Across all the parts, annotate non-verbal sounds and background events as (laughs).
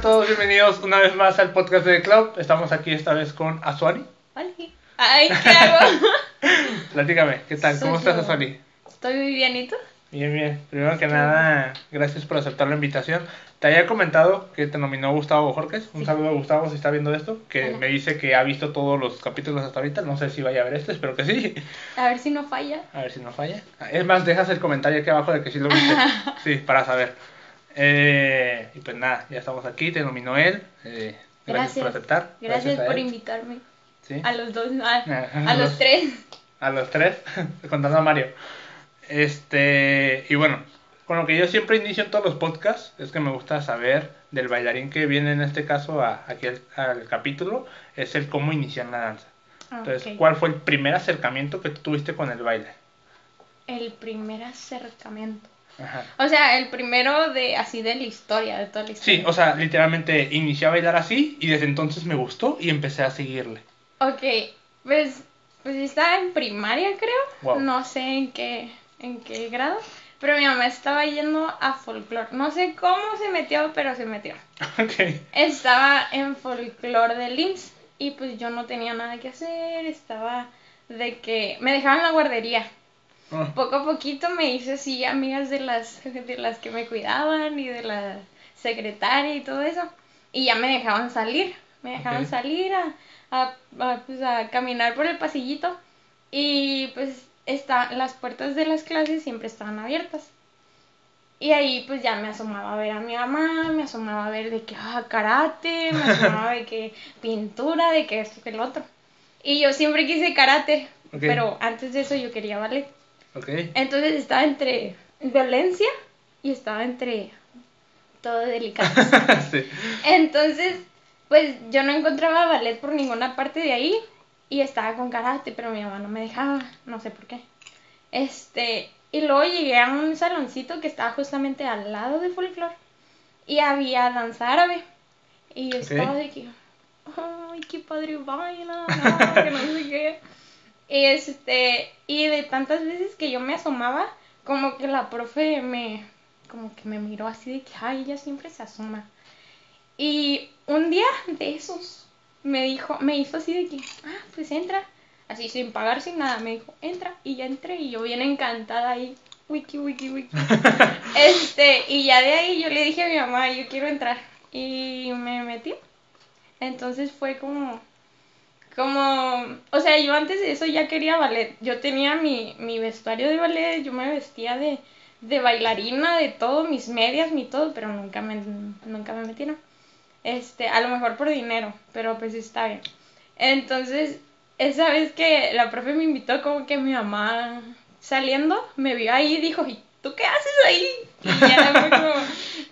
a todos, bienvenidos una vez más al podcast de The Club. Estamos aquí esta vez con Azuani. Oli. Ay, ¿qué hago? (laughs) Platícame, ¿qué tal? Soy ¿Cómo estás, yo. Azuani? Estoy muy bien, ¿y tú? Bien, bien. Primero que nada, gracias por aceptar la invitación. Te había comentado que te nominó Gustavo Jorges. Un Sí. saludo a Gustavo si está viendo esto, que Hola. me dice que ha visto todos los capítulos hasta ahorita. No sé si vaya a ver este, espero que sí. A ver si no falla. A ver si no falla. Es más, dejas el comentario aquí abajo de que sí lo viste. (laughs) Sí, para saber. Eh, y pues nada, ya estamos aquí, te nominó él. Eh, gracias, por aceptar. Gracias, por él. invitarme. Sí. A los dos, (laughs) a, a los tres. (laughs) A los tres, (laughs) contando a Mario. Este, y bueno, con lo que yo siempre inicio en todos los podcasts es que me gusta saber del bailarín que viene en este caso a, aquí al, al capítulo, es el cómo iniciar la danza. Entonces, Ok. ¿cuál fue el primer acercamiento que tuviste con el baile? El primer acercamiento. Ajá. O sea, el primero de así de la historia, de toda la historia. Sí, o sea, literalmente inicié a bailar así y desde entonces me gustó y empecé a seguirle. Ok, pues, pues estaba en primaria, creo. Wow. No sé en qué, en qué grado. Pero mi mamá estaba yendo a folclore. No sé cómo se metió, pero se metió. (laughs) ok. Estaba en folclore del IMSS y pues yo no tenía nada que hacer, estaba de que me dejaban en la guardería. Ah, Poco a poquito me hice así amigas de las (laughs) de las que me cuidaban y de la secretaria y todo eso y ya me dejaban salir, me dejaban salir a, a, a, pues, a caminar por el pasillito y pues está, las puertas de las clases siempre estaban abiertas. Y ahí pues ya me asomaba a ver a mi mamá, me asomaba a ver de que ah, karate, me (laughs) asomaba de que pintura, de que esto, que el otro. Y yo siempre quise karate, pero antes de eso yo quería ballet. Ok. Entonces estaba entre violencia y estaba entre todo delicado. (laughs) sí. Entonces, pues yo no encontraba ballet por ninguna parte de ahí y estaba con karate, pero mi mamá no me dejaba, no sé por qué. Este, y luego llegué a un saloncito que estaba justamente al lado de folclore y había danza árabe. Y yo estaba de que, ay, qué padre baila, no, que no sé qué. Y este, y de tantas veces que yo me asomaba, como que la profe me, como que me miró así de que, ay, ella siempre se asoma. Y un día de esos me dijo, me hizo así de que, ah, pues entra, así sin pagar, sin nada, me dijo, entra, y ya entré, y yo bien encantada ahí, wiki, wiki, wiki. (laughs) este, y ya de ahí yo le dije a mi mamá, yo quiero entrar, y me metí. Entonces fue como, como, o sea, yo antes de eso ya quería ballet, yo tenía mi, mi vestuario de ballet, yo me vestía de, de bailarina, de todo, mis medias, mi todo, pero nunca me, nunca me metieron. Este, a lo mejor por dinero, pero pues está bien. Entonces, esa vez que la profe me invitó, como que mi mamá saliendo, me vio ahí y dijo, ¿y tú qué haces ahí? Y ya fue como,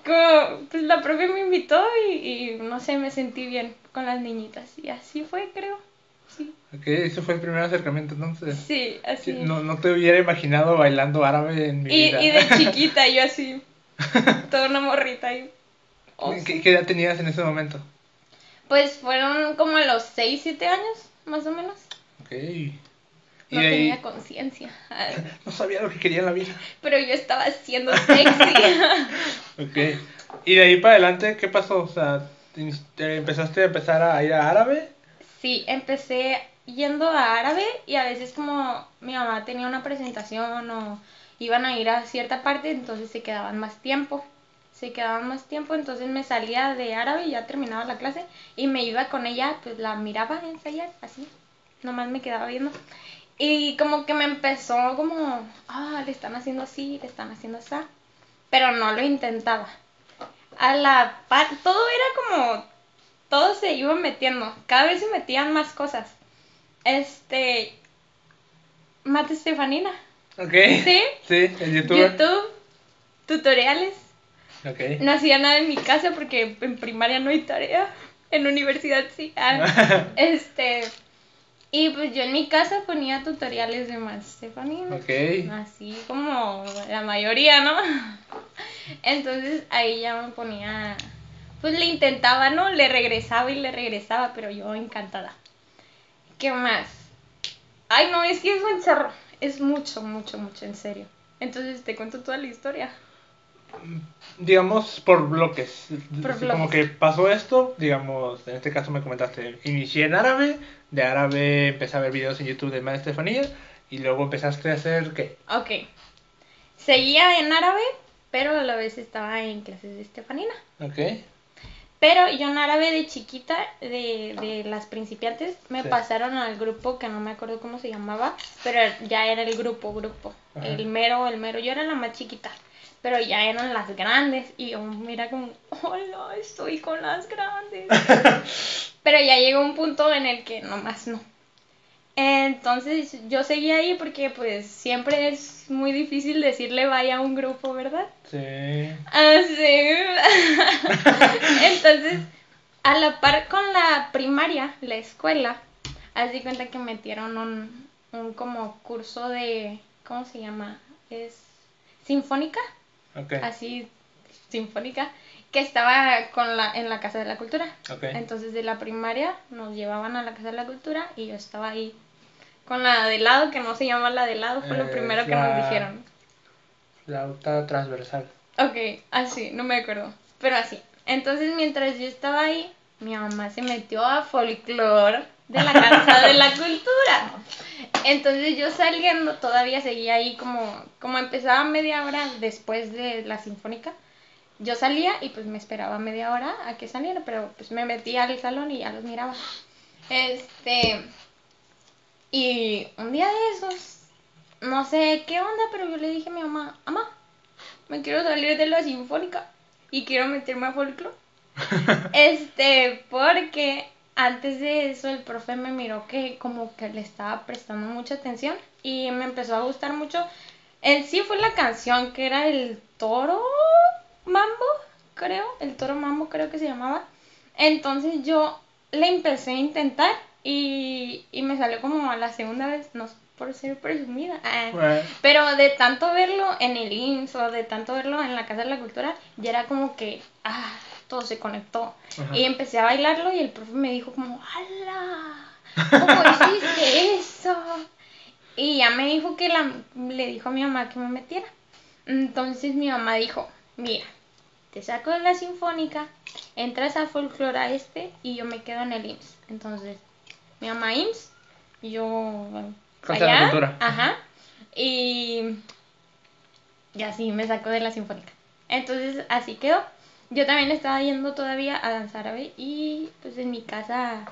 como, pues la profe me invitó y, y no sé, me sentí bien con las niñitas. Y así fue, creo. Sí, Ok, ese fue el primer acercamiento entonces. sí, así. No, no te hubiera imaginado bailando árabe en mi y, vida. y de (laughs) chiquita, yo así, (laughs) toda una morrita ahí. Oh, sí. ¿Qué, qué edad tenías en ese momento? Pues fueron como a los 6, 7 años, más o menos. Ok. Y No ahí tenía conciencia. (laughs) no sabía lo que quería en la vida. Pero yo estaba siendo sexy. (laughs) Ok. Y de ahí para adelante, ¿qué pasó? O sea, te empezaste a empezar a ir a árabe. Sí, empecé yendo a árabe y a veces como mi mamá tenía una presentación o iban a ir a cierta parte, entonces se quedaban más tiempo. Se quedaban más tiempo, entonces me salía de árabe y ya terminaba la clase y me iba con ella, pues la miraba ensayar, así. Nomás me quedaba viendo. Y como que me empezó como, ah, le están haciendo así, le están haciendo así. Pero no lo intentaba. A la par, todo era como, todo se iba metiendo. Cada vez se metían más cosas. Este, Mate Estefanina. Ok. Sí. Sí, el youtuber. YouTube, tutoriales. Ok. No hacía nada en mi casa porque en primaria no hay tarea. En universidad sí. Ah, (laughs) este. Y pues yo en mi casa ponía tutoriales de Mate Estefanina. ok. Así como la mayoría, ¿no? (laughs) Entonces ahí ya me ponía, pues le intentaba, ¿no? Le regresaba y le regresaba, pero yo encantada. ¿Qué más? Ay, no, es que es un chorro. Es mucho, mucho, mucho, en serio. Entonces te cuento toda la historia. digamos, por bloques. Por Así Como bloques. que pasó esto, digamos, en este caso me comentaste, inicié en árabe, de árabe empecé a ver videos en YouTube de Madre Estefanía, y luego empezaste a hacer, ¿qué? Ok. Seguía en árabe, pero a la vez estaba en clases de Estefanina. Ok. Pero yo en árabe de chiquita, de, de las principiantes, me Sí. pasaron al grupo que no me acuerdo cómo se llamaba, pero ya era el grupo, grupo. Ajá. El mero, el mero. Yo era la más chiquita, pero ya eran las grandes. Y yo mira como, hola, estoy con las grandes. (laughs) pero ya llegó un punto en el que nomás no. Entonces yo seguí ahí porque pues siempre es muy difícil decirle vaya a un grupo, ¿verdad? Sí. Ah, sí. (laughs) Entonces, a la par con la primaria, la escuela, de cuenta que metieron un, un como curso de, ¿cómo se llama? Es sinfónica, Ok. así, sinfónica, que estaba con la, en la Casa de la Cultura. Entonces, de la primaria nos llevaban a la Casa de la Cultura y yo estaba ahí con la de lado, que no se llama la de lado, fue lo Eh, primero que la- nos dijeron. Flauta transversal. Ok, así, no me acuerdo. Pero así. Entonces, mientras yo estaba ahí, mi mamá se metió a folclore de la Casa de la (laughs) Cultura. Entonces, yo saliendo todavía seguía ahí como, como empezaba media hora después de la sinfónica. Yo salía y pues me esperaba media hora a que saliera, pero pues me metía al salón y ya los miraba. Este. Y un día de esos, no sé qué onda, pero yo le dije a mi mamá, mamá, me quiero salir de la sinfónica y quiero meterme a folclore. (laughs) este, porque antes de eso el profe me miró que como que le estaba prestando mucha atención y me empezó a gustar mucho. En sí fue la canción que era el toro mambo, creo, el toro mambo creo que se llamaba. Entonces yo le empecé a intentar y, y me salió como a la segunda vez, no por ser presumida. ah, Bueno, pero de tanto verlo en el IMSS o de tanto verlo en la Casa de la Cultura, ya era como que, ah, todo se conectó. Ajá. Y empecé a bailarlo y el profe me dijo como, ¡hala! ¿Cómo (laughs) hiciste eso? Y ya me dijo que la, le dijo a mi mamá que me metiera. Entonces mi mamá dijo, mira, te saco de la sinfónica, entras a folclore este y yo me quedo en el IMSS. Entonces, mi mamá IMSS, yo la allá, Cultura. ajá, y y así me sacó de la sinfónica. Entonces, así quedó. Yo también estaba yendo todavía a danzar árabe y pues en mi casa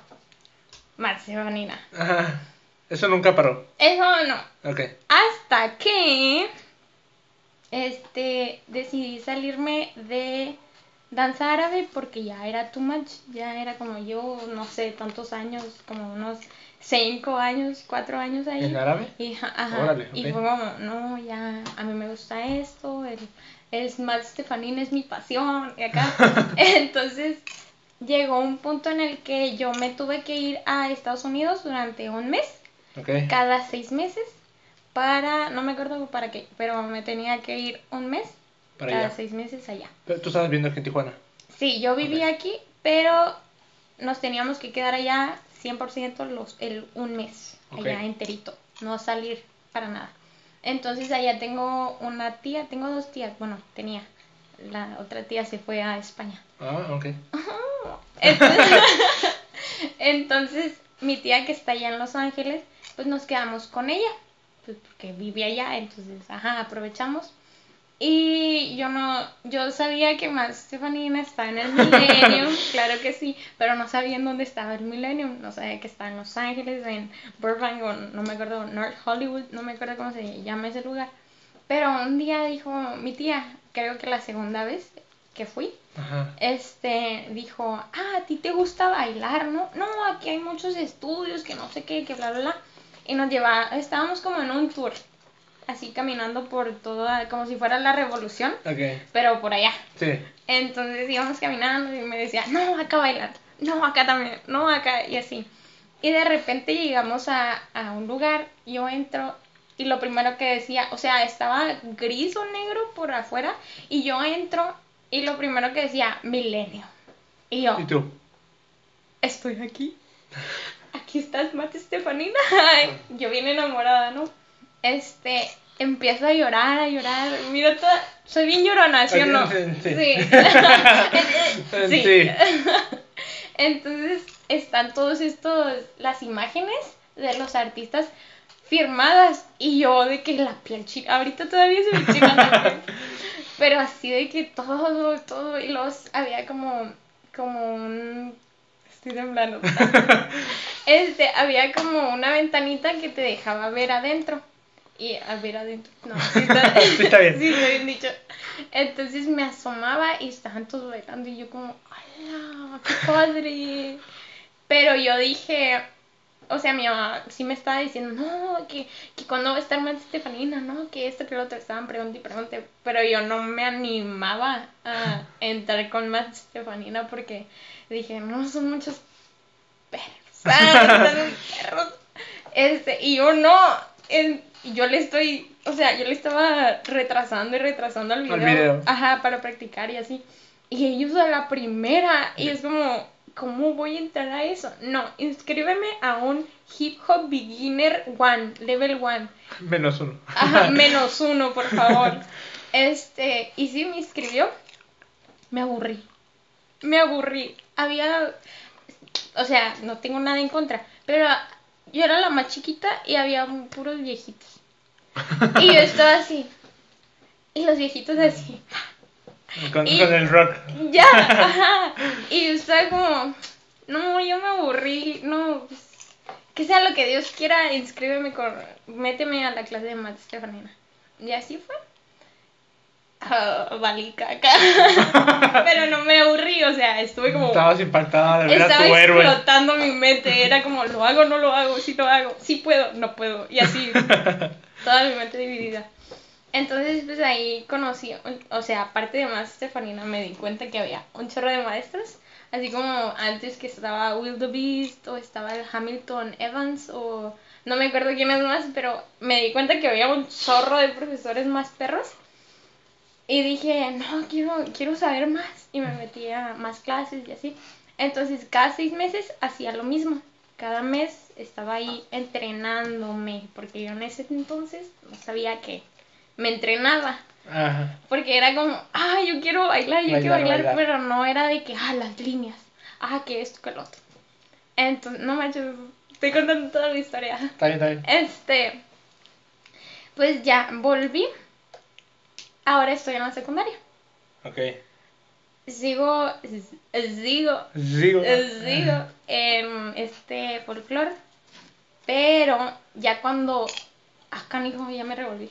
marcebanina. Ajá. Eso nunca paró. Eso no. Ok. Hasta que este decidí salirme de danza árabe porque ya era too much, ya era como yo, no sé, tantos años, como unos cinco años, cuatro años ahí. ¿En árabe? Y, ajá, Órale, y fue como, no, ya, a mí me gusta esto, el, el Smart Stefanín es mi pasión, y acá. (laughs) Entonces, llegó un punto en el que yo me tuve que ir a Estados Unidos durante un mes, Ok. cada seis meses, para, no me acuerdo para qué, pero me tenía que ir un mes, Para cada allá. seis meses allá. Pero Tú estabas viendo aquí en Tijuana. Sí, yo vivía aquí, pero nos teníamos que quedar allá 100% los, el, un mes, allá enterito, no salir para nada. Entonces allá tengo una tía, tengo dos tías, bueno, tenía, la otra tía se fue a España. Ah, ok. Entonces, (laughs) entonces, mi tía que está allá en Los Ángeles, pues nos quedamos con ella, pues porque vive allá, entonces, ajá, aprovechamos. Y yo no, yo sabía que más Stefanina está en el Millennium, (laughs) claro que sí, pero no sabía en dónde estaba el Millennium, no sabía que estaba en Los Ángeles, en Burbank, o no me acuerdo, North Hollywood, no me acuerdo cómo se llama ese lugar. Pero un día dijo mi tía, creo que la segunda vez que fui, Ajá. este dijo, ah, a ti te gusta bailar, ¿no? No, aquí hay muchos estudios, que no sé qué, que bla, bla, bla. Y nos llevaba, estábamos como en un tour, así caminando por toda, como si fuera la revolución, pero por allá. Sí. Entonces íbamos caminando y me decía, no, acá bailar, no, acá también, no, acá, y así. Y de repente llegamos a, a un lugar, yo entro y lo primero que decía, o sea, estaba gris o negro por afuera y yo entro y lo primero que decía, milenio. Y yo, ¿Y tú? estoy aquí. Aquí estás, Mate Estefanina. (laughs) Yo bien enamorada, ¿no? Este, empiezo a llorar, a llorar. Mira, toda, soy bien llorona, ¿sí o no? Sí. Sí. Sí. Sí. (laughs) (laughs) Entonces están todos estos, las imágenes de los artistas firmadas y yo de que la piel chica, ahorita todavía se me chica la piel, pero así de que todo, todo, y los había como, como un, estoy temblando, (laughs) este, había como una ventanita que te dejaba ver adentro. Y a ver adentro. No, (laughs) sí está, Sí, está bien. Sí, está bien dicho. Entonces me asomaba y estaban todos bailando y yo como, ¡hala! ¡Qué padre! Pero yo dije, o sea, mi mamá sí me estaba diciendo, no, que, que cuando va a estar más Estefanina, no, que esto, que lo otro, estaban preguntando y preguntando, pero yo no me animaba a (laughs) entrar con más Estefanina porque dije, no, son muchos perros, (laughs) son perros. Este, y yo no, en- yo le estoy, o sea, yo le estaba retrasando y retrasando el video, El video. ajá, para practicar y así. Y ellos a la primera, y es como, ¿cómo voy a entrar a eso? No, inscríbeme a un Hip Hop Beginner One, Level One. Menos uno. Ajá, (laughs) menos uno, por favor. Este, y sí me inscribió. Me aburrí. Me aburrí. Había, o sea, no tengo nada en contra, pero yo era la más chiquita y había puros viejitos. Y yo estaba así. Y los viejitos así. Con, Y- con el rock. Ya, (laughs) ajá. Y yo estaba como, no, yo me aburrí, no, pues, que sea lo que Dios quiera, inscríbeme con, méteme a la clase de Mate Estefanina. Y así fue. Ah, valí caca. (laughs) Pero no me aburrí, o sea, estuve como, Estabas impactada de ver a estaba tu héroe. explotando mi mente, era como, lo hago, no lo hago, sí lo hago, sí puedo, no puedo, y así, (laughs) toda mi mente dividida. Entonces, pues ahí conocí, o sea, aparte de más Estefanina, me di cuenta que había un chorro de maestros, así como antes que estaba Will the Beast, o estaba el Hamilton Evans, o no me acuerdo quién es más, pero me di cuenta que había un chorro de profesores más perros. Y dije, no, quiero, quiero saber más. Y me metí a más clases y así. Entonces, cada seis meses hacía lo mismo. Cada mes estaba ahí entrenándome. Porque yo en ese entonces no sabía que me entrenaba. Ajá. Porque era como, ah, yo quiero bailar, yo quiero Bailar, bailar, bailar. pero no era de que, ah, las líneas, ah, que esto, que lo otro. Entonces, no manches, estoy contando toda la historia. Está bien, está bien. Este, pues ya volví. Ahora estoy en la secundaria. Ok. Sigo, sigo, Sigo. sigo en este folclore. Pero ya cuando. Acá, hijo, ya me revolví.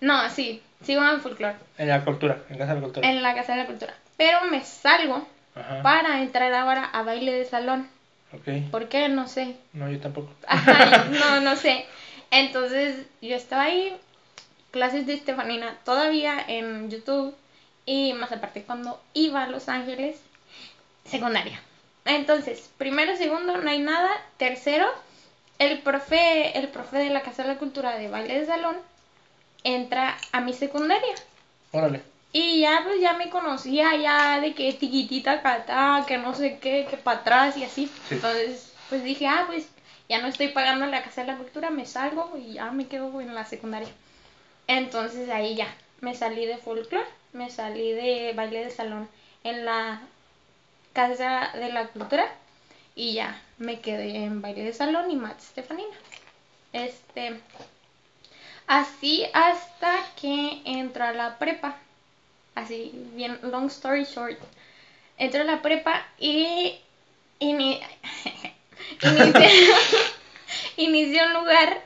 No, sí, sigo en folclore. En la cultura, en casa de la cultura. En la Casa de la Cultura. Pero me salgo Ajá. para entrar ahora a baile de salón. Ok. ¿Por qué? No sé. No, yo tampoco. Ajá, (laughs) no, no sé. Entonces yo estaba ahí, clases de Estefanina todavía en YouTube y más aparte cuando iba a Los Ángeles, secundaria. Entonces, primero, segundo, no hay nada. Tercero, el profe, el profe de la Casa de la Cultura de baile de salón entra a mi secundaria. Órale. Y ya pues ya me conocía ya de que tiquitita catá, que no sé qué, que para atrás y así. Sí. Entonces, pues dije, ah, pues ya no estoy pagando la casa de la cultura, me salgo y ya me quedo en la secundaria. Entonces ahí ya, me salí de folclore, me salí de baile de salón en la casa de la cultura y ya me quedé en baile de salón y Matt Stefanina. Este, así hasta que entro a la prepa. Así, bien, long story short. Entro a la prepa y, ini- (laughs) inicié, inicié (laughs) (laughs) un lugar.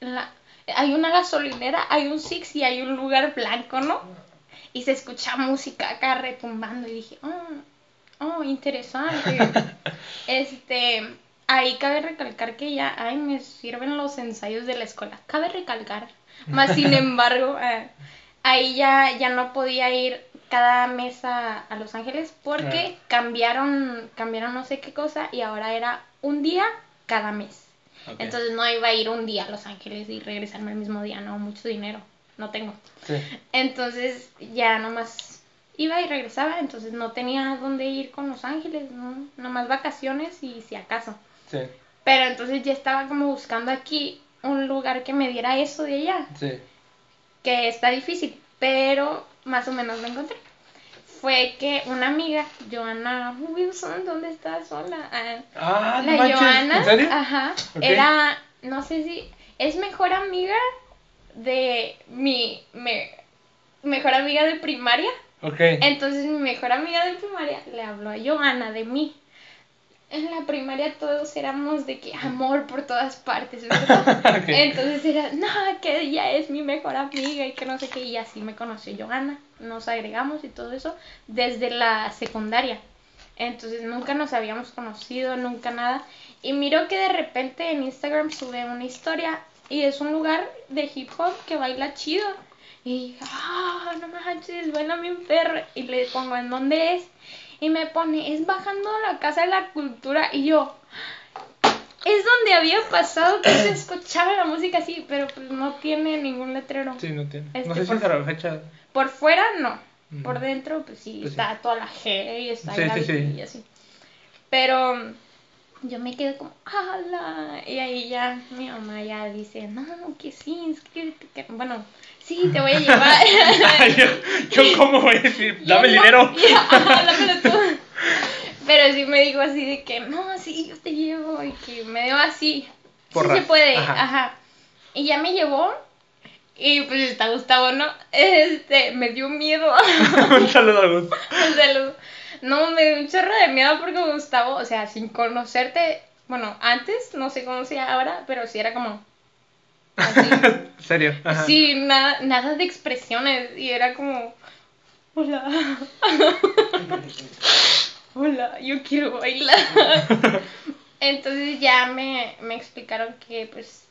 la- hay una gasolinera, hay un Six y hay un lugar blanco, ¿no? Y se escucha música acá retumbando y dije, oh, oh, interesante. (laughs) este, ahí cabe recalcar que ya, ay, me sirven los ensayos de la escuela. Cabe recalcar. Más sin (laughs) embargo, eh, ahí ya, ya no podía ir cada mes a, a Los Ángeles porque cambiaron, cambiaron no sé qué cosa y ahora era un día cada mes. Entonces no iba a ir un día a Los Ángeles y regresarme el mismo día, no, mucho dinero, no tengo. Sí. Entonces ya nomás iba y regresaba, entonces no tenía dónde ir con Los Ángeles, ¿no? nomás vacaciones y si acaso. Sí. Pero entonces ya estaba como buscando aquí un lugar que me diera eso de ella, Sí. que está difícil, pero más o menos lo encontré. Fue que una amiga, Joana Wilson, ¿dónde estás? Hola. Ah, Ah, no la manches, Joana, ¿en serio? ajá, era, no sé si, es mejor amiga de mi, me- mejor amiga de primaria. Ok. Entonces mi mejor amiga de primaria le habló a Joana de mí. En la primaria todos éramos de que amor por todas partes. (laughs) Entonces era, no, que ella es mi mejor amiga y que no sé qué. Y así me conoció Joana. Nos agregamos y todo eso desde la secundaria. Entonces nunca nos habíamos conocido, nunca nada. Y miro que de repente en Instagram sube una historia y es un lugar de hip hop que baila chido. Y ah, no manches, baila bien perro. Y le pongo, ¿en dónde es? Y me pone, es bajando a la Casa de la Cultura. Y yo, es donde había pasado que se escuchaba la música así, pero pues no tiene ningún letrero. Sí, no tiene. Este, no sé si por- la fecha. Por fuera no. Ujú. Por dentro, pues sí, Pues sí. está toda la G y está Sí, la sí, sí. y así. Pero mm, yo me quedé como, ¡hala! Y ahí ya mi mamá ya dice, no, que sí, inscríbete. Que... Bueno, sí, te voy a llevar. (laughs) Yo, yo (laughs) cómo voy a decir, dame el dinero. (laughs) ajá, tú. Pero sí me dijo así de que, no, sí, yo te llevo. Y que me dio así. Porra. Sí se puede, Ajá. ajá. Y ya me llevó. Y pues está Gustavo, ¿no? Este, me dio miedo. un saludo a Gus. Un saludo. No, me dio un chorro de miedo porque Gustavo, o sea, sin conocerte, bueno, antes, no sé cómo sea ahora, pero sí era como... Así. (laughs) Serio. Ajá. Sí, nada, nada de expresiones y era como... Hola. (laughs) Hola, yo quiero bailar. (laughs) Entonces ya me, me explicaron que pues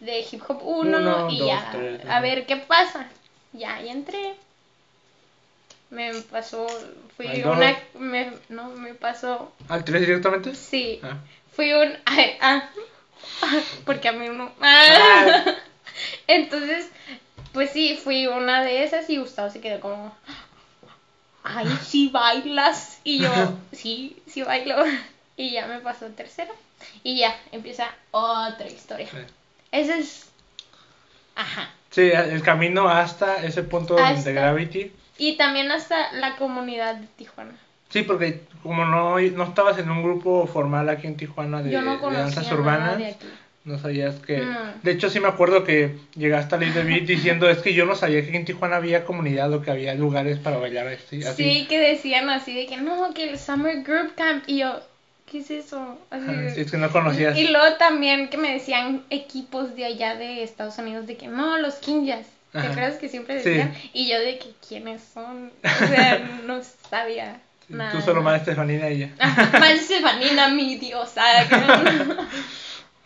de hip hop uno, Uno, y dos, ya tres, a ver qué pasa. Ya, y entré. Me pasó, fui una, me, no, me pasó, ¿Al 3 directamente? sí, Ah. fui un, ah, (laughs) porque a mí no, (laughs) ah. entonces, pues sí, fui una de esas y Gustavo se quedó como, ay, sí bailas, y yo, (laughs) sí, sí bailo, y ya me pasó tercero, y ya, empieza otra historia, Sí. ese es, ajá, Sí, el camino hasta ese punto de Hasta- Gravity. y también hasta la comunidad de Tijuana. Sí, porque como no, no estabas en un grupo formal aquí en Tijuana de, Yo no de conocía danzas urbanas, de no sabías que... No. De hecho, sí me acuerdo que llegaste a Ley de Beat diciendo, es que yo no sabía que en Tijuana había comunidad o que había lugares para bailar así. Sí, que decían así de que no, que el Summer Group Camp. Y yo, ¿qué es eso? Así sí, es que no conocías. Y luego también que me decían equipos de allá de Estados Unidos de que no, los Kinjas. ¿Te acuerdas que siempre Sí. decían? Y yo de que quiénes son. O sea, (laughs) no sabía Tú solo más Estefanina y ya. Ajá, Más Stefanina, mi diosa. no- (laughs)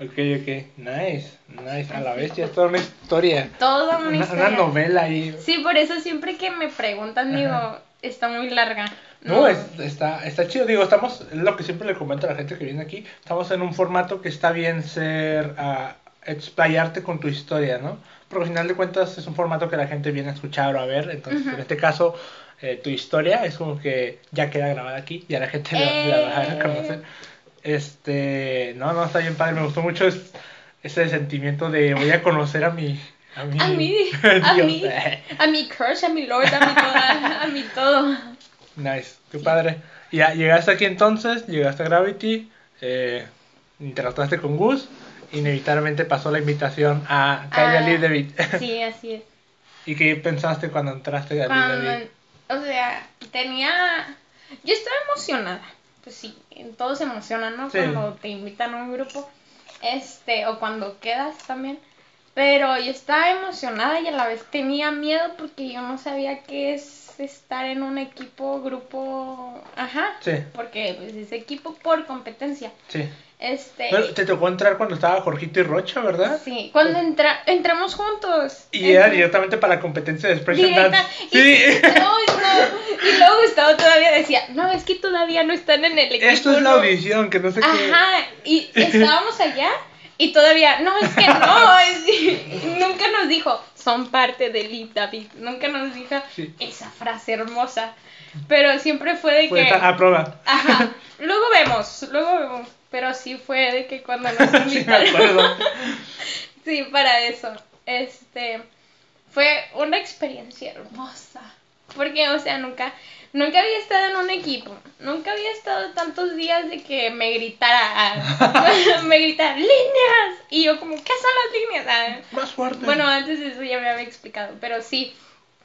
Ok, ok. Nice, nice. A la bestia, es toda una historia. Toda una, Una, una historia. novela ahí. Sí, por eso siempre que me preguntan digo, está muy larga. No, es- está, está chido. Digo, estamos, es lo que siempre le comento a la gente que viene aquí. Estamos en un formato que está bien ser, ah, explayarte con tu historia, ¿no? Porque al final de cuentas es un formato que la gente viene a escuchar o a ver. Entonces, Ujú. en este caso, eh, tu historia es como que ya queda grabada aquí. Ya la gente la, la va a Eh. conocer. Este, no, no, está bien padre. Me gustó mucho es- ese sentimiento de voy a conocer a mi. A mi, A mí, (laughs) a Dios. mí, a mi crush, a mi lord, a mi toda, a mi todo. Nice, qué padre. Ya llegaste aquí entonces, llegaste a Gravity, eh, interactuaste con Gus, inevitablemente pasó la invitación a Kylie Ah, Lee David. Sí, así es. (laughs) ¿Y qué pensaste cuando entraste a Cuando, David? O sea, tenía, yo estaba emocionada. Pues sí, todos se emocionan, ¿no? Sí. Cuando te invitan a un grupo, este, o cuando quedas también. Pero yo estaba emocionada y a la vez tenía miedo porque yo no sabía qué es estar en un equipo, grupo, ajá. Sí. Porque pues es equipo por competencia. Sí. Este, Bueno, te tocó entrar cuando estaba Jorgito y Rocha, ¿verdad? sí, cuando entra, entramos juntos. Y era Entonces- directamente para la competencia de Expression Directa. Dance. Y, Sí. Ay, no. y luego Gustavo todavía decía, no, es que todavía no están en el equipo. Esto es la ¿no?". audición, que no sé qué. Ajá, y estábamos allá y todavía, no, es que no, es- (laughs) nunca nos dijo, son parte de Lee David, nunca nos dijo Sí. esa frase hermosa, pero siempre fue de que, a prueba. ajá, luego vemos, luego vemos, pero sí fue de que cuando (laughs) nos invitaron. (laughs) Sí, para eso. Este fue una experiencia hermosa. Porque, o sea, nunca, nunca había estado en un equipo. Nunca había estado tantos días de que me gritara, (laughs) me gritara, líneas. Y yo como, ¿qué son las líneas? Ah, Más fuerte. bueno, antes de eso ya me había explicado, pero sí,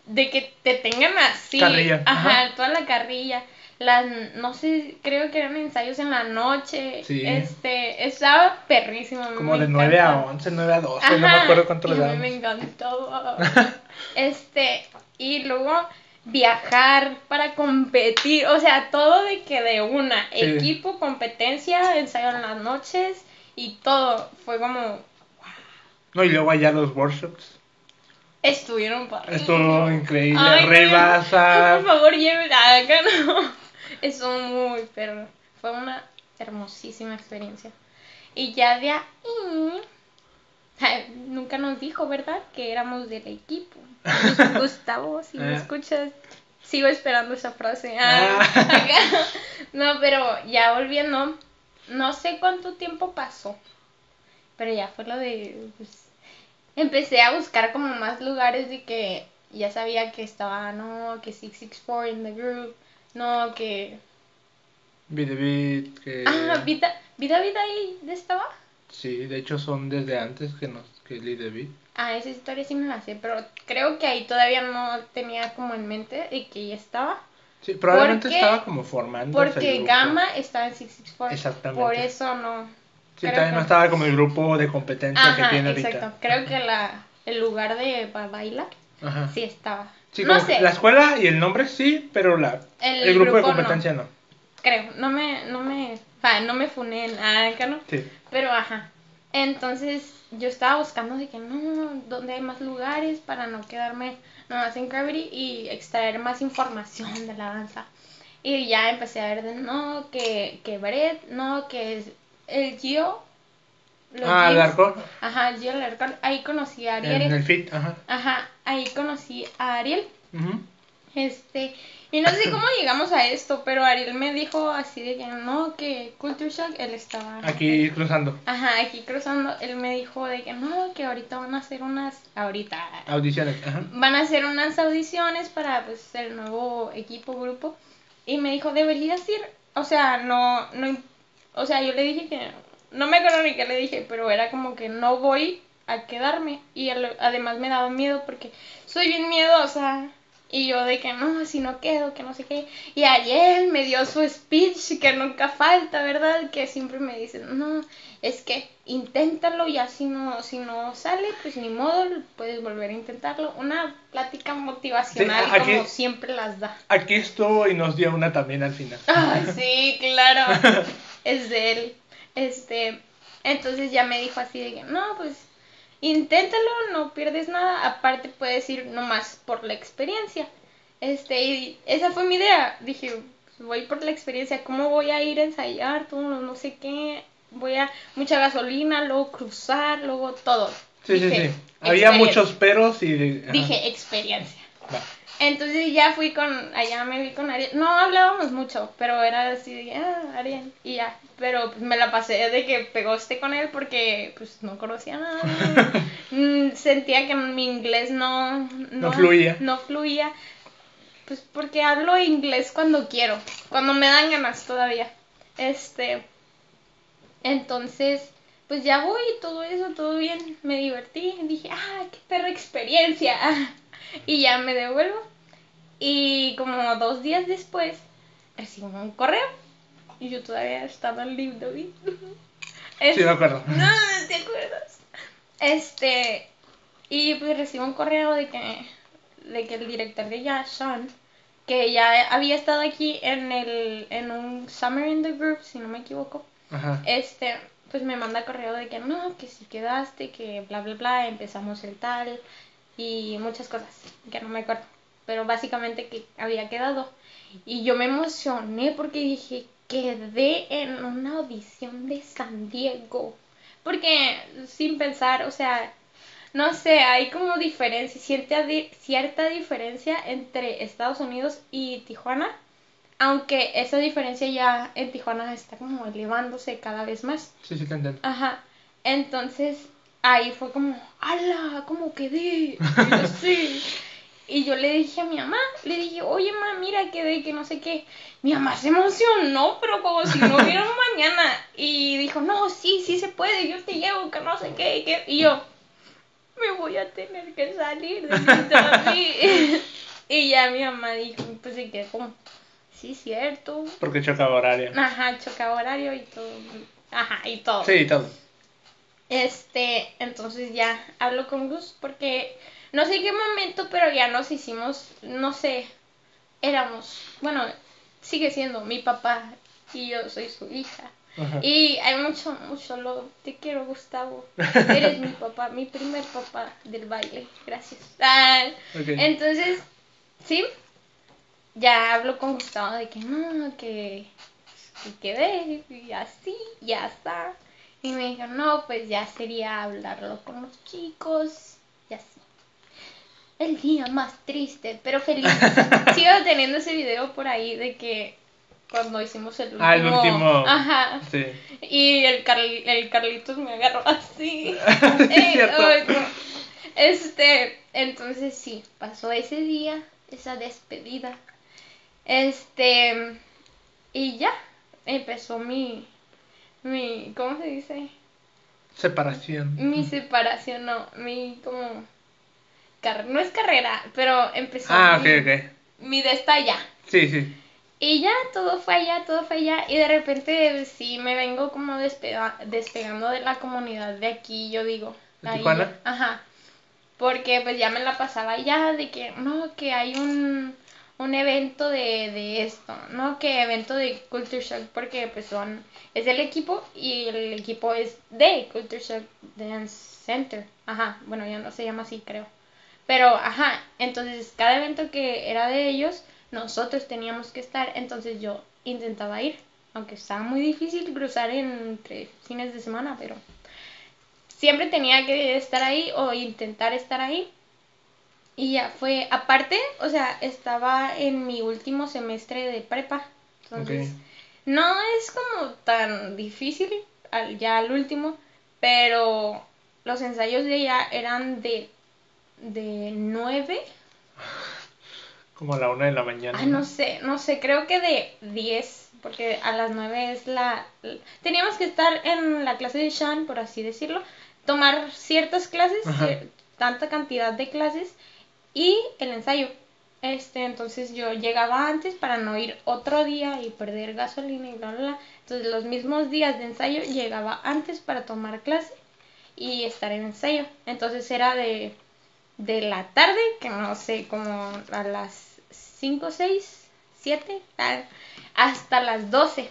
de que te tengan así. Carrilla, Ajá, ajá. toda la carrilla. Las, no sé, creo que eran ensayos en la noche. Sí. Este, estaba perrísimo. Como de 9 a encantaba. 11, 9 a 12, no me Ajá, acuerdo cuánto le mí me daban. encantó. este, y luego viajar para competir, o sea, todo de que de una, Sí. equipo, competencia, ensayo en las noches y todo, fue como, No, y luego allá los workshops. estuvieron padres. Estuvo increíble. Ay, no, Rebasa. Por favor, lleven acá, (laughs) no. Estuvo muy perro. Fue una hermosísima experiencia. Y ya de ahí. (laughs) Nunca nos dijo, ¿verdad? Que éramos del equipo. Gus- (laughs) Gustavo, si me Ah. escuchas, sigo esperando esa frase. Ah, Ah. (laughs) No, pero ya volviendo, no sé cuánto tiempo pasó. Pero ya fue lo de. pues, empecé a buscar como más lugares de que ya sabía que estaba, no, que 664 in the group, no, que... Beat, que... Ah, Vida, Vida, Vida ahí estaba. Sí, de hecho son desde antes que nos que Beat. Ah, esa historia sí me la sé, pero creo que ahí todavía no tenía como en mente de que ya estaba. Sí, probablemente Porque- estaba como formando. Porque Gamma estaba en 664. Exactamente. Por eso no. Sí, que- no estaba como el grupo de competencia que tiene ahorita. exacto. Creo que la, el lugar de ba- bailar Ajá. sí estaba. Sí, no sé, la escuela y el nombre sí, pero la, El el, grupo, grupo de competencia no. creo. No me, no me, ah, no me funé en acá, ¿no? Sí. Pero ajá. Entonces yo estaba buscando de que no, dónde hay más lugares para no quedarme nomás en Gravity y extraer más información de la danza. Y ya empecé a ver de no, que, que Brett, no, que es el Gio. Los ah, el arco Ajá, Gio Larcón. Ahí conocí a en Ariel. el fit, ajá. Ajá, ahí conocí a Ariel. Ujú. Este, y no sé cómo llegamos a esto, pero Ariel me dijo así de que no, que Culture Shock, él estaba Aquí cruzando. Ajá, aquí cruzando, él me dijo de que no, que ahorita van a hacer unas, ahorita Audiciones, ajá. van a hacer unas audiciones para pues el nuevo equipo, grupo, y me dijo, deberías ir, o sea, no, no, o sea, yo le dije que, no me acuerdo ni qué le dije, pero era como que no voy a quedarme, y además me daba miedo porque soy bien miedosa, y yo de que no, si no quedo, que no sé qué. Y Ariel me dio su speech que nunca falta, ¿verdad? Que siempre me dice, no, es que inténtalo y así no, si no sale, pues ni modo, puedes volver a intentarlo. Una plática motivacional Sí, aquí- como siempre las da. Aquí estuvo y nos dio una también al final. Ay, sí, claro. (laughs) es de él. Este, entonces ya me dijo así de que, no, pues inténtalo, no pierdes nada. Aparte puedes ir nomás por la experiencia. Este, y esa fue mi idea. Dije, pues, voy por la experiencia, ¿cómo voy a ir a ensayar? Todo, no, sé qué. Voy a mucha gasolina, luego cruzar, luego todo. Sí, sí, Dije, sí. Había muchos peros y... ajá. Dije, experiencia. Va. Entonces ya fui con, allá me vi con Ariel. No hablábamos mucho, pero era así de, ah, Ariel, y ya. Pero pues, me la pasé de que pegoste con él porque pues no conocía nada. (laughs) Mm, Sentía que mi inglés no, No fluía. No fluía. Pues porque hablo inglés cuando quiero, cuando me dan ganas todavía. Este, entonces, pues ya voy todo eso, todo bien, me divertí, dije, ah, qué perra experiencia. (laughs) Y ya me devuelvo. Y como dos días después, recibo un correo. Y yo todavía estaba en Live David. Sí, me acuerdo. (laughs) No, no te acuerdas. Este, y pues recibo un correo de que, de que el director de Jazz, Sean, que ya había estado aquí en el, en un Summer in the Group, si no me equivoco, Ajá. este, pues me manda correo de que no, que si quedaste, que bla, bla, bla, empezamos el tal, y muchas cosas, que no me acuerdo, pero básicamente que había quedado. Y yo me emocioné porque dije, quedé en una audición de San Diego. Porque sin pensar, o sea, no sé, hay como diferencia, cierta, cierta diferencia entre Estados Unidos y Tijuana. Aunque esa diferencia ya en Tijuana está como elevándose cada vez más. Sí, sí, te entiendo. Ajá. Entonces, ahí fue como, ¡ala! ¿Cómo quedé? Y yo, sí. Y yo le dije a mi mamá, le dije, oye, mamá, mira, quedé, que no sé qué. Mi mamá se emocionó, pero como si no hubiera un mañana. Y dijo, no, sí, sí se puede, yo te llevo, que no sé qué. que- Y yo, me voy a tener que salir de mi trabajo". (laughs) Y ya mi mamá dijo, pues se quedó como, sí, cierto. Porque chocaba horario. Ajá, chocaba horario y todo. Ajá, y todo. Sí, todo. Este, entonces ya hablo con Gus porque no sé en qué momento, pero ya nos hicimos, no sé, éramos, bueno, sigue siendo mi papá y yo soy su hija. Ajá. Y hay mucho, mucho lo te quiero, Gustavo. (laughs) Eres mi papá, mi primer papá del baile. Gracias. Ah, entonces, sí, ya hablo con Gustavo de que no, que, que quedé, y así, ya está. Y me dijo, no, pues ya sería hablarlo con los chicos, y así. El día más triste, pero feliz. (laughs) Sigo teniendo ese video por ahí de que cuando hicimos el último. Ah, el último. Ajá. Sí. Y el, Carl- el Carlitos me agarró así. (laughs) Sí, Eh, no. Este, entonces sí, pasó ese día, esa despedida. Este, y ya, empezó mi, mi, ¿cómo se dice? Separación. Mi separación, no, mi como, car- no es carrera, pero empezó Ah, mi, ok. mi de esta ya. Sí, sí. Y ya, todo fue allá, todo fue allá. Y de repente sí me vengo como despega- despegando de la comunidad de aquí, yo digo. ¿De ahí, Tijuana? Ajá. Porque pues ya me la pasaba allá de que, no, que hay un, un evento de, de esto, no, que evento de Culture Shock, porque pues son, es el equipo y el equipo es de Culture Shock Dance Center. Ajá, bueno, ya no se llama así, creo. Pero, ajá, entonces cada evento que era de ellos, nosotros teníamos que estar, entonces yo intentaba ir, aunque estaba muy difícil cruzar entre fines de semana, pero siempre tenía que estar ahí o intentar estar ahí. Y ya fue, aparte, o sea, estaba en mi último semestre de prepa, entonces no es como tan difícil al, ya al último, pero los ensayos de ella eran de, de 9 Como a la una de la mañana. Ah, no sé, no sé, creo que de 10, porque a las 9 es la... Teníamos que estar en la clase de Sean, por así decirlo, tomar ciertas clases, cier- tanta cantidad de clases y el ensayo. Este, entonces yo llegaba antes para no ir otro día y perder gasolina y bla, bla, bla. Entonces los mismos días de ensayo llegaba antes para tomar clase y estar en ensayo. Entonces era de, de la tarde, que no sé, como a las 5, 6, 7, tal, hasta las 12.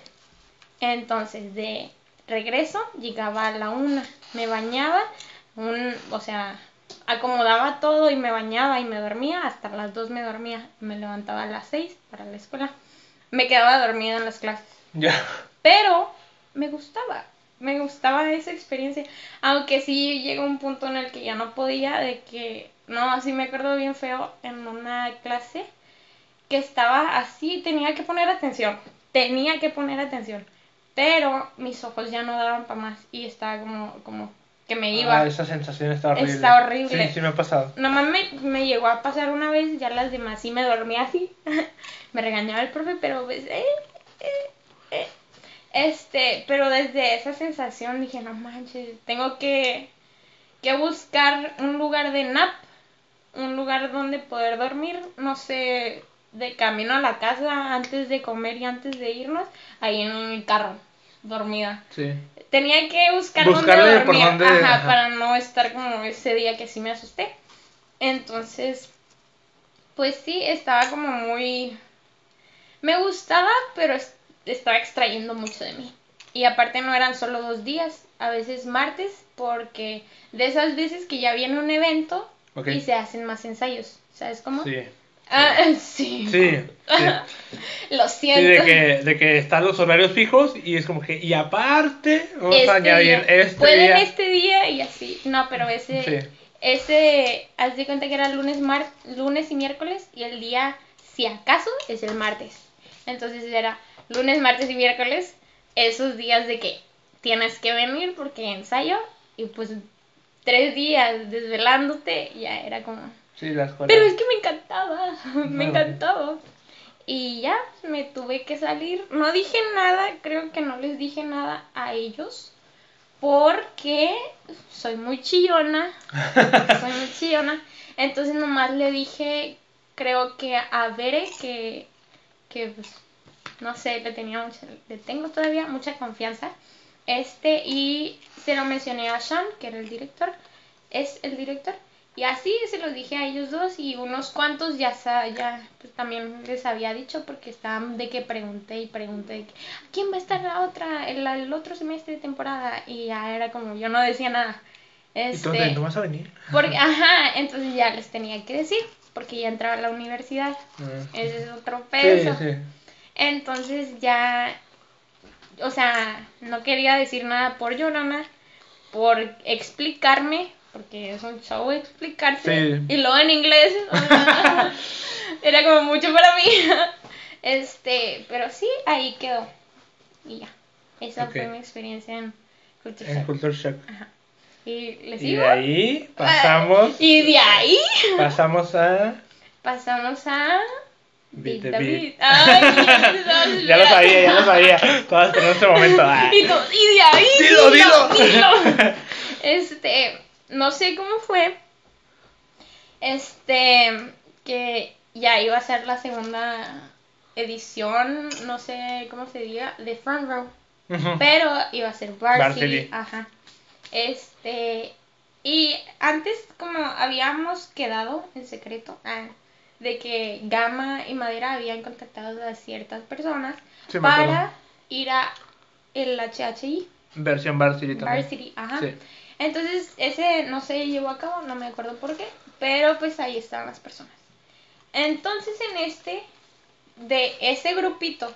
Entonces de regreso llegaba a la 1, me bañaba, un, o sea, acomodaba todo y me bañaba y me dormía, hasta las 2 me dormía, me levantaba a las 6 para la escuela. Me quedaba dormida en las clases. Ya. Pero me gustaba, me gustaba esa experiencia. Aunque sí llegó un punto en el que ya no podía, de que, no, así me acuerdo bien feo en una clase que estaba así, tenía que poner atención, tenía que poner atención. Pero mis ojos ya no daban para más y estaba como, como que me iba. Ah, esa sensación está horrible. Está horrible. Sí, sí me ha pasado. Nomás me, me llegó a pasar una vez, ya las demás sí me dormía así. (laughs) me regañaba el profe, pero pues, eh, eh, eh. Este, pero desde esa sensación dije, no manches, tengo que, que buscar un lugar de nap, un lugar donde poder dormir, no sé, de camino a la casa, antes de comer y antes de irnos, ahí en el carro, dormida Sí. tenía que buscar Buscarle dónde por dónde, ajá, ajá. para no estar como ese día que sí me asusté. Entonces, pues sí, estaba como muy... Me gustaba, pero es- estaba extrayendo mucho de mí. Y aparte no eran solo dos días, a veces martes, porque de esas veces que ya viene un evento y se hacen más ensayos, ¿sabes cómo? Sí. Ah, (laughs) sí. Sí. sí. (laughs) Lo Sí, siento. de que, de que están los horarios fijos y es como que, y aparte, vamos Este a añadir día. este Pueden día. este día y así. No, pero ese, Sí. ese, haz de cuenta que era lunes, mar, lunes y miércoles y el día, si acaso, es el martes. Entonces era lunes, martes y miércoles, esos días de que tienes que venir porque ensayo y pues tres días desvelándote, ya era como... Sí, la escuela. Pero es que me encantaba, (laughs) me No. encantaba. Y ya, me tuve que salir. No dije nada, creo que no les dije nada a ellos. Porque soy muy chillona. (laughs) soy muy chillona. Entonces nomás le dije, creo que a Bere, que, que pues, no sé, le tenía mucha, le tengo todavía mucha confianza. Este, y se lo mencioné a Sean, que era el director, es el director. Y así se los dije a ellos dos y unos cuantos ya, ya pues, también les había dicho porque estaban de que pregunté y pregunté de que, "¿A quién va a estar la otra, el, el otro semestre de temporada y ya era como yo no decía nada. Este, Entonces, ¿no vas a venir? porque, (laughs) ajá, entonces ya les tenía que decir porque ya entraba a la universidad. Ah. Ese es otro peso. sí. Entonces ya, o sea, no quería decir nada por Yolanda, por explicarme, porque es un show explicarse, Sí. y luego en inglés, (laughs) era como mucho para mí. Este, pero sí, ahí quedó. Y ya, esa fue mi experiencia en Culture En Shock. Culture Shock. Y les Y digo, de ahí pasamos, y de ahí pasamos a... pasamos a... Beat the. Beat. Ay, (laughs) ya lo sabía, ya lo sabía. Todas en este momento. ah. Y, tú, y de ahí, Dilo, dilo, dilo. dilo. (laughs) Este, no sé cómo fue. Este, que ya iba a ser la segunda edición, no sé cómo se diga, de Front Row. Pero iba a ser varsity. Ajá. Este. Y antes, como habíamos quedado en secreto, ah, de que Gama y Madera habían contactado a ciertas personas Sí, para ir a el HHI, Versión Varsity también. Varsity, ajá. Sí. Entonces, ese no se llevó a cabo, no me acuerdo por qué, pero pues ahí estaban las personas. Entonces, en este, de ese grupito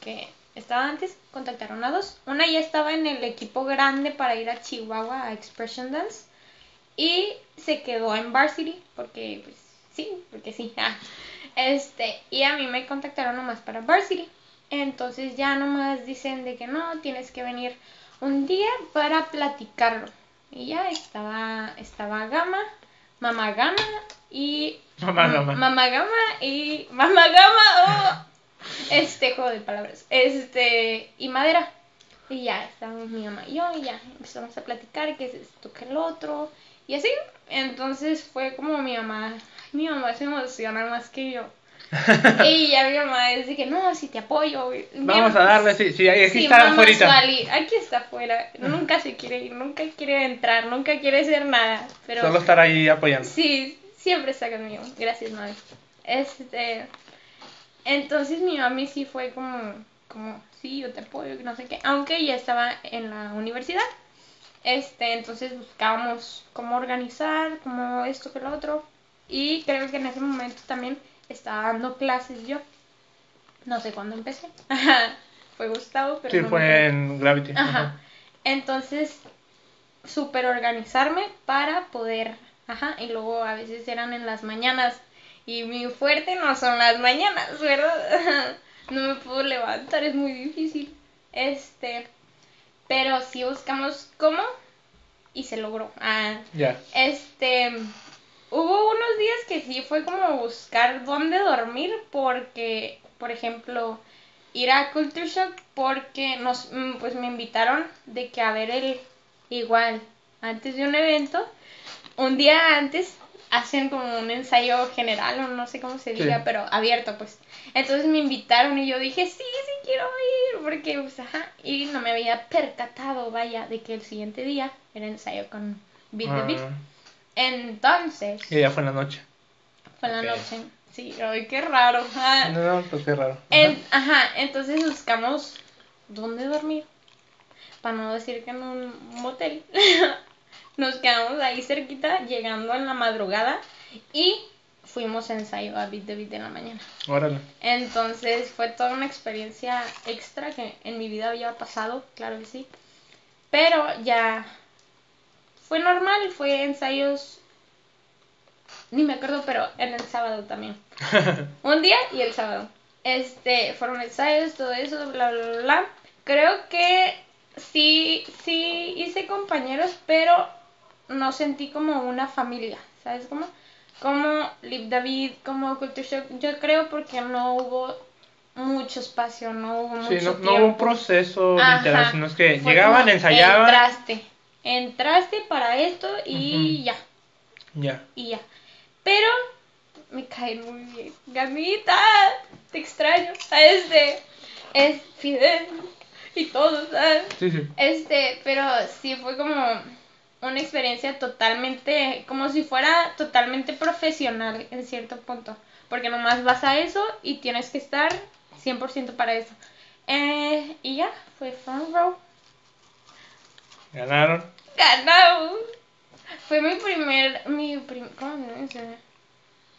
que estaba antes, contactaron a dos. Una ya estaba en el equipo grande para ir a Chihuahua a Expression Dance y se quedó en Varsity porque, pues, sí, porque sí. (laughs) ah. Este, y a mí me contactaron nomás para Varsity. Entonces ya nomás dicen de que no, tienes que venir un día para platicarlo. Y ya estaba, estaba Gama, Mamá Gama y... Mamá Gama. Mamá Gama y... Mamá Gama, oh, este juego de palabras. Este, y Madera. Y ya estábamos mi mamá y yo y ya empezamos a platicar que es esto, que el otro. Y así. Entonces fue como mi mamá. mi mamá se emociona más que yo. (laughs) y ya mi mamá dice que no, si te apoyo. Vamos a darle, sí, sí, aquí Sí, está afuera. Aquí está afuera. Nunca se quiere ir, nunca quiere entrar, nunca quiere hacer nada. Pero Solo estar ahí apoyando. sí, siempre está conmigo. Gracias, mami. Este, entonces mi mami sí fue como, como, sí, yo te apoyo, que no sé qué. Aunque ya estaba en la universidad. Este, entonces buscábamos cómo organizar, cómo esto que lo otro. Y creo que en ese momento también estaba dando clases yo. No sé cuándo empecé. (laughs) fue Gustavo, pero Sí, no me fue acuerdo. en Gravity. Ajá. Entonces, súper organizarme para poder, ajá, y luego a veces eran en las mañanas y mi fuerte no son las mañanas, ¿verdad? (laughs) No me puedo levantar, es muy difícil. Este, pero sí buscamos cómo y se logró. Ah, Ya. este, hubo unos días que sí fue como buscar dónde dormir porque, por ejemplo, ir a Culture Shock porque nos, mm, pues me invitaron de que a ver el, igual, antes de un evento, un día antes hacen como un ensayo general o no sé cómo se Sí. diga, pero abierto pues. Entonces me invitaron y yo dije, sí, sí quiero ir, porque pues ajá, y no me había percatado, vaya, de que el siguiente día era ensayo con Beat the Beat. Ah, Entonces, y ya fue en la noche. fue en la noche. Sí, ay, qué raro. ah. No, no, pues qué raro. Ajá. En- ajá, entonces buscamos dónde dormir. Para no decir que en un motel. (laughs) Nos quedamos ahí cerquita, llegando en la madrugada. Y fuimos a ensayo a Beat the Beat en la mañana. Órale. Entonces fue toda una experiencia extra que en mi vida había pasado, claro que sí. Pero ya fue normal, fue ensayos, ni me acuerdo, pero en el sábado también. (laughs) Un día y el sábado. Este, fueron ensayos, todo eso, bla, bla, bla, bla. Creo que sí, sí hice compañeros, pero no sentí como una familia, ¿sabes cómo? Como Liv David, como Culture Shock, yo creo porque no hubo mucho espacio, no hubo mucho Sí, no, tiempo. no hubo un proceso Ajá. literal, sino es que llegaban, ensayaban. Entraste, entraste para esto y ya, Ya. y ya. Pero me cae muy bien. Gamita, te extraño. A este, es Fidel y todo, ¿sabes? Sí, sí. Este, pero sí fue como una experiencia totalmente, como si fuera totalmente profesional en cierto punto. Porque nomás vas a eso y tienes que estar 100% para eso. Eh, y ya, fue front row. Ganaron. Ganamos. Fue mi primer, mi prim, ¿cómo dice?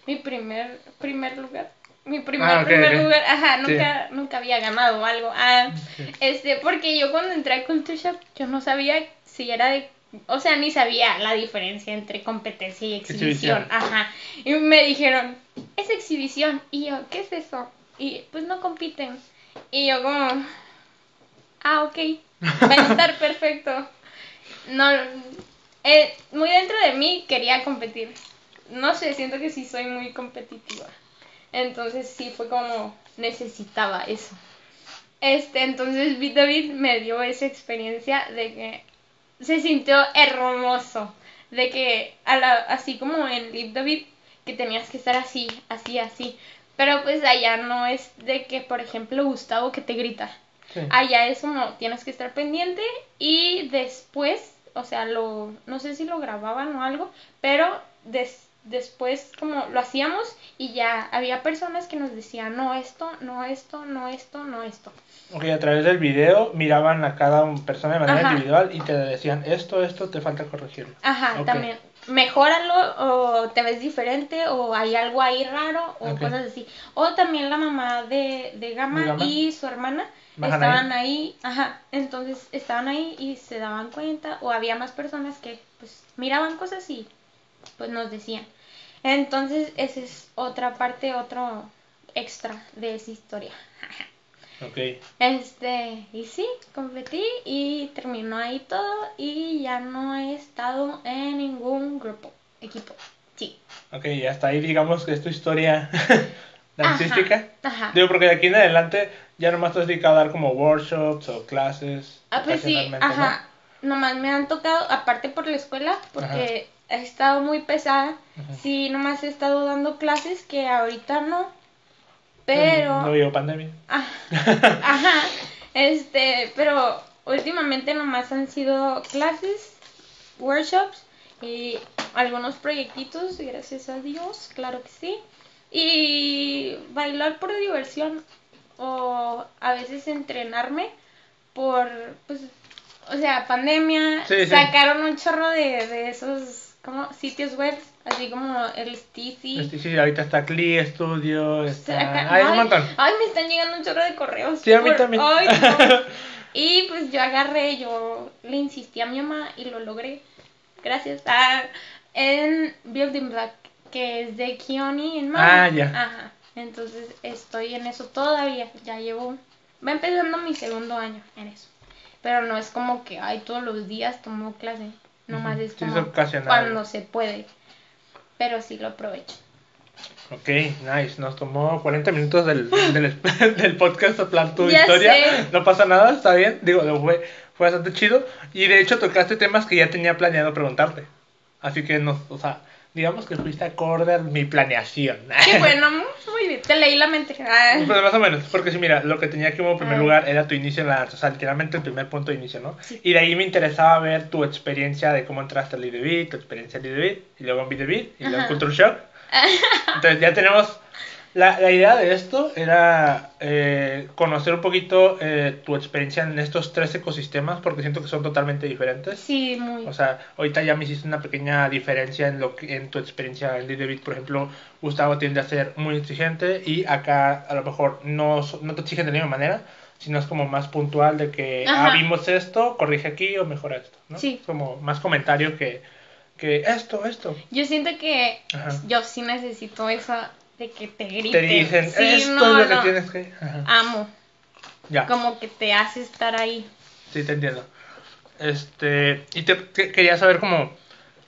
Mi primer, primer lugar. Mi primer, Ah, ok, primer ok. lugar. Ajá, Sí. nunca, nunca había ganado algo. Ah, Ok. (laughs) este, porque yo cuando entré a Culture Shock, yo no sabía si era de, o sea, ni sabía la diferencia entre competencia y exhibición. Exhibición. Ajá. Y me dijeron, es exhibición. Y yo, ¿qué es eso? Y pues no compiten. Y yo como, ah, ok, va a (laughs) estar perfecto. No, eh, muy dentro de mí quería competir. No sé, siento que sí soy muy competitiva. Entonces sí fue como necesitaba eso. Este, entonces Beat David me dio esa experiencia de que se sintió hermoso. De que a la- así como en Live David, que tenías que estar así, así, así. Pero pues allá no es de que, por ejemplo, Gustavo que te grita. Sí. Allá es como tienes que estar pendiente y después, o sea, lo no sé si lo grababan o algo, pero des- después como lo hacíamos y ya había personas que nos decían, no esto, no esto, no esto, no esto. Ok, a través del video miraban a cada persona de manera Ajá. individual y te decían esto, esto, te falta corregirlo. Ajá, también. Mejóralo o te ves diferente o hay algo ahí raro o cosas así. O también la mamá de, de Gama, ¿De Gama? y su hermana estaban ahí. ajá, entonces estaban ahí y se daban cuenta o había más personas que pues miraban cosas y pues nos decían. Entonces esa es otra parte, otro extra de esa historia. (laughs) Ok. Este, y sí, competí y terminó ahí todo y ya no he estado en ningún grupo, equipo. Sí. Ok, y hasta ahí digamos que es tu historia (laughs) dancística. Ajá. Digo, porque de aquí en adelante ya nomás te has dedicado a dar como workshops o clases. Ah, pues sí, ajá. Nomás me han tocado, aparte por la escuela, porque he estado muy pesada. Ajá. Sí, nomás he estado dando clases que ahorita no. Pero. No vivo pandemia. Ah, (laughs) Ajá, este, pero últimamente nomás han sido clases, workshops y algunos proyectitos, gracias a Dios, claro que sí. Y bailar por diversión o a veces entrenarme por, pues, o sea, pandemia, Sí, sí. sacaron un chorro de, de esos como sitios web, así como el. Este, sí, ahorita está Cli Studio, está... Hay un ay, ay, me están llegando un chorro de correos. Sí, a mí por- también. ay, no. (laughs) Y pues yo agarré, yo le insistí a mi mamá y lo logré. Gracias. a en Building Black, que es de Kioni en Maui. Ah, ya. Ajá. Entonces estoy en eso todavía. Ya llevo. Va empezando mi segundo año en eso. Pero no es como que, ay, todos los días tomo clase. Nomás Ujú. es Sí, es como ocasional. cuando se puede. Pero sí lo aprovecho. Ok, nice. Nos tomó 40 minutos del, del, (laughs) del podcast a plan tu Ya historia. sé. No pasa nada, está bien. Digo, fue, fue bastante chido. Y de hecho tocaste temas que ya tenía planeado preguntarte. Así que, no, o sea, digamos que fuiste acorde a mi planeación. (laughs) Qué bueno, muy bien. Te leí la mente. Ah. Pues más o menos, porque si mira, lo que tenía que como primer Ah. lugar era tu inicio en la danza, o sea, literalmente el primer punto de inicio, ¿no? Sí. Y de ahí me interesaba ver tu experiencia de cómo entraste al Beat, tu experiencia the Beat, y luego en Beat, y luego en. Culture Shock. (laughs) Entonces ya tenemos, la, la idea de esto era eh, conocer un poquito eh, tu experiencia en estos tres ecosistemas, porque siento que son totalmente diferentes. Sí, muy. O sea, ahorita ya me hiciste una pequeña diferencia en lo que, en tu experiencia en Beat. Por ejemplo, Gustavo tiende a ser muy exigente y acá a lo mejor no, no te exigen de la misma manera, sino es como más puntual de que, ah, vimos esto, corrige aquí o mejora esto, ¿no? Sí. Como más comentario que, que esto, esto. Yo siento que Ajá. yo sí necesito eso de que te griten. Te dicen, Sí, esto no, es lo no. que tienes que... Ajá. Amo. Ya. Como que te hace estar ahí. Sí, te entiendo. Este, y te, que- quería saber como,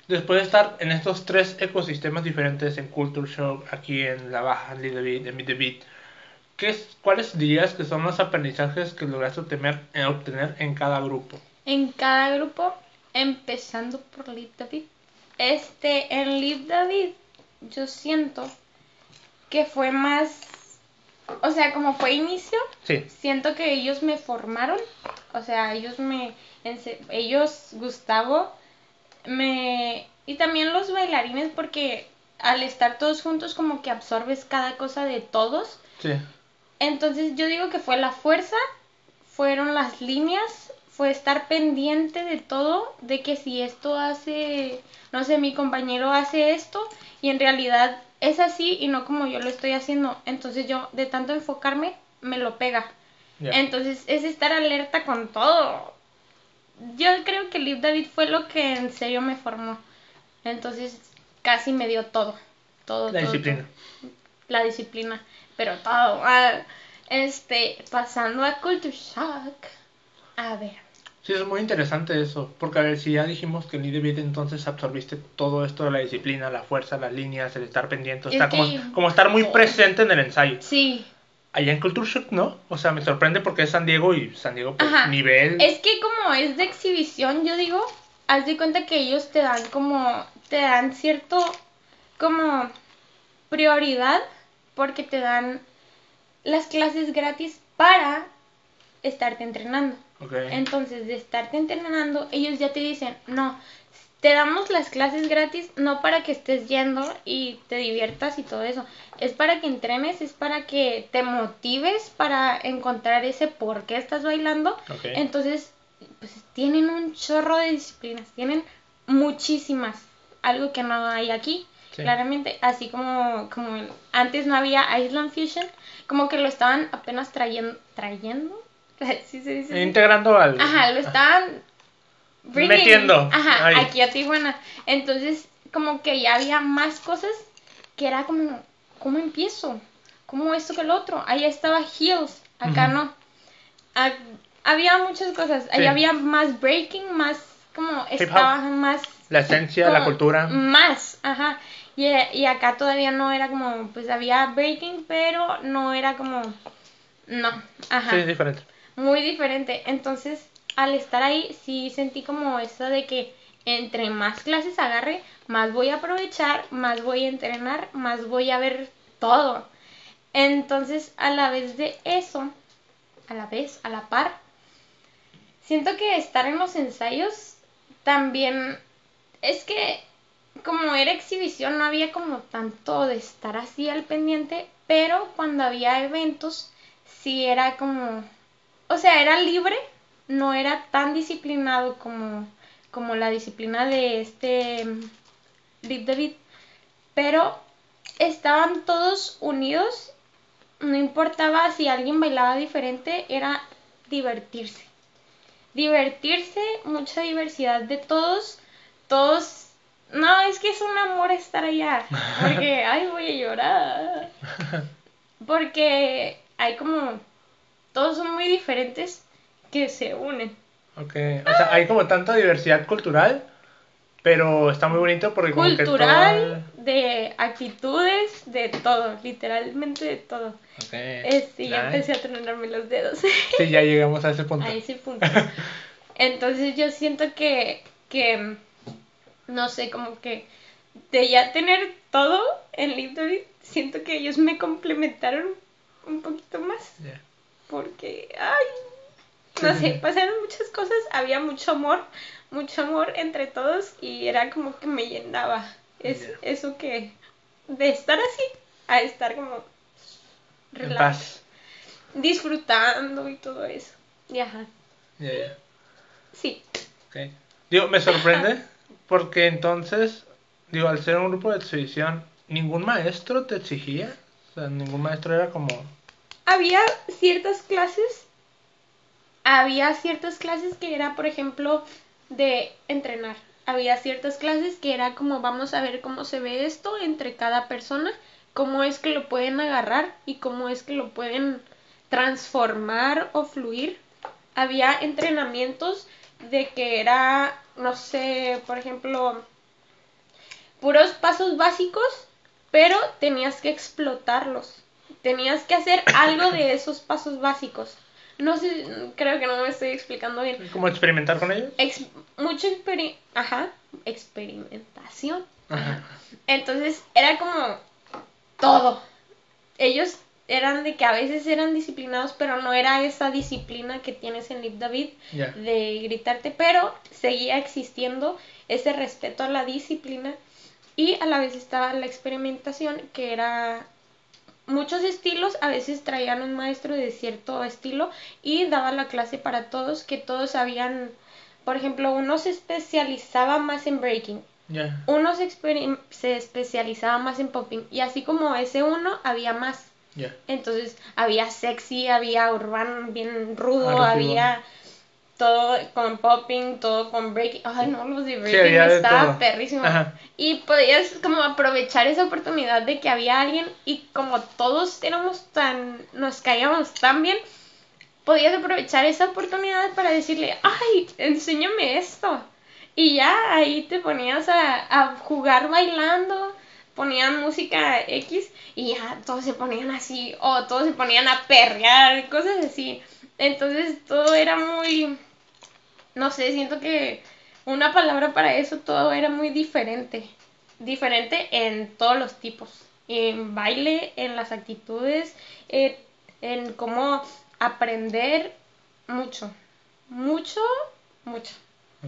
después de estar en estos tres ecosistemas diferentes, en Culture Shock, aquí en La Baja, en Little Beat, en Meet the Beat, ¿qué es, ¿cuáles dirías que son los aprendizajes que lograste obtener, eh, obtener en cada grupo? En cada grupo, empezando por Live David. Este, en Live David, yo siento que fue más, o sea, como fue inicio, Sí, siento que ellos me formaron, o sea, ellos me, ellos, Gustavo, me, y también los bailarines, porque al estar todos juntos como que absorbes cada cosa de todos, sí. entonces yo digo que fue la fuerza, fueron las líneas, fue estar pendiente de todo, de que si esto hace, no sé, mi compañero hace esto y en realidad es así y no como yo lo estoy haciendo, entonces yo de tanto enfocarme me lo pega. Entonces es estar alerta con todo. Yo creo que Liv David fue lo que en serio me formó. Entonces casi me dio todo. Todo. La todo, disciplina. todo. La disciplina. Pero todo. Ah, este, pasando a Culture Shock. A ver. Sí, es muy interesante eso, porque a ver, si ya dijimos que en Beat entonces absorbiste todo esto de la disciplina, la fuerza, las líneas, el estar pendiente, Es estar como, como estar muy presente en el ensayo. Sí. Allá en Culture Shock, ¿no? O sea, me sorprende porque es San Diego y San Diego, pues, Ajá. nivel... Es que como es de exhibición, yo digo, haz de cuenta que ellos te dan como, te dan cierto, como prioridad, porque te dan las clases gratis para estarte entrenando. Entonces, de estarte entrenando, ellos ya te dicen, no, te damos las clases gratis no para que estés yendo y te diviertas y todo eso, es para que entrenes, es para que te motives para encontrar ese por qué estás bailando. Entonces, pues tienen un chorro de disciplinas, tienen muchísimas, algo que no hay aquí. Sí. Claramente, así como, como antes no había Island Fusion, como que lo estaban apenas trayendo, trayendo, (laughs) ¿sí se dice? así? Integrando al... Ajá, lo estaban bringing, Metiendo Ajá, ahí. aquí a Tijuana. Entonces, como que ya había más cosas que era como, ¿cómo empiezo? ¿Cómo esto que el otro? Allá estaba Heels, acá no. Ah, había muchas cosas. Sí. Allá había más breaking, más como estaba más La esencia, la cultura. Más, ajá. Y, y acá todavía no era como, pues había breaking, pero no era como, no, ajá Sí, es diferente. Muy diferente. Entonces, al estar ahí, sí sentí como eso de que entre más clases agarre, más voy a aprovechar, más voy a entrenar, más voy a ver todo. Entonces, a la vez de eso, a la vez, a la par, siento que estar en los ensayos también es que como era exhibición no había como tanto de estar así al pendiente, pero cuando había eventos sí era como, o sea, era libre, no era tan disciplinado como, como la disciplina de este mm, Live David, pero estaban todos unidos, no importaba si alguien bailaba diferente, era divertirse. Divertirse, mucha diversidad de todos, todos, no, es que es un amor estar allá, porque, (laughs) ay, voy a llorar, (laughs) porque hay como, todos son muy diferentes que se unen. Ok. O sea, hay como tanta diversidad cultural, pero está muy bonito porque como que Cultural, de actitudes, de todo, literalmente de todo. Ok. Este, ya Nice. empecé a tronarme los dedos. Sí, ya llegamos a ese (laughs) punto. a ese punto. Entonces yo siento que, que, no sé, como que de ya tener todo en Library, siento que ellos me complementaron un poquito más. Ya. Porque, ay, no sé, (laughs) pasaron muchas cosas, había mucho amor, mucho amor entre todos y era como que me llenaba. Es eso que, de estar así, a estar como relax, disfrutando y todo eso. Y ajá, Ya, ya. sí. Ok. Digo, me sorprende porque entonces, digo, al ser un grupo de exhibición, ningún maestro te exigía. O sea, ningún maestro era como. Había ciertas clases, había ciertas clases que era, por ejemplo, de entrenar. Había ciertas clases que era como vamos a ver cómo se ve esto entre cada persona, cómo es que lo pueden agarrar y cómo es que lo pueden transformar o fluir. Había entrenamientos de que era, no sé, por ejemplo, puros pasos básicos, pero tenías que explotarlos. Tenías que hacer algo de esos pasos básicos. No sé, creo que no me estoy explicando bien. ¿Cómo experimentar con ellos? Ex mucho experi Ajá, experimentación. Ajá. Entonces era como todo. Ellos eran de que a veces eran disciplinados, pero no era esa disciplina que tienes en Liv David de gritarte, pero seguía existiendo ese respeto a la disciplina y a la vez estaba la experimentación que era muchos estilos, a veces traían un maestro de cierto estilo y daba la clase para todos, que todos sabían, por ejemplo, uno se especializaba más en breaking, uno se, se especializaba más en popping y así como ese uno había más. Entonces había sexy, había urbano bien rudo, había todo con popping, todo con breaking. Ay, no, los de breaking estaba perrísimo. Y podías como aprovechar esa oportunidad de que había alguien y como todos éramos tan, nos caíamos tan bien, podías aprovechar esa oportunidad para decirle, ay, enséñame esto. Y ya ahí te ponías a, a jugar bailando ponían música X y ya todos se ponían así, o todos se ponían a perrear, cosas así. Entonces todo era muy, no sé, siento que una palabra para eso todo era muy diferente. Diferente en todos los tipos. En baile, en las actitudes, en, cómo aprender mucho. Mucho, mucho.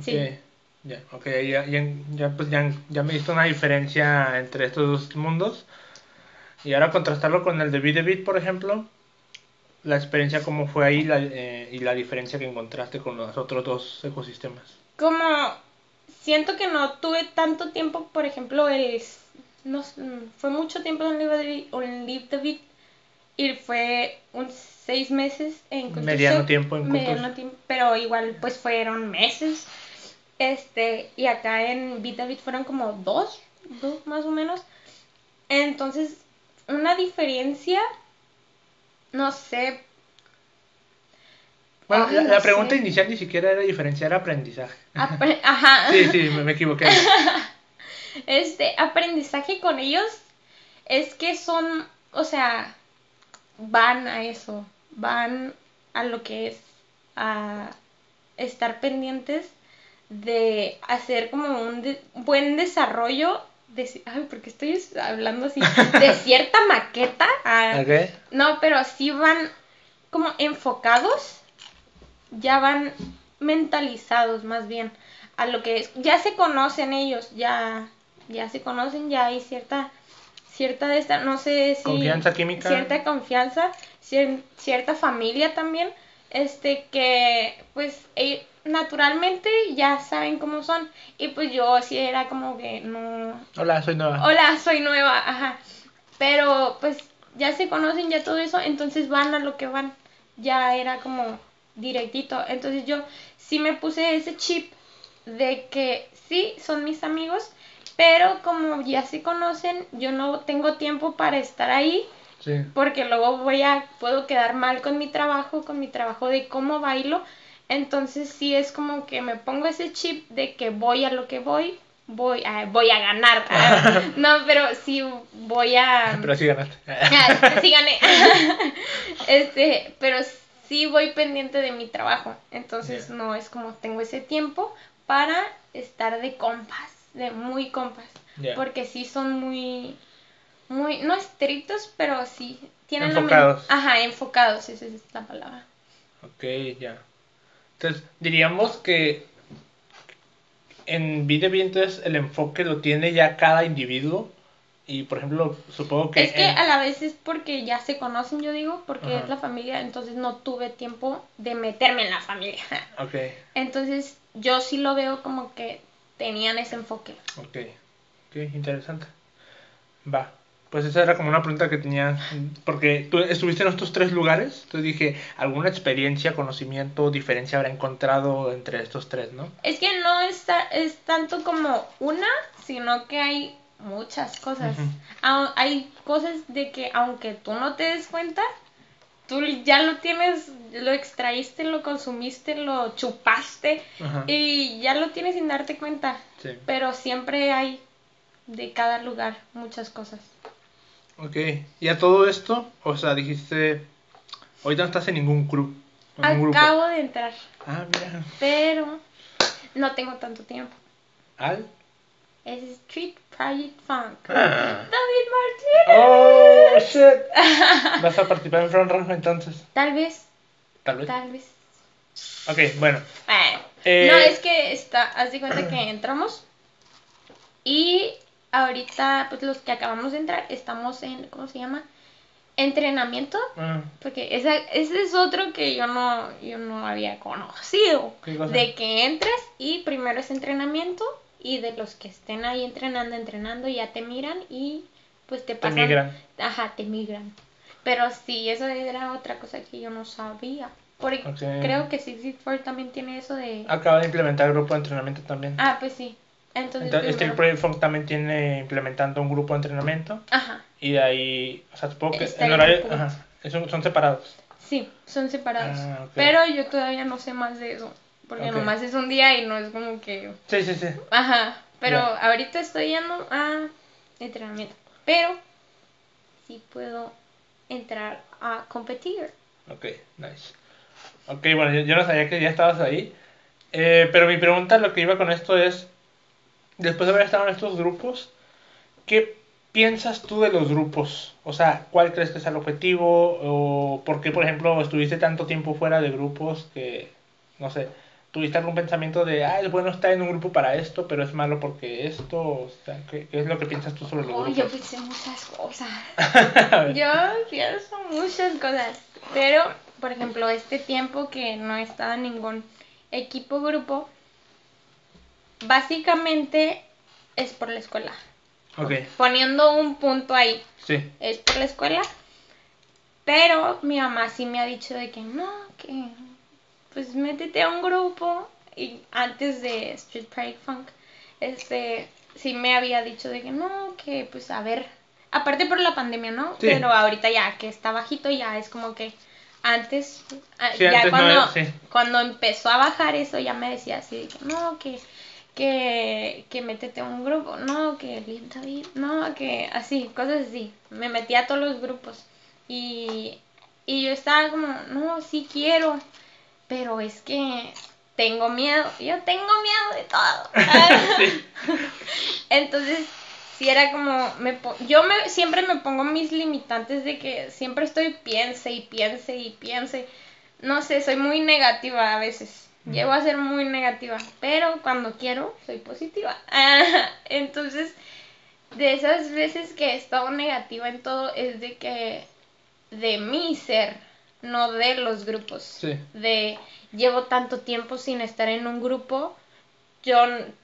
Sí. Ya, ok, ya, ya, pues ya, ya me hizo una diferencia entre estos dos mundos. Y ahora contrastarlo con el de Beat por ejemplo, la experiencia cómo fue ahí la, eh, y la diferencia que encontraste con los otros dos ecosistemas. Como siento que no tuve tanto tiempo, por ejemplo, el no fue mucho tiempo en Live y fue un seis meses en Mediano tiempo en Mediano tiempo, pero igual pues fueron meses. Este, y acá en David fueron como dos, dos más o menos. Entonces, una diferencia, no sé. Bueno, la, pregunta inicial ni siquiera era diferenciar aprendizaje. (laughs) Ajá. sí, sí, me, me equivoqué. (laughs) este, aprendizaje con ellos es que son, o sea, van a eso, van a lo que es a estar pendientes de hacer como un buen desarrollo de, ay, porque estoy hablando así, de (laughs) cierta maqueta. No, pero sí van como enfocados, ya van mentalizados más bien a lo que es, ya se conocen ellos, ya, ya se conocen, ya hay cierta, cierta de esta, no sé si... Confianza química. Cierta confianza, cierta familia también, este, que pues ellos, naturalmente ya saben cómo son. Y pues yo sí era como que no. Hola, soy nueva. Hola, soy nueva, ajá. Pero pues ya se conocen ya todo eso, entonces van a lo que van. Ya era como directito. Entonces yo sí me puse ese chip de que sí, son mis amigos, pero como ya se conocen, yo no tengo tiempo para estar ahí. Sí. Porque luego voy a, puedo quedar mal con mi trabajo, con mi trabajo de cómo bailo. Entonces sí es como que me pongo ese chip de que voy a lo que voy, voy a, voy a ganar. (laughs) no, pero sí voy a... Pero sí ganaste. Ah, sí (laughs) gané. (laughs) este, pero sí voy pendiente de mi trabajo. Entonces no es como tengo ese tiempo para estar de compas, de muy compas. Porque sí son muy, muy, no estrictos, pero sí tienen... Enfocados. Ajá, enfocados, esa es la palabra. Ok, ya. Entonces, diríamos que en Vida entonces el enfoque lo tiene ya cada individuo. Y por ejemplo, supongo que. Es que a la vez es porque ya se conocen, yo digo, porque es la familia, entonces no tuve tiempo de meterme en la familia. (laughs) Ok. Entonces yo sí lo veo como que tenían ese enfoque. Ok. Ok, interesante. Va. Pues esa era como una pregunta que tenía, porque tú estuviste en estos tres lugares, entonces dije, ¿alguna experiencia, conocimiento, diferencia habrá encontrado entre estos tres, no? Es que no está, es tanto como una, sino que hay muchas cosas. Hay cosas de que aunque tú no te des cuenta, tú ya lo tienes, lo extraíste, lo consumiste, lo chupaste y ya lo tienes sin darte cuenta. Pero siempre hay de cada lugar muchas cosas. Ok, y a todo esto, o sea, dijiste, ahorita no estás en ningún club. en ningún grupo. Acabo de entrar, Ah, mira. pero no tengo tanto tiempo. ¿Al? Es Street Project Funk. Ah. David Martínez. Oh, shit. (laughs) ¿Vas a participar en Front Run entonces? Tal vez, Tal vez. tal vez. Ok, bueno. Eh, Eh, No, es que está, haz de cuenta que entramos y ahorita, pues los que acabamos de entrar, estamos en, ¿cómo se llama? Entrenamiento, ah, porque esa, ese es otro que yo no, yo no había conocido. ¿Qué cosa? De que entres y primero es entrenamiento y de los que estén ahí entrenando, entrenando, ya te miran y pues te pasan. migran. Ajá, te migran. Pero sí, eso era otra cosa que yo no sabía. Porque creo que Six Four también tiene eso de... Acaba de implementar grupo de entrenamiento también. Ah, pues sí. Entonces, Entonces, primero- Project Funk también tiene implementando un grupo de entrenamiento. Ajá, Y de ahí, o sea, supongo que Está en horario, ajá, son, son separados. sí, son separados. Ah. Pero yo todavía no sé más de eso. Porque nomás es un día y no es como que... Sí, sí, sí. Ajá, pero ahorita estoy yendo a entrenamiento. Pero sí puedo entrar a competir. Ok, nice. Ok, bueno, yo, yo no sabía que ya estabas ahí. Eh, pero mi pregunta, lo que iba con esto es, después de haber estado en estos grupos, ¿qué piensas tú de los grupos? O sea, ¿cuál crees que es el objetivo? ¿O por qué, por ejemplo, estuviste tanto tiempo fuera de grupos que, no sé, tuviste algún pensamiento de, ah, es bueno estar en un grupo para esto, pero es malo porque esto? O sea, ¿qué, qué es lo que piensas tú sobre los Oh, yo pensé muchas cosas. (laughs) (laughs) Yo pienso muchas cosas. Pero, por ejemplo, este tiempo que no he estado en ningún equipo grupo, básicamente es por la escuela. ok, Poniendo un punto ahí, sí. es por la escuela. Pero mi mamá sí me ha dicho de que no, que pues métete a un grupo. Y antes de Street Pride Funk, este, sí me había dicho de que no, que pues a ver, aparte por la pandemia, ¿no? Sí. Pero ahorita ya que está bajito, ya es como que antes, Sí, ya antes cuando, sí. cuando empezó a bajar eso, ya me decía así de que no, que que, que métete a un grupo, no, que Liam David, no, que así, cosas así. Me metí a todos los grupos y, y yo estaba como, no, sí quiero, pero es que tengo miedo, yo tengo miedo de todo. (laughs) (laughs) Entonces, si era como, me yo me, siempre me pongo mis limitantes de que siempre estoy piense y piense y piense. No sé, soy muy negativa a veces. Llego a ser muy negativa, pero cuando quiero, soy positiva. (laughs) Entonces, de esas veces que he estado negativa en todo, es de que de mi ser, no de los grupos. Sí. De llevo tanto tiempo sin estar en un grupo. Yo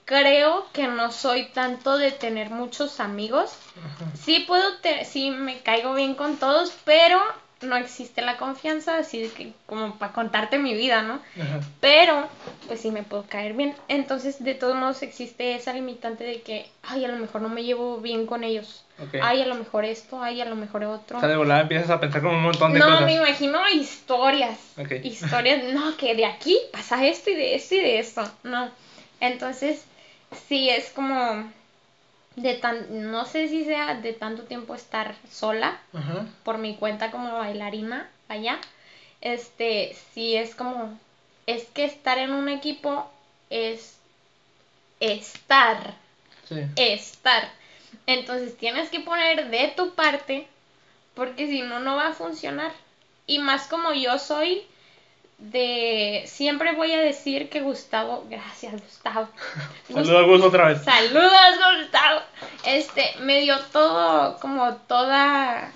creo que no soy tanto de tener muchos amigos. Ajá. Sí puedo, te- sí me caigo bien con todos, pero no existe la confianza, así que como para contarte mi vida, ¿no? Ajá. Pero, pues sí me puedo caer bien. Entonces, de todos modos, existe esa limitante de que, ay, a lo mejor no me llevo bien con ellos. Ay, a lo mejor esto, ay, a lo mejor otro. O sea, de volada empiezas a pensar como un montón de No, cosas. me imagino historias. Historias, no, que de aquí pasa esto y de esto y de esto. No. Entonces, sí es como de tan, no sé si sea de tanto tiempo estar sola Ajá. por mi cuenta como bailarina allá. Este, sí es como, es que estar en un equipo es estar Sí. estar. Entonces tienes que poner de tu parte porque si no, no va a funcionar. Y más como yo soy de... Siempre voy a decir que Gustavo... Gracias, Gustavo. Gus- (laughs) Saludos a Gus otra vez. Saludos, Gustavo. Este, me dio todo, como toda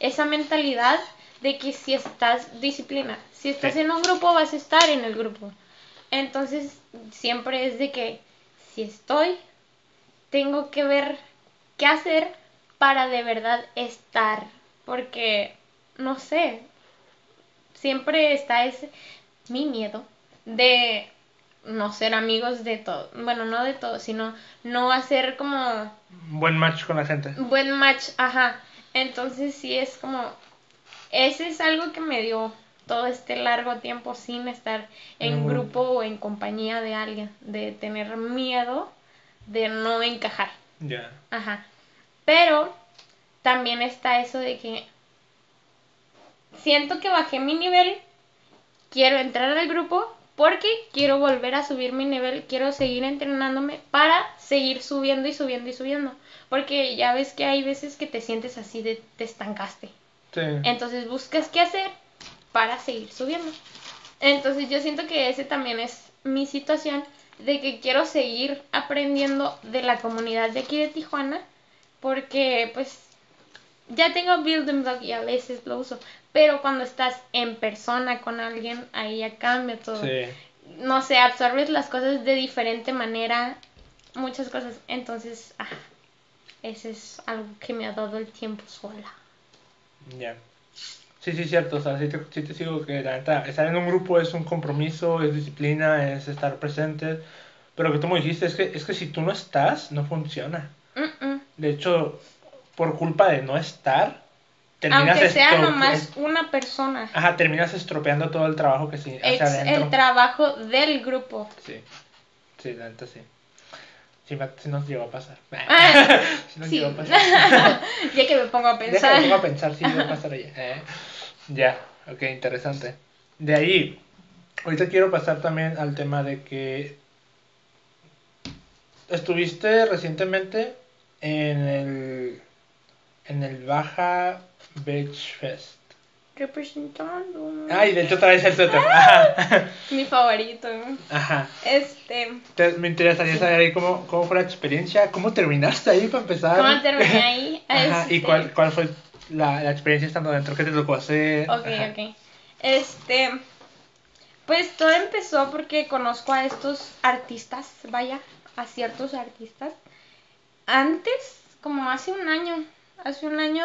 esa mentalidad de que si estás disciplina, si estás Sí. en un grupo, vas a estar en el grupo. Entonces, siempre es de que si estoy, tengo que ver qué hacer para de verdad estar. Porque, no sé, siempre está ese, mi miedo de no ser amigos de todo. Bueno, no de todo, sino no hacer como Buen match con la gente. buen match, ajá. Entonces sí es como, ese es algo que me dio todo este largo tiempo sin estar en grupo o en compañía de alguien, de tener miedo de no encajar. Ya. Ajá. Pero también está eso de que siento que bajé mi nivel, quiero entrar al grupo porque quiero volver a subir mi nivel, quiero seguir entrenándome para seguir subiendo y subiendo y subiendo. Porque ya ves que hay veces que te sientes así de te estancaste. Sí. Entonces buscas qué hacer para seguir subiendo. Entonces yo siento que ese también es mi situación de que quiero seguir aprendiendo de la comunidad de aquí de Tijuana porque pues ya tengo Building Block y a veces lo uso, pero cuando estás en persona con alguien ahí ya cambia todo. Sí. No sé, absorbes las cosas de diferente manera, muchas cosas. Entonces, ah, ese es algo que me ha dado el tiempo sola. Ya. Sí, sí, cierto. O sea, sí te, sí te sigo que la neta, estar en un grupo es un compromiso, es disciplina, es estar presente. Pero lo que tú me dijiste es que, es que si tú no estás, no funciona. De hecho, por culpa de no estar, Aunque sea nomás una persona. Ajá, terminas estropeando todo el trabajo que se hace Es adentro. el trabajo del grupo. Sí, sí, la neta sí. Sí, me- sí nos llegó a pasar. Ah, (laughs) (laughs) sí nos sí. llegó a pasar. (laughs) ya que me pongo a pensar. de pongo a pensar si va a pasar allá. Eh, Ya, ok, interesante. De ahí, ahorita quiero pasar también al tema de que estuviste recientemente en el en el Baja Fest. Representando. Ay, de hecho traes el suéter. Ajá. (laughs) Mi favorito. Ajá. Este. Te- me interesaría saber ahí cómo, cómo fue la experiencia, cómo terminaste ahí para empezar. ¿Cómo terminé ahí? (laughs) Ajá, ¿Y Este, cuál, cuál fue la, la experiencia estando dentro? ¿Qué te tocó hacer? Ok, Ajá. ok. Este. Pues todo empezó porque conozco a estos artistas, vaya, a ciertos artistas. Antes, como hace un año, hace un año,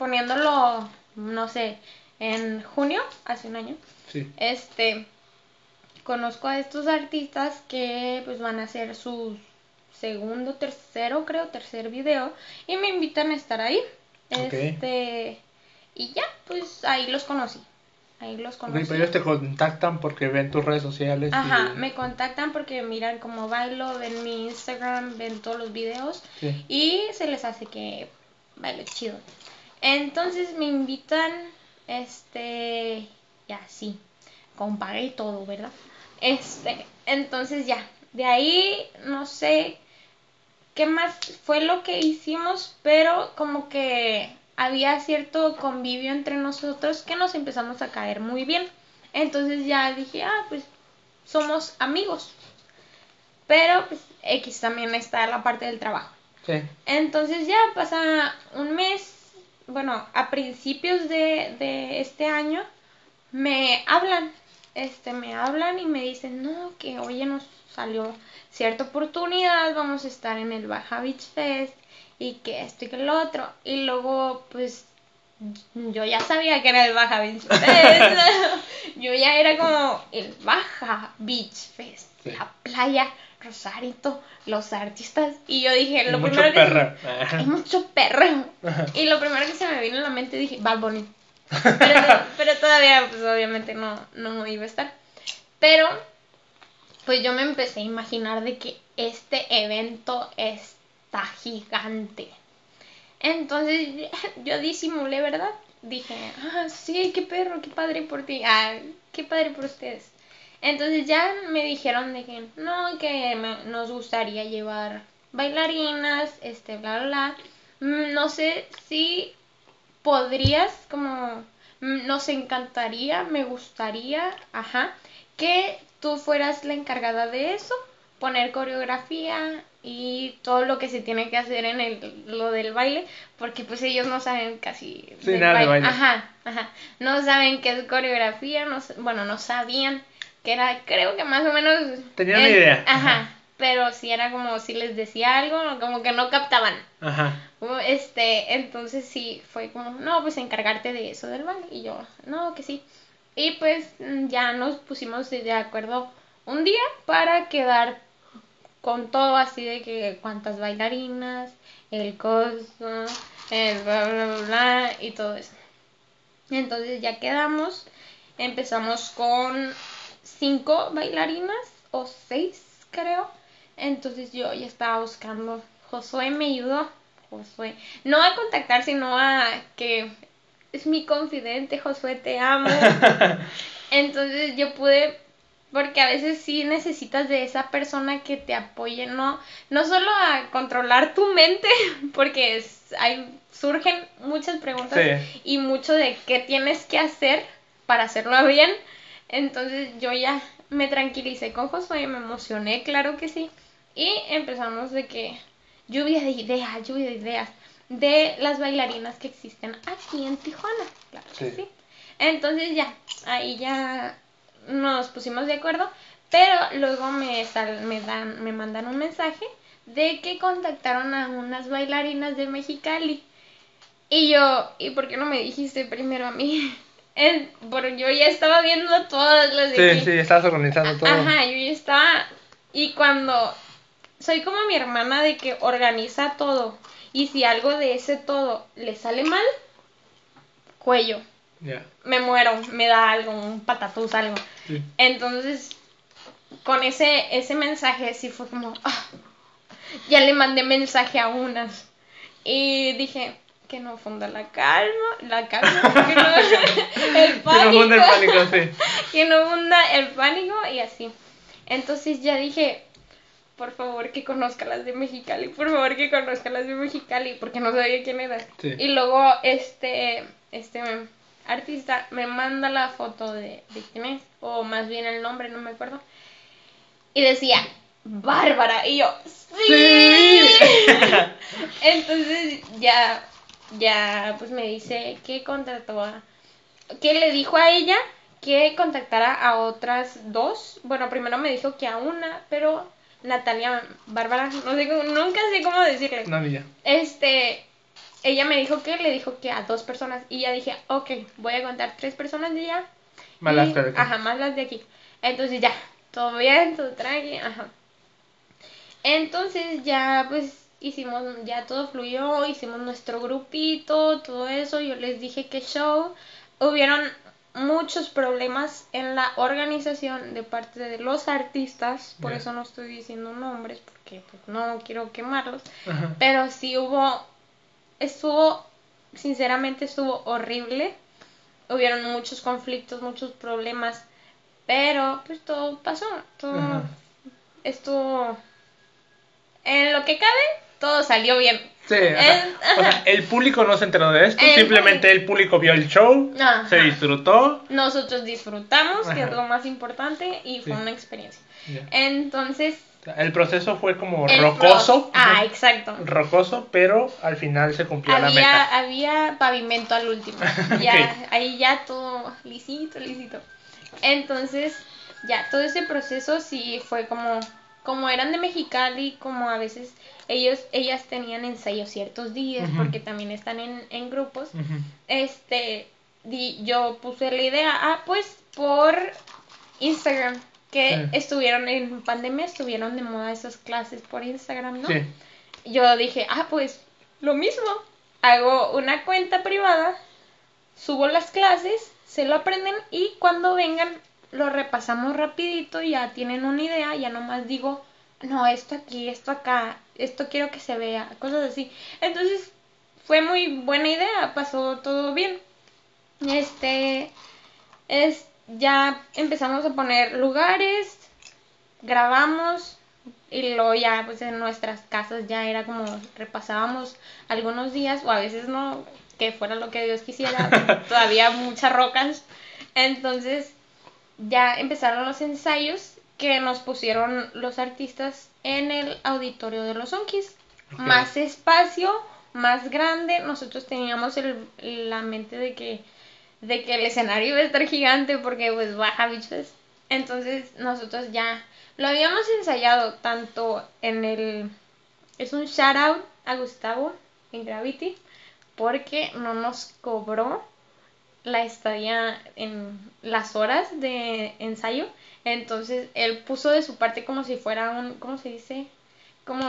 poniéndolo, no sé, en junio, hace un año, Sí. este, conozco a estos artistas que pues van a hacer su segundo, tercero, creo, tercer video y me invitan a estar ahí. Este, y ya, pues ahí los conocí. Ahí los conocí. pero ellos te contactan porque ven tus redes sociales. Ajá, y- me contactan porque miran cómo bailo, ven mi Instagram, ven todos los videos Sí. y se les hace que bailo chido. Entonces me invitan, este, ya sí, con paga y todo, ¿verdad? Este, entonces ya, de ahí no sé qué más fue lo que hicimos, pero como que había cierto convivio entre nosotros que nos empezamos a caer muy bien. Entonces ya dije, ah, pues somos amigos. Pero pues X también está la parte del trabajo. Sí. Entonces ya pasa un mes, bueno, a principios de, de este año me hablan, este, me hablan y me dicen, no, que oye nos salió cierta oportunidad, vamos a estar en el Baja Beach Fest y que esto y que lo otro. Y luego, pues, yo ya sabía que era el Baja Beach Fest. (laughs) yo ya era como el Baja Beach Fest, Sí. la playa, Rosarito, los artistas. Y yo dije, lo mucho primero que hay mucho perreo. Ajá. Y lo primero que se me vino a la mente dije, Bad Bunny. (laughs) Pero, pero todavía, pues obviamente no, no iba a estar. Pero, pues yo me empecé a imaginar de que este evento está gigante. Entonces (laughs) yo disimulé, ¿verdad? Dije, ah, sí, qué perro, qué padre por ti. Ah, qué padre por ustedes. Entonces ya me dijeron de que no, que me- nos gustaría llevar bailarinas, este, bla, bla, bla. Mm, No sé si podrías, como, mm, nos encantaría, me gustaría, ajá, que tú fueras la encargada de eso, poner coreografía y todo lo que se tiene que hacer en el, lo del baile, porque pues ellos no saben casi Sí, del nada de baile. Ajá, ajá. No saben qué es coreografía, no, bueno, no sabían que era, creo que más o menos... Tenían una idea. Ajá, pero si era como si les decía algo, como que no captaban. Ajá. Este, entonces sí, fue como, no, pues encargarte de eso del baile. Y yo, no, que sí. Y pues mm, ya nos pusimos de acuerdo un día para quedar con todo así de que cuántas bailarinas, el costo, el bla, bla, bla, bla, y todo eso. Entonces ya quedamos, empezamos con cinco bailarinas o seis, creo. Entonces yo ya estaba buscando Josué me ayudó. Josué. No a contactar, sino a que es mi confidente, Josué, te amo. (laughs) Entonces yo pude, porque a veces sí necesitas de esa persona que te apoye, no, no solo a controlar tu mente, (laughs) porque es, hay, surgen muchas preguntas Sí. y mucho de qué tienes que hacer para hacerlo bien. Entonces yo ya me tranquilicé con Josué, me emocioné, claro que sí. Y empezamos de que lluvia de ideas, lluvia de ideas de las bailarinas que existen aquí en Tijuana. Claro que Sí. sí. Entonces ya, ahí ya nos pusimos de acuerdo, pero luego me, sal- me, dan, me mandan un mensaje de que contactaron a unas bailarinas de Mexicali. Y yo, ¿y por qué no me dijiste primero a mí? (laughs) Es- porque yo ya estaba viendo todas las de Sí, sí, estás organizando todo. Ajá, yo ya estaba. Y cuando. Soy como mi hermana de que organiza todo. Y si algo de ese todo le sale mal, cuello. Ya. Me muero, me da algo, un patatús, algo. Sí. Entonces, con ese, ese mensaje sí fue como. ah, ya le mandé mensaje a unas. Y dije. Que no funda la calma, la calma, (laughs) que no, el Que pánico no funde el pánico, sí. que no hunda el pánico y así. Entonces ya dije, por favor que conozca las de Mexicali, por favor que conozca las de Mexicali, porque no sabía quién era. Sí. Y luego este, este artista me manda la foto de, de quién es, o más bien el nombre, no me acuerdo. Y decía, Bárbara, y yo, sí. (laughs) Entonces ya, ya, pues me dice que contrató a, que le dijo a ella que contactara a otras dos. Bueno, primero me dijo que a una, pero Natalia Bárbara, no sé, nunca sé cómo decirle. Ya. Este, ella me dijo que le dijo que a dos personas y ya dije, ok, voy a contar tres personas de allá. Más y- las de aquí. Ajá, más las de aquí. Entonces ya, todo bien, todo tranqui, ajá. Entonces ya pues hicimos, ya todo fluyó, hicimos nuestro grupito, todo eso, yo les dije que show. Hubieron muchos problemas en la organización de parte de los artistas, por eso no estoy diciendo nombres, porque pues, no quiero quemarlos, Ajá. pero sí hubo, estuvo, sinceramente estuvo horrible, hubieron muchos conflictos, muchos problemas, pero pues todo pasó, todo Ajá. estuvo, en lo que cabe, todo salió bien. Sí, sea, El- o sea, el público no se enteró de esto, El simplemente el público vio el show, Ajá. se disfrutó. Nosotros disfrutamos, que es lo más importante, y fue Sí. una experiencia. Ya. Entonces... El proceso fue como rocoso, Ah, exacto. rocoso, pero al final se cumplió la meta. había pavimento al último. (laughs) Ya, ahí ya todo lisito, lisito. Entonces, ya, todo ese proceso sí fue como, como eran de Mexicali, como a veces ellos, ellas tenían ensayos ciertos días, porque también están en, en grupos. Este, di- yo puse la idea, ah, pues por Instagram, que Sí. estuvieron en pandemia, estuvieron de moda esas clases por Instagram, ¿no? Sí, yo dije, ah, pues lo mismo. Hago una cuenta privada, subo las clases, se lo aprenden y cuando vengan lo repasamos rapidito, ya tienen una idea, ya nomás digo, no, esto aquí, esto acá, esto quiero que se vea, cosas así. Entonces, fue muy buena idea, pasó todo bien. Este, es, ya empezamos a poner lugares, grabamos y luego ya pues en nuestras casas ya era como repasábamos algunos días o a veces no, que fuera lo que Dios quisiera, (laughs) todavía muchas rocas. Entonces ya empezaron los ensayos que nos pusieron los artistas en el auditorio de los Onkis. Más espacio, más grande. Nosotros teníamos el, la mente de que, de que el escenario iba a estar gigante porque pues baja bichos. Entonces nosotros ya lo habíamos ensayado tanto en el... Es un shout out a Gustavo en Gravity porque no nos cobró la estadía en las horas de ensayo. Entonces él puso de su parte como si fuera un, ¿cómo se dice? Como...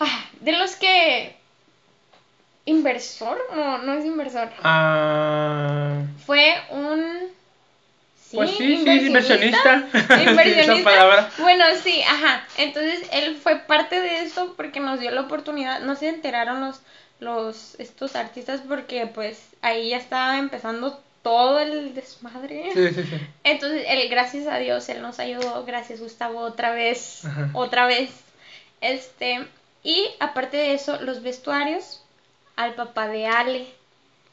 Ah, de los que... Inversor, no, no es inversor. Ah, Fue un pues sí, sí, inversionista. Inversionista. (laughs) Bueno, sí, ajá. Entonces él fue parte de esto porque nos dio la oportunidad. No se enteraron los, los estos artistas porque pues ahí ya estaba empezando todo el desmadre. Sí, sí, sí. Entonces él, gracias a Dios, él nos ayudó. Gracias Gustavo, otra vez, Ajá. otra vez. Este y aparte de eso, los vestuarios al papá de Ale.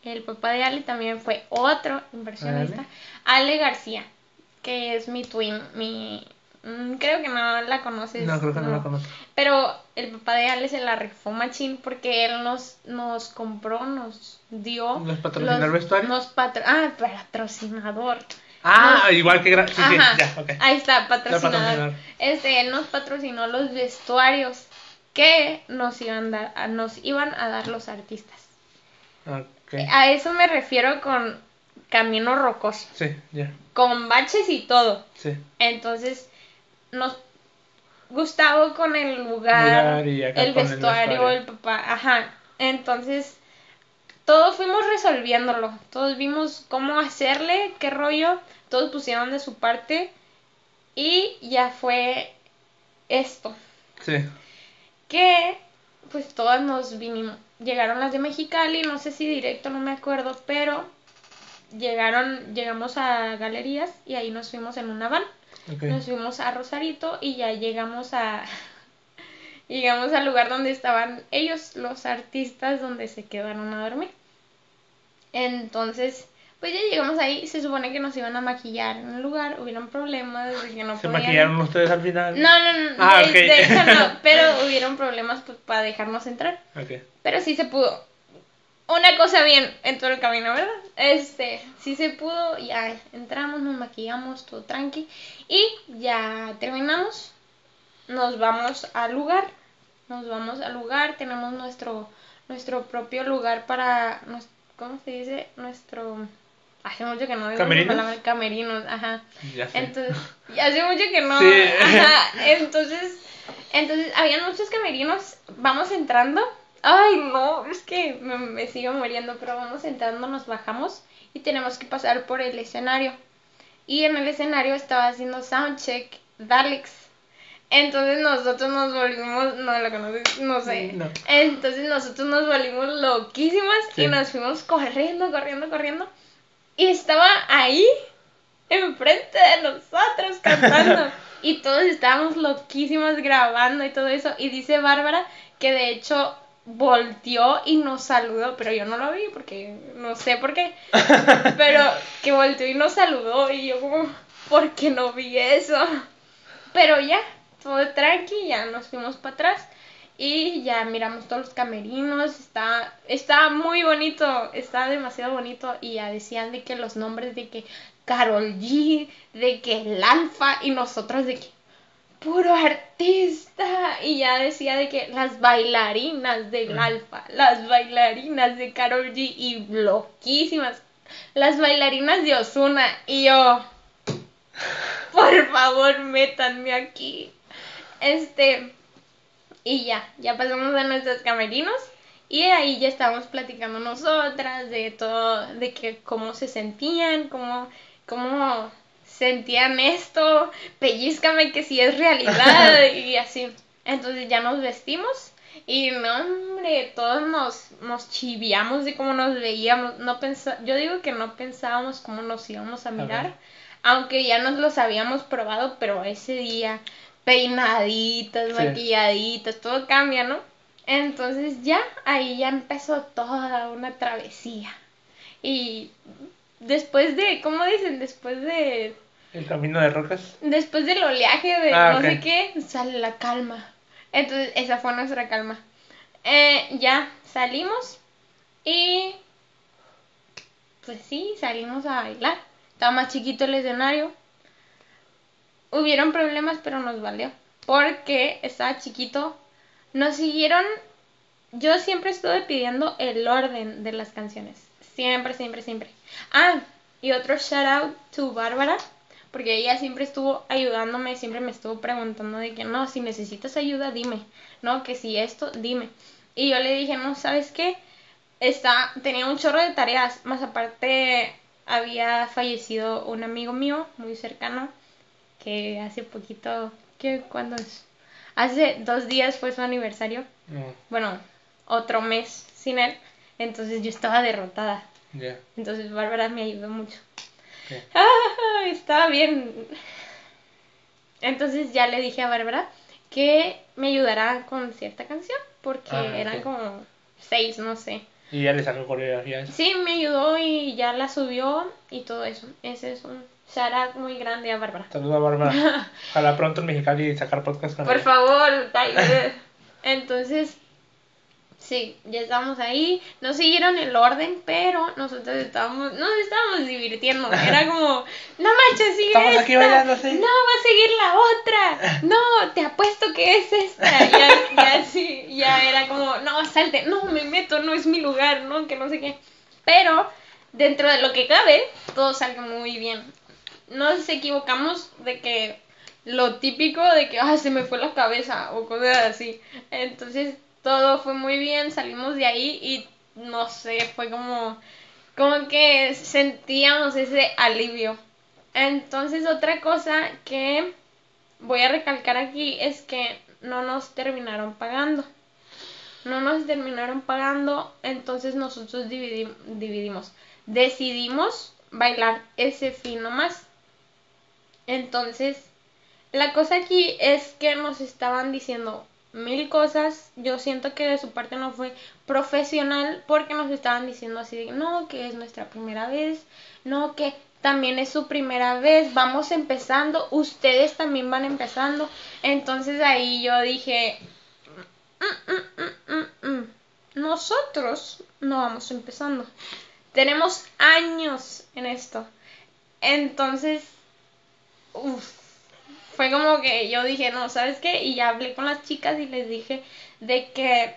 El papá de Ale también fue otro inversionista. Ale García, que es mi twin, mi... mm, Creo que no la conoces. No, creo que no, la conozco. Pero el papá de Ale se la rifó machín porque él nos, nos compró, nos dio... ¿Nos patrocinó el vestuario? Nos patro ah, patrocinador. Ah, Nos- igual que... Sí, ya. Ahí está, patrocinador. Este, él nos patrocinó los vestuarios que nos iban, dar, a- nos iban a dar los artistas. Ok. A eso me refiero con camino rocoso, Sí, ya, con baches y todo. sí. Entonces, nos Gustavo con el lugar, Lugar y acá el con el vestuario, vestuario. el papá, ajá. Entonces, todos fuimos resolviéndolo, todos vimos cómo hacerle, qué rollo, todos pusieron de su parte y ya fue esto, Sí. que pues todas nos vinimos, llegaron las de Mexicali, no sé si directo, no me acuerdo, pero llegaron, llegamos a galerías y ahí nos fuimos en una van. Nos fuimos a Rosarito y ya llegamos a (laughs) llegamos al lugar donde estaban ellos, los artistas donde se quedaron a dormir. Entonces, pues ya llegamos ahí, se supone que nos iban a maquillar en el lugar, hubieron problemas de que no ¿Se podían- maquillaron ustedes al final? No, no, no, Ah, de, hecho no, (laughs) pero hubieron problemas pues, para dejarnos entrar. Ok. Pero sí se pudo. Una cosa bien en todo el camino, ¿verdad? Este, sí se pudo, ya entramos, nos maquillamos, todo tranqui. Y ya terminamos. Nos vamos al lugar. Nos vamos al lugar, tenemos nuestro nuestro propio lugar para ¿cómo se dice? Nuestro hace mucho que no digo ¿Camerinos? palabra, camerinos, ajá. Ya sé. Entonces, hace mucho que no. Sí. Ajá, entonces, entonces, habían muchos camerinos. Vamos entrando. Ay, no, es que me, me sigo muriendo, pero vamos entrando, nos bajamos y tenemos que pasar por el escenario. Y en el escenario estaba haciendo soundcheck Daleks. Entonces nosotros nos volvimos, no lo conoces, no sé. No. Entonces nosotros nos volvimos loquísimas Sí. y nos fuimos corriendo, corriendo, corriendo. Y estaba ahí, enfrente de nosotros, (laughs) cantando. y todos estábamos loquísimas grabando y todo eso. Y dice Bárbara que de hecho volteó y nos saludó, pero yo no lo vi porque no sé por qué. (laughs) pero que volteó y nos saludó y yo como, ¿por qué no vi eso? Pero ya, todo tranqui, ya nos fuimos para atrás y ya miramos todos los camerinos, está, está muy bonito, está demasiado bonito y ya decían de que los nombres de que Carol G, de que el Alfa y nosotros de que puro artista y ya decía de que las bailarinas del Alfa, las bailarinas de Carol G y loquísimas, las bailarinas de Osuna y yo por favor, métanme aquí. Este, y ya, ya pasamos a nuestros camerinos. Y ahí ya estábamos platicando nosotras de todo, de que cómo se sentían, cómo, cómo sentían esto, pellizcame que si es realidad (laughs) y así. Entonces ya nos vestimos y no, hombre, todos nos, nos chiviamos de cómo nos veíamos. No pensa, yo digo que no pensábamos cómo nos íbamos a mirar aunque ya nos los habíamos probado, pero ese día peinaditas, Sí. maquilladitas, todo cambia, ¿no? Entonces ya ahí ya empezó toda una travesía. Y después de, ¿cómo dicen? Después de El camino de rocas. después del oleaje de Ah, no sé qué, sale la calma. Entonces, esa fue nuestra calma. Eh, ya salimos y pues sí, salimos a bailar. Estaba más chiquito el escenario. Hubieron problemas, pero nos valió. Porque estaba chiquito. Nos siguieron. Yo siempre estuve pidiendo el orden de las canciones. Siempre, siempre, siempre. Ah, y otro shout out to Bárbara. Porque ella siempre estuvo ayudándome, siempre me estuvo preguntando de que no, si necesitas ayuda, dime. No, que si esto, dime. Y yo le dije, no, ¿sabes qué? Está, tenía un chorro de tareas, más aparte había fallecido un amigo mío muy cercano que hace poquito, ¿qué? ¿Cuándo es? Hace dos días fue su aniversario. No, Bueno, otro mes sin él. Entonces yo estaba derrotada. ya. Entonces Bárbara me ayudó mucho. Ah, estaba bien. Entonces ya le dije a Bárbara que me ayudara con cierta canción. Porque Ah, eran como seis, no sé. Y ya le sacó coreografía. Sí, me ayudó y ya la subió y todo eso. Ese es un shout out muy grande a Bárbara. Saludos a Bárbara. (laughs) Ojalá pronto en Mexicali sacar podcast con Por ella. favor. (laughs) Entonces, sí, ya estábamos ahí. No siguieron el orden, pero nosotros estábamos, nos estábamos divirtiendo. (laughs) Era como, no manches, sigue Estamos esta. aquí bailando, sí. No, va a seguir la otra. (laughs) No, te apuesto que es esta. Ya, ya sí, ya era como, no, salte, no, me meto, no es mi lugar, no, que no sé qué. Pero, dentro de lo que cabe, todo salió muy bien. Nos equivocamos de que lo típico de que ah, se me fue la cabeza o cosas así. Entonces todo fue muy bien, salimos de ahí y no sé, fue como, como que sentíamos ese alivio. Entonces otra cosa que voy a recalcar aquí es que no nos terminaron pagando. No nos terminaron pagando, entonces nosotros dividi- dividimos. Decidimos bailar ese fin nomás. Entonces, la cosa aquí es que nos estaban diciendo mil cosas. Yo siento que de su parte no fue profesional porque nos estaban diciendo así de no, que es nuestra primera vez, no, que también es su primera vez, vamos empezando, ustedes también van empezando. Entonces ahí yo dije, "Mm, mm, mm, nosotros no vamos empezando. Tenemos años en esto. Entonces, Uf, fue como que yo dije, no, ¿sabes qué? Y ya hablé con las chicas y les dije de que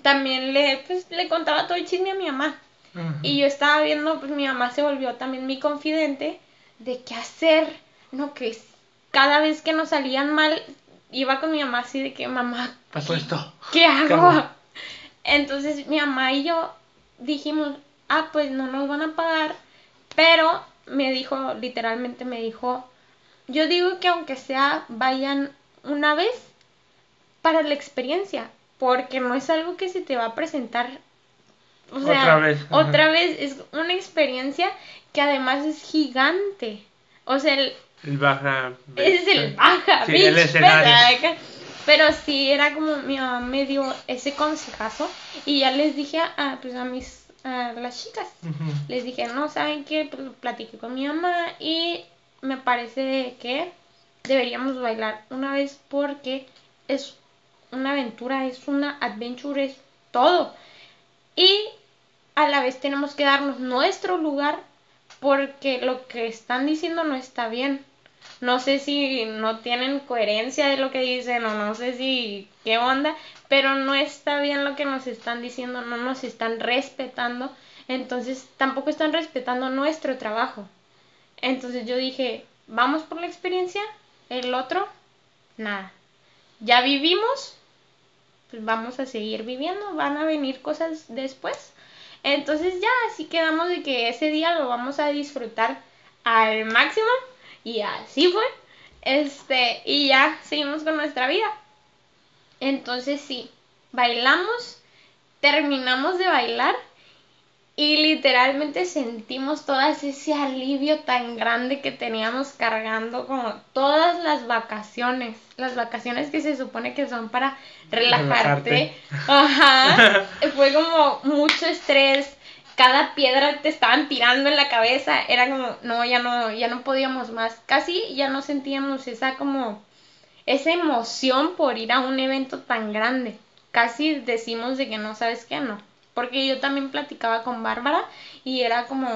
también le, pues, le contaba todo el chisme a mi mamá. Y yo estaba viendo, pues mi mamá se volvió también mi confidente de qué hacer, no que cada vez que nos salían mal, iba con mi mamá así de que, mamá, Pasó esto. ¿qué hago? hago? Entonces mi mamá y yo dijimos, ah, pues no nos van a pagar, pero me dijo, literalmente me dijo, yo digo que aunque sea vayan una vez para la experiencia, porque no es algo que se te va a presentar. O sea, Otra vez. Otra vez es una experiencia que además es gigante. O sea, el, El baja. es el baja, Sí, bitch, el escenario. Pero sí, era como mi mamá me dio ese consejazo y ya les dije a, pues a mis a las chicas. Les dije, no, ¿saben qué? Pues platiqué con mi mamá y me parece que deberíamos bailar una vez porque es una aventura, es una adventure, es todo. Y a la vez tenemos que darnos nuestro lugar porque lo que están diciendo no está bien. No sé si no tienen coherencia de lo que dicen o no sé si qué onda, pero no está bien lo que nos están diciendo, no nos están respetando, entonces tampoco están respetando nuestro trabajo. Entonces yo dije, vamos por la experiencia, el otro, nada. Ya vivimos, pues vamos a seguir viviendo, van a venir cosas después. Entonces ya así quedamos de que ese día lo vamos a disfrutar al máximo y así fue. Este, y ya seguimos con nuestra vida. Entonces sí, bailamos, terminamos de bailar y literalmente sentimos todo ese alivio tan grande que teníamos cargando como todas las vacaciones, las vacaciones que se supone que son para relajarte. Ajá. (laughs) Fue como mucho estrés, cada piedra te estaban tirando en la cabeza, era como no, ya no ya no podíamos más. Casi ya no sentíamos esa como esa emoción por ir a un evento tan grande. Casi decimos de que no sabes qué, no. Porque yo también platicaba con Bárbara y era como,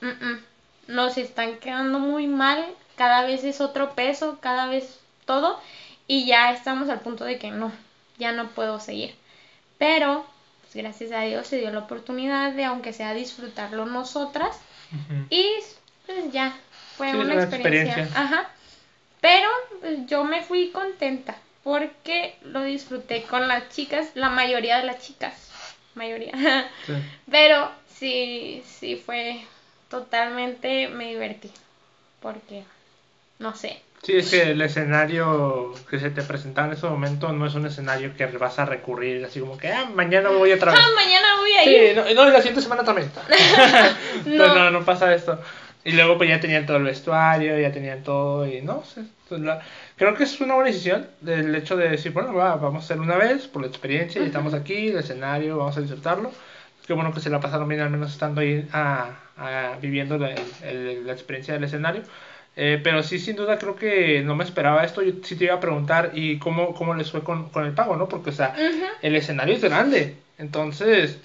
"Mm, mm, nos están quedando muy mal, cada vez es otro peso, cada vez todo, y ya estamos al punto de que no, ya no puedo seguir. Pero, pues, gracias a Dios se dio la oportunidad de, aunque sea disfrutarlo nosotras, y pues ya, fue Sí, una una experiencia. experiencia. Ajá. Pero pues, yo me fui contenta porque lo disfruté con las chicas, la mayoría de las chicas, mayoría. Sí. (laughs) Pero sí, sí fue totalmente me divertí. Porque, no sé. Sí, es que el escenario que se te presentaba en ese momento no es un escenario que vas a recurrir así como que, ah, mañana voy otra vez. Ah, mañana voy a Sí, ir. no, no, y la siguiente semana también. (laughs) (laughs) No. no. no, no pasa esto. Y luego pues ya tenían todo el vestuario, ya tenían todo y no sé. pues, la- creo que es una buena decisión del hecho de decir, bueno, va, vamos a hacer una vez por la experiencia y estamos aquí, el escenario, vamos a disfrutarlo. Qué bueno que se la pasaron bien al menos estando ahí a, a- viviendo la, el- la experiencia del escenario. Eh, pero sí, sin duda, creo que no me esperaba esto. Yo sí te iba a preguntar, ¿y cómo, cómo les fue con, con el pago, no? Porque, o sea, el escenario es grande. Entonces,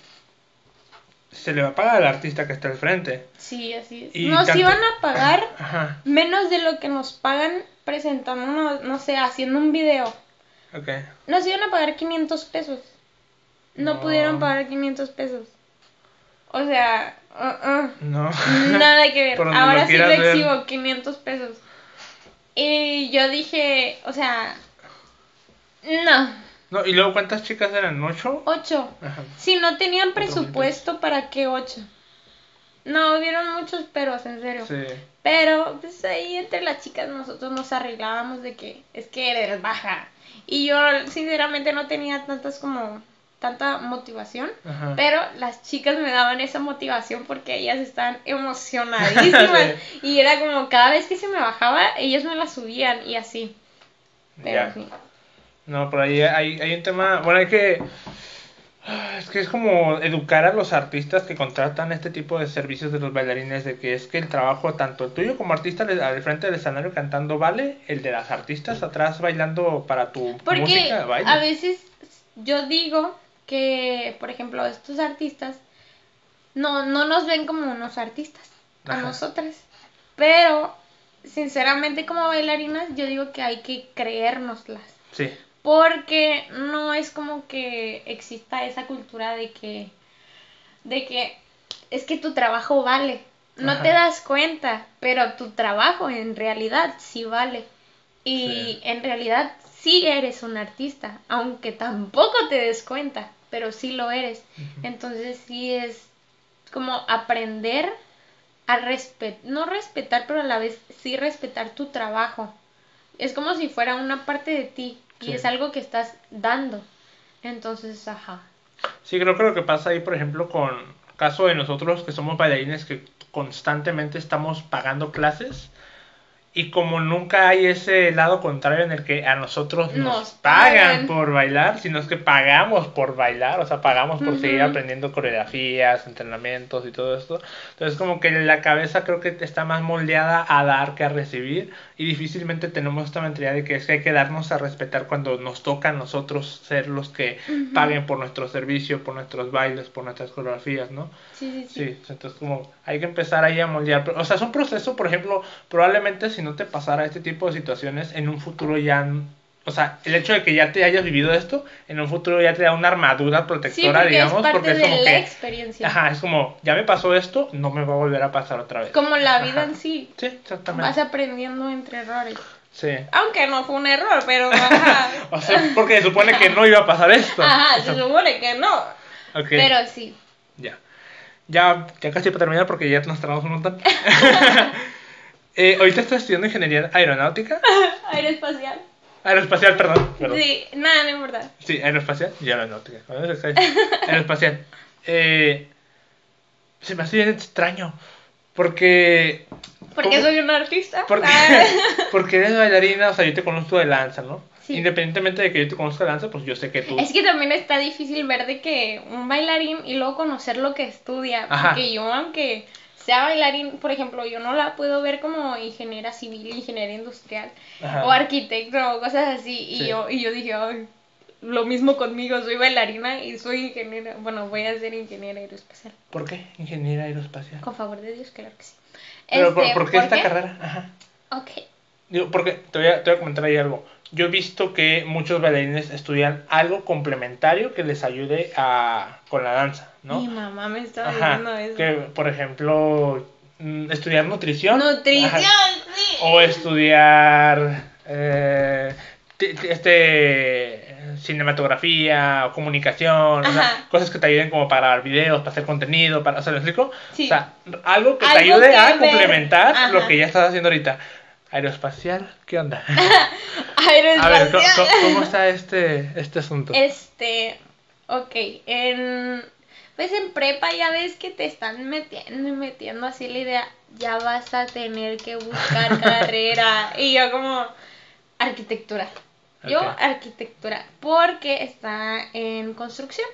se le va a pagar al artista que está al frente. Sí, así es. Y Nos canta- iban a pagar Ajá, menos de lo que nos pagan presentándonos, no sé, haciendo un video. ok. Nos iban a pagar 500 pesos. No, No. pudieron pagar 500 pesos. O sea, uh-uh. No. nada que (laughs) ver. Lo Ahora sí quieras le ver. exhibo 500 pesos. Y yo dije, o sea, no, no. ¿Y luego cuántas chicas eran? ¿Ocho? 8. Ajá. Si no tenían presupuesto, ¿para qué 8? No, hubieron muchos peros, en serio. Sí. Pero pues ahí entre las chicas nosotros nos arreglábamos de que es que eres baja. Y yo sinceramente no tenía tantas como tanta motivación. Ajá. Pero las chicas me daban esa motivación porque ellas estaban (laughs) emocionadísimas. Y era como cada vez que se me bajaba, ellas me la subían y así. Pero sí. No, por ahí hay, hay un tema. Bueno, hay que. Es que es como educar a los artistas que contratan este tipo de servicios de los bailarines, de que es que el trabajo, tanto el tuyo como artista al frente del escenario cantando vale, el de las artistas atrás bailando para tu Porque música vale. a veces yo digo que, por ejemplo, estos artistas no, no nos ven como unos artistas, a nosotras. Pero, sinceramente, como bailarinas, yo digo que hay que creérnoslas. Sí, Porque no es como que exista esa cultura de que, de que es que tu trabajo vale. No Ajá. te das cuenta, pero tu trabajo en realidad sí vale. Y Sí. en realidad sí eres un artista, aunque tampoco te des cuenta, pero sí lo eres. Entonces sí es como aprender a respetar, no respetar, pero a la vez sí respetar tu trabajo. Es como si fuera una parte de ti y Sí. es algo que estás dando. Entonces, ajá. Sí, creo que lo que pasa ahí, por ejemplo, con caso de nosotros que somos bailarines que constantemente estamos pagando clases y como nunca hay ese lado contrario en el que a nosotros nos, Nos pagan, pagan. por bailar, sino es que pagamos por bailar, o sea, pagamos por Ujú. seguir aprendiendo coreografías, entrenamientos y todo esto. Entonces, como que la cabeza creo que está más moldeada a dar que a recibir y difícilmente tenemos esta mentalidad de que es que hay que darnos a respetar cuando nos toca a nosotros ser los que Ujú. paguen por nuestro servicio, por nuestros bailes, por nuestras coreografías, ¿no? Sí, sí, sí. Sí, entonces como hay que empezar ahí a moldear. O sea, es un proceso, por ejemplo, probablemente si no te pasara este tipo de situaciones, en un futuro ya... O sea, el hecho de que ya te hayas vivido esto, en un futuro ya te da una armadura Sí, protectora, porque digamos, es parte porque es de como la que... experiencia. Ajá, es como, ya me pasó esto, no me va a volver a pasar otra vez. Como la vida Ajá. en sí. Sí, exactamente. Vas aprendiendo entre errores. Sí. Aunque no fue un error, pero (laughs) ajá. O sea, porque se supone que no iba a pasar esto. Ajá, O sea, se supone que no. ok, Pero sí. Ya. Ya, ya casi para terminar porque ya nos tardamos un montón. (laughs) eh, ahorita estás estudiando ingeniería aeronáutica. (laughs) Aeroespacial. Aeroespacial, perdón. perdón. Sí, nada, no importa. Sí, aeroespacial y aeronáutica. (laughs) Aeroespacial. Eh, se me hace bien extraño. Porque. Porque ¿cómo? soy un artista. Porque, Ah. (laughs) porque eres bailarina, o sea, yo te conozco de danza, ¿no? Sí. Independientemente de que yo te conozca de danza, pues yo sé que tú. Es que también está difícil ver de que un bailarín y luego conocer lo que estudia. Ajá. Porque yo, aunque sea bailarín, por ejemplo, yo no la puedo ver como ingeniera civil, ingeniera industrial Ajá. o arquitecto o cosas así. Y Sí. yo y yo dije, "Ay, lo mismo conmigo, soy bailarina y soy ingeniera. Bueno, voy a ser ingeniera aeroespacial. ¿Por qué? Ingeniería aeroespacial. Con favor de Dios, claro que sí. Pero, ¿por, Este, por qué esta carrera? Ajá. Ok. Digo, porque te voy, a, te voy a comentar ahí algo. Yo he visto que muchos bailarines estudian algo complementario que les ayude a, con la danza, ¿no? Mi mamá me estaba diciendo eso. Que, por ejemplo, mm, estudiar nutrición. Nutrición, Ajá. sí. O estudiar eh, este cinematografía o comunicación, o sea, cosas que te ayuden como para grabar videos, para hacer contenido, para hacer explico? Sí. O sea, algo que te ayude que a ver. complementar lo que ya estás haciendo ahorita. Aeroespacial, ¿qué onda? (laughs) A ver, ¿cómo, Aeroespacial. está este, este asunto? Este, ok, en, pues en prepa ya ves que te están metiendo y metiendo así la idea, ya vas a tener que buscar (laughs) carrera. Y yo como, arquitectura. Yo arquitectura, porque está en construcción.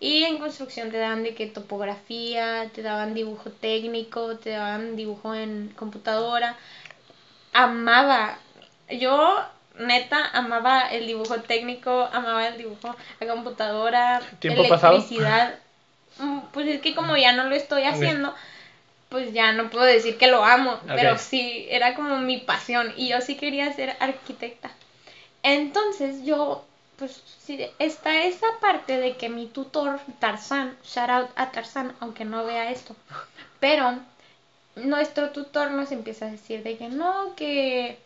Y en construcción te daban de que topografía, te daban dibujo técnico, te daban dibujo en computadora. Amaba, yo neta amaba el dibujo técnico, amaba el dibujo a computadora, ¿Tiempo electricidad. Mm, Pues es que como ya no lo estoy haciendo, pues ya no puedo decir que lo amo, pero sí, era como mi pasión y yo sí quería ser arquitecta. Entonces yo, pues sí, está esa parte de que mi tutor, Tarzán, shout out a Tarzán, aunque no vea esto, pero nuestro tutor nos empieza a decir de que no, que,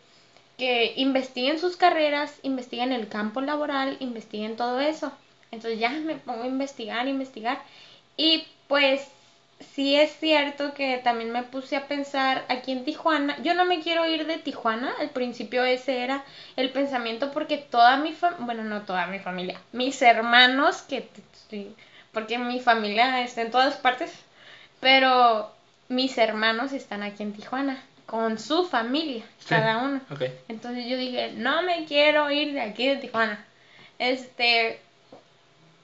que investiguen sus carreras, investiguen el campo laboral, investiguen todo eso. Entonces ya me pongo a investigar, investigar. Y pues sí es cierto que también me puse a pensar aquí en Tijuana. Yo no me quiero ir de Tijuana. Al principio ese era el pensamiento porque toda mi familia, bueno, no toda mi familia, mis hermanos, que porque mi familia está en todas partes, pero mis hermanos están aquí en Tijuana con su familia, Sí. cada uno. Entonces yo dije, no me quiero ir de aquí de Tijuana. Este,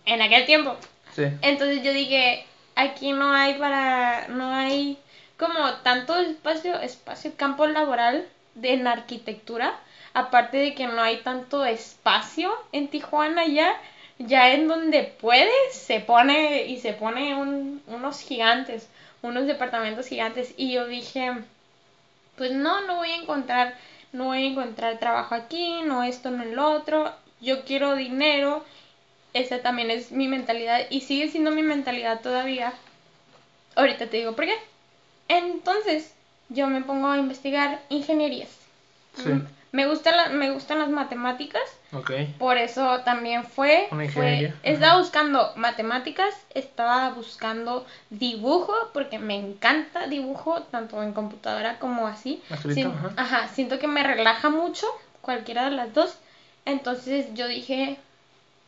en aquel tiempo. Sí. Entonces yo dije, aquí no hay para, no hay como tanto espacio, espacio, campo laboral de en arquitectura, aparte de que no hay tanto espacio en Tijuana ya, ya en donde puedes se pone y se pone un- unos gigantes, unos departamentos gigantes y yo dije, pues no, no voy a encontrar, no voy a encontrar trabajo aquí, no esto, no el otro, yo quiero dinero, esa también es mi mentalidad y sigue siendo mi mentalidad todavía. Ahorita te digo por qué. Entonces, yo me pongo a investigar ingenierías. Sí. Me gustan, la- me gustan las matemáticas, Ok. por eso también fue, Una fue estaba buscando matemáticas, estaba buscando dibujo, porque me encanta dibujo, tanto en computadora como así. Escrito, ajá. ajá, siento que me relaja mucho, cualquiera de las dos. Entonces yo dije,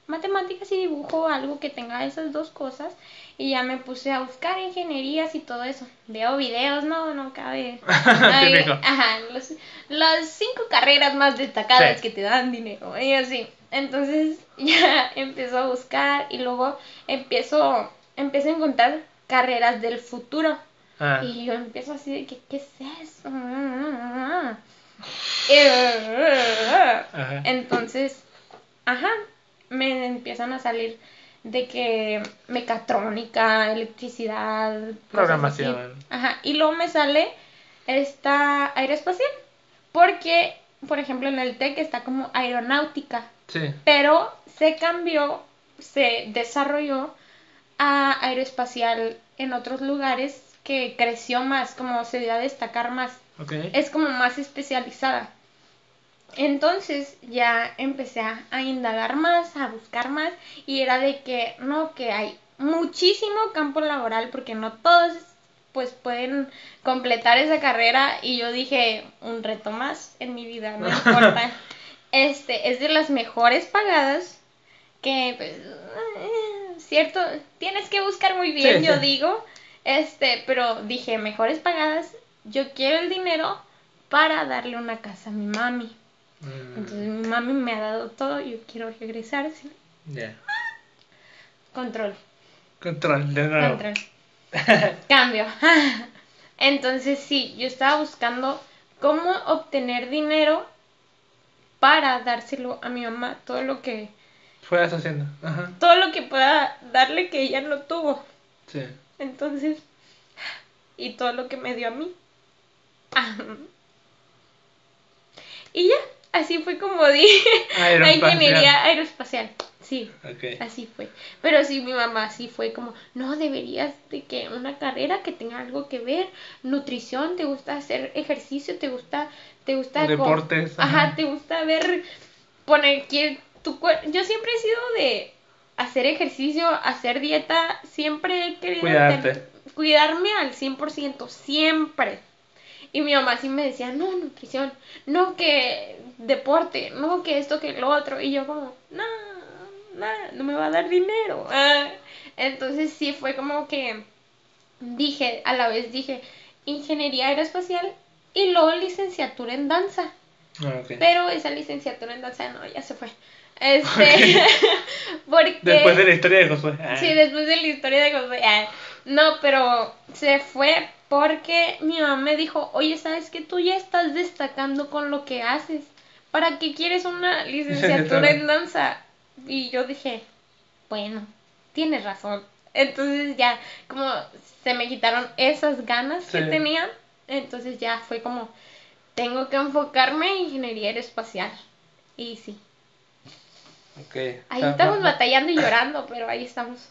matemáticas y dibujo, algo que tenga esas dos cosas. Y ya me puse a buscar ingenierías y todo eso. Veo videos, no, no cabe. (laughs) Ay, Típico. ajá, los- las cinco carreras más destacadas Sí. que te dan dinero. Y así. Entonces (laughs) ya empiezo a buscar y luego empiezo, empiezo a encontrar carreras del futuro. Ah, Y yo empiezo así de que, ¿qué es eso? (laughs) Ajá. Entonces, ajá, me empiezan a salir de que mecatrónica, electricidad. Programación. Ajá, y luego me sale esta aeroespacial, porque, por ejemplo, en el TEC está como aeronáutica, Sí. pero se cambió, se desarrolló a aeroespacial en otros lugares que creció más, como se dio a destacar más Ok. es como más especializada. Entonces ya empecé a, indagar más, a buscar más y era de que no, que hay muchísimo campo laboral porque no todos pues pueden completar esa carrera y yo dije un reto más en mi vida, no (laughs) importa. Este es de las mejores pagadas que pues eh, cierto, tienes que buscar muy bien, Sí, yo sí. digo. Este, pero dije, mejores pagadas, yo quiero el dinero para darle una casa a mi mami. Mm, Entonces mi mami me ha dado todo, yo quiero regresar, ¿sí? Ya. Control, Control, de nuevo. control. (laughs) Cambio. (laughs) Entonces sí, yo estaba buscando cómo obtener dinero para dárselo a mi mamá, todo lo que Fueras haciendo. Ajá. todo lo que pueda darle que ella no tuvo. Sí. Entonces, y todo lo que me dio a mí. Ah. Y ya, así fue como dije. La ingeniería aeroespacial. Sí, así fue. Pero sí, mi mamá sí fue como, no, deberías de que una carrera que tenga algo que ver, nutrición, te gusta hacer ejercicio, te gusta, te gusta... Deportes, Ajá, ajá. te gusta ver, poner, quiere- tu cuer- yo siempre he sido de hacer ejercicio, hacer dieta, siempre he querido Cuidarte. ten- cuidarme al 100%, siempre. Y mi mamá sí me decía, no, nutrición, no que deporte, no que esto, que lo otro. Y yo como, no, no, no me va a dar dinero. Ah, Entonces sí fue como que dije, a la vez dije, ingeniería aeroespacial y luego licenciatura en danza. Ah. Pero esa licenciatura en danza no, ya se fue. Este, (laughs) porque... Después de la historia de Josué. Ah. Sí, después de la historia de Josué. ah, No, pero se fue porque mi mamá me dijo, oye, ¿sabes que Tú ya estás destacando con lo que haces. ¿Para qué quieres una licenciatura (laughs) en danza? Y yo dije, bueno, tienes razón. Entonces ya, como se me quitaron esas ganas que tenía, entonces ya fue como, tengo que enfocarme en ingeniería aeroespacial. Y sí, Ok. ahí Ah, estamos batallando y llorando, pero ahí estamos.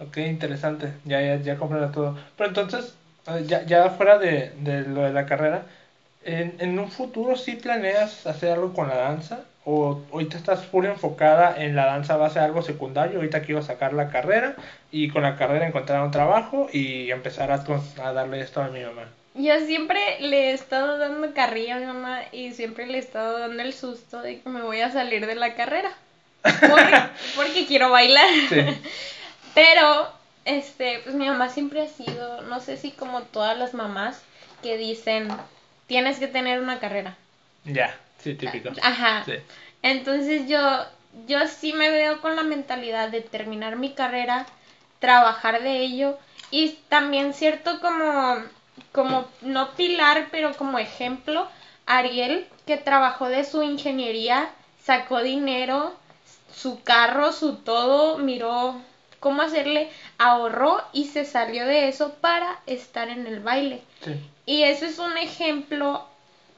Ok, interesante. Ya, ya, ya comprendo todo. Pero entonces, ya, ya fuera de, de lo de la carrera, ¿en, en un futuro sí planeas hacer algo con la danza? ¿O ahorita estás full enfocada en la danza va a ser algo secundario? Ahorita quiero sacar la carrera y con la carrera encontrar un trabajo y empezar a, a darle esto a mi mamá. Yo siempre le he estado dando carrilla a mi mamá y siempre le he estado dando el susto de que me voy a salir de la carrera. (laughs) Por- porque quiero bailar. Sí. Pero, este, pues mi mamá siempre ha sido, no sé si como todas las mamás que dicen, tienes que tener una carrera. Ya, sí, típico. Ajá. Sí. Entonces yo, yo sí me veo con la mentalidad de terminar mi carrera, trabajar de ello y también cierto como, como no pilar, pero como ejemplo, Ariel, que trabajó de su ingeniería, sacó dinero, su carro, su todo, miró cómo hacerle, ahorró y se salió de eso para estar en el baile. Sí. Y eso es un ejemplo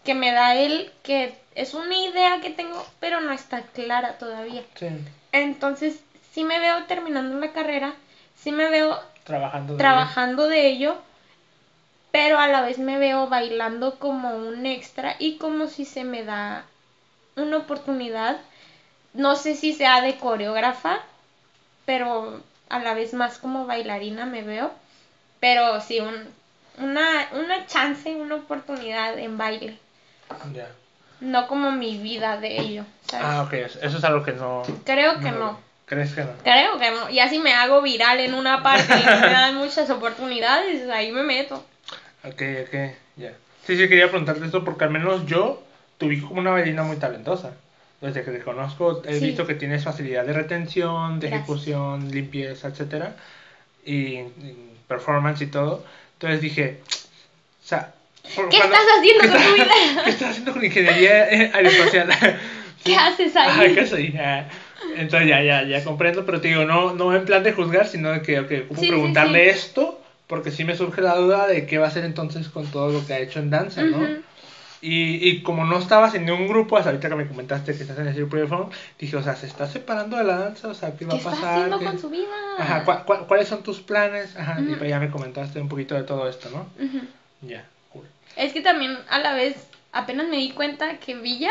que me da él, que es una idea que tengo, pero no está clara todavía. Sí. Entonces, sí me veo terminando la carrera, sí me veo Trabajando. de- trabajando de ello, pero a la vez me veo bailando como un extra y como si se me da una oportunidad. No sé si sea de coreógrafa, pero a la vez más como bailarina me veo. Pero sí, un, una, una chance, una oportunidad en baile. Ya. No como mi vida de ello. ¿sabes? Ah, ok. Eso es algo que no. Creo que no. ¿Crees que no? Creo que no. Ya si me hago viral en una parte y me dan muchas oportunidades, ahí me meto. Ok, ok, ya. Sí, sí, quería preguntarte esto porque al menos yo ubico como una bailarina muy talentosa. Desde que te conozco he Sí. visto que tienes facilidad de retención, de Gracias. ejecución, limpieza, etcétera, y, y performance y todo. Entonces dije, o sea, ¿Qué cuando- estás haciendo ¿qué con tu vida? (laughs) ¿Qué estás haciendo con ingeniería eh, aeroespacial? (laughs) ¿Qué haces ahí? ¿qué soy? Ah, Entonces ya, ya, ya comprendo, pero te digo, no, no en plan de juzgar, sino de que, ok, ¿cómo Sí, preguntarle sí. esto? Porque sí me surge la duda de qué va a hacer entonces con todo lo que ha hecho en danza, ¿no? Y, y como no estabas en ningún grupo, hasta ahorita que me comentaste que estás en el de Funk, dije, o sea, ¿se está separando de la danza? O sea, ¿qué va ¿Qué a está pasar? haciendo ¿Qué- con su vida? Ajá, ¿cuá- cuá- cuáles son tus planes? Ajá, y Ujú. pues ya me comentaste un poquito de todo esto, ¿no? Ujú. Ya, cool. Es que también a la vez apenas me di cuenta que Villa,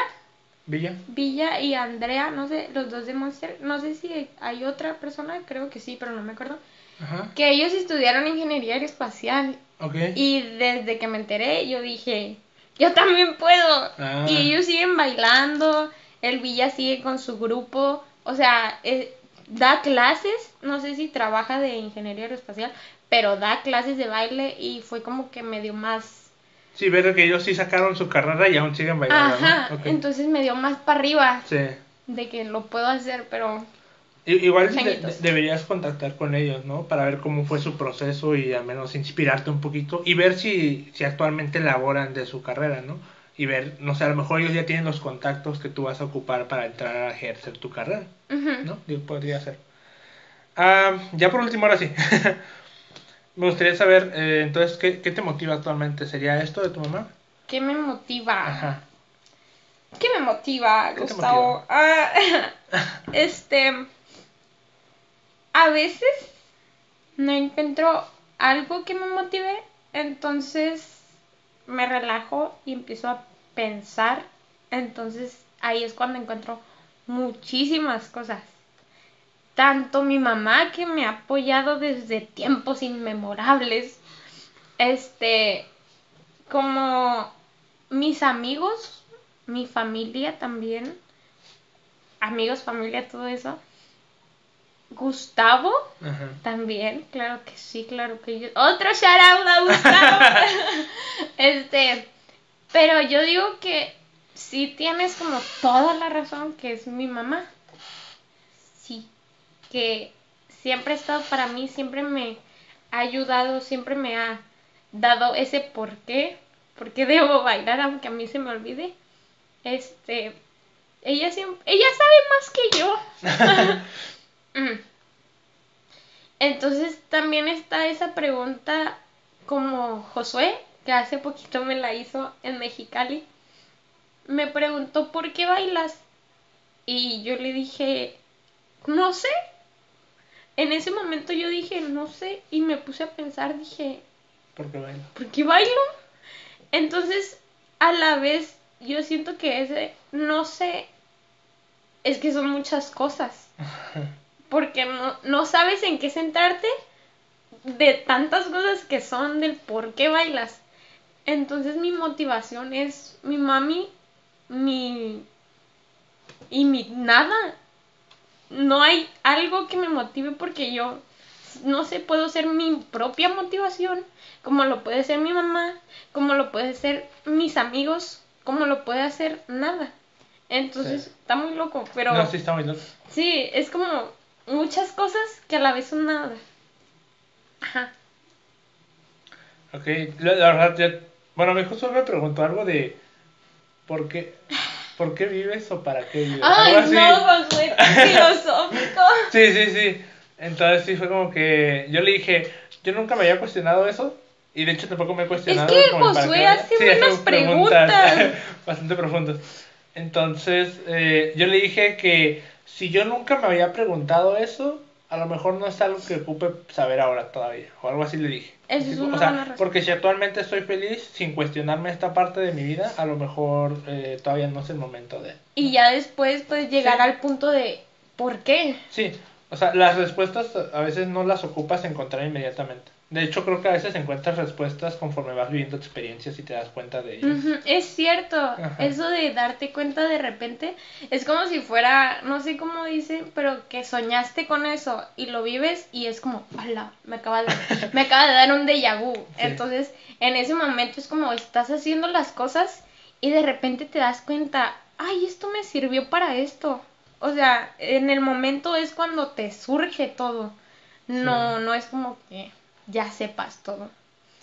¿Villa? Villa y Andrea, no sé, los dos de Monster, no sé si hay otra persona, creo que sí, pero no me acuerdo, Ajá, que ellos estudiaron ingeniería aeroespacial ok. y desde que me enteré yo dije, yo también puedo. Ah. Y ellos siguen bailando, el Villa sigue con su grupo, o sea, eh, da clases, no sé si trabaja de ingeniería aeroespacial, pero da clases de baile y fue como que me dio más... Sí, ver que ellos sí sacaron su carrera y aún siguen bailando, Ajá, ¿no? Ok. entonces me dio más para arriba Sí. de que lo puedo hacer, pero Igual de- deberías contactar con ellos, ¿no? Para ver cómo fue su proceso y al menos inspirarte un poquito y ver si, si actualmente laboran de su carrera, ¿no? Y ver, no sé, a lo mejor ellos ya tienen los contactos que tú vas a ocupar para entrar a ejercer tu carrera. ¿no? Digo, podría ser. Ah, ya por último, ahora sí. (laughs) Me gustaría saber, eh, entonces, ¿qué, ¿qué te motiva actualmente? ¿Sería esto de tu mamá? ¿qué me motiva? Ajá. ¿Qué me motiva, ¿Qué te Gustavo? Ah, (laughs) este. A veces no encuentro algo que me motive, entonces me relajo y empiezo a pensar. Entonces ahí es cuando encuentro muchísimas cosas. Tanto mi mamá que me ha apoyado desde tiempos inmemorables, este, como mis amigos, mi familia también, amigos, familia, todo eso. Gustavo Ajá. también, claro que sí, claro que yo. Otro shout out a Gustavo. (laughs) este, pero yo digo que sí tienes como toda la razón que es mi mamá. Sí, que siempre ha estado para mí, siempre me ha ayudado, siempre me ha dado ese por qué, por qué debo bailar aunque a mí se me olvide. Este, ella siempre, ella sabe más que yo. (laughs) Entonces también está esa pregunta como Josué, que hace poquito me la hizo en Mexicali. Me preguntó por qué bailas. Y yo le dije, no sé. En ese momento yo dije, no sé. Y me puse a pensar, dije, Porque bailo. ¿por qué bailo? Entonces, a la vez, yo siento que ese, no sé, es que son muchas cosas. (laughs) Porque no, no sabes en qué centrarte de tantas cosas que son del por qué bailas. Entonces mi motivación es mi mami, mi... y mi nada. No hay algo que me motive porque yo, no sé, puedo ser mi propia motivación, como lo puede ser mi mamá, como lo puede ser mis amigos, como lo puede hacer nada. Entonces, Sí. está muy loco, pero... No, sí, está muy loco. Sí, es como muchas cosas que a la vez son nada. Ajá. Ok, la, la verdad, ya- bueno, mi justo me preguntó algo de ¿por qué, ¿por qué vives o para qué vives? Ay, Algo no, Josué, (laughs) tan filosófico. Sí, sí, sí. Entonces sí fue como que yo le dije, yo nunca me había cuestionado eso y de hecho tampoco me he cuestionado. que como para Josué qué- hace buenas preguntas. (laughs) bastante profundas. Entonces eh, yo le dije que si yo nunca me había preguntado eso, a lo mejor no es algo que ocupe saber ahora todavía. O algo así le dije. Eso es una o sea, buena porque si actualmente estoy feliz sin cuestionarme esta parte de mi vida, a lo mejor eh, todavía no es el momento de... Y ya después puedes llegar Sí. al punto de ¿por qué? Sí, o sea, las respuestas a veces no las ocupas encontrar inmediatamente. De hecho, creo que a veces encuentras respuestas conforme vas viviendo experiencias y te das cuenta de ellas. Es cierto, Ajá. eso de darte cuenta de repente es como si fuera, no sé cómo dicen, pero que soñaste con eso y lo vives y es como, ¡hala! Me acaba de, (laughs) me acaba de dar un déjà vu. Entonces, en ese momento es como estás haciendo las cosas y de repente te das cuenta, ¡ay, esto me sirvió para esto! O sea, en el momento es cuando te surge todo. No, no es como que ya sepas todo.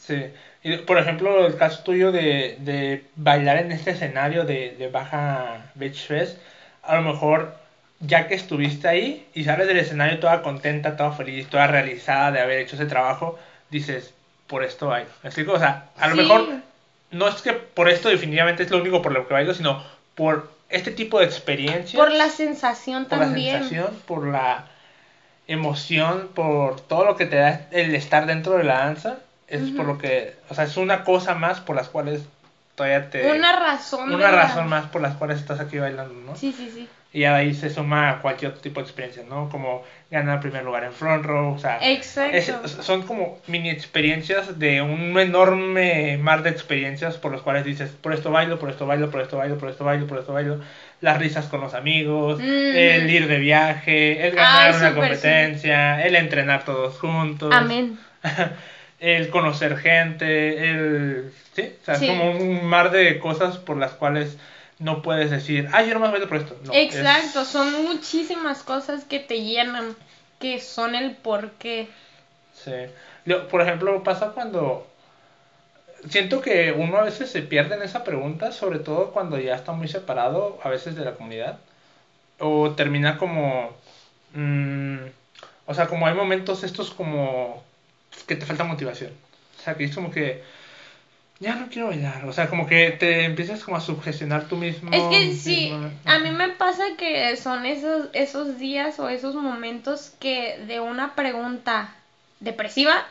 Sí. Y, por ejemplo, el caso tuyo de, de bailar en este escenario de, de Baja Beach Fest, a lo mejor ya que estuviste ahí y sales del escenario toda contenta, toda feliz, toda realizada de haber hecho ese trabajo, dices, por esto bailo. ¿Me explico? O sea, a lo Sí. mejor no es que por esto definitivamente es lo único por lo que bailo, sino por este tipo de experiencias. Por la sensación por también. la sensación, por la emoción, por todo lo que te da el estar dentro de la danza. Es Ujú. por lo que, o sea, es una cosa más por las cuales todavía te... Una razón. una de la- razón más por las cuales estás aquí bailando, ¿no? Sí, sí, sí. Y ahí se suma cualquier otro tipo de experiencia, ¿no? Como ganar primer lugar en front row, o sea... Exacto. es- son como mini experiencias de un enorme mar de experiencias por los cuales dices, por esto bailo, por esto bailo, por esto bailo, por esto bailo, por esto bailo. Las risas con los amigos, Mm. el ir de viaje, el ganar Ay, una competencia, el entrenar todos juntos, Amén. (laughs) el conocer gente, el... Sí, o sea, Sí. es como un mar de cosas por las cuales no puedes decir, ah, yo nomás bailo por esto. No, es- Exacto, son muchísimas cosas que te llenan, que son el porqué. Sí. Lo- Por ejemplo, pasa cuando... Siento que uno a veces se pierde en esa pregunta, sobre todo cuando ya está muy separado a veces de la comunidad. O termina como... mm, o sea, como hay momentos estos como... que te falta motivación. O sea, que es como que... Ya no quiero bailar. O sea, como que te empiezas como a sugestionar tú mismo. Es que sí, a mí me pasa que son esos, esos días o esos momentos que de una pregunta depresiva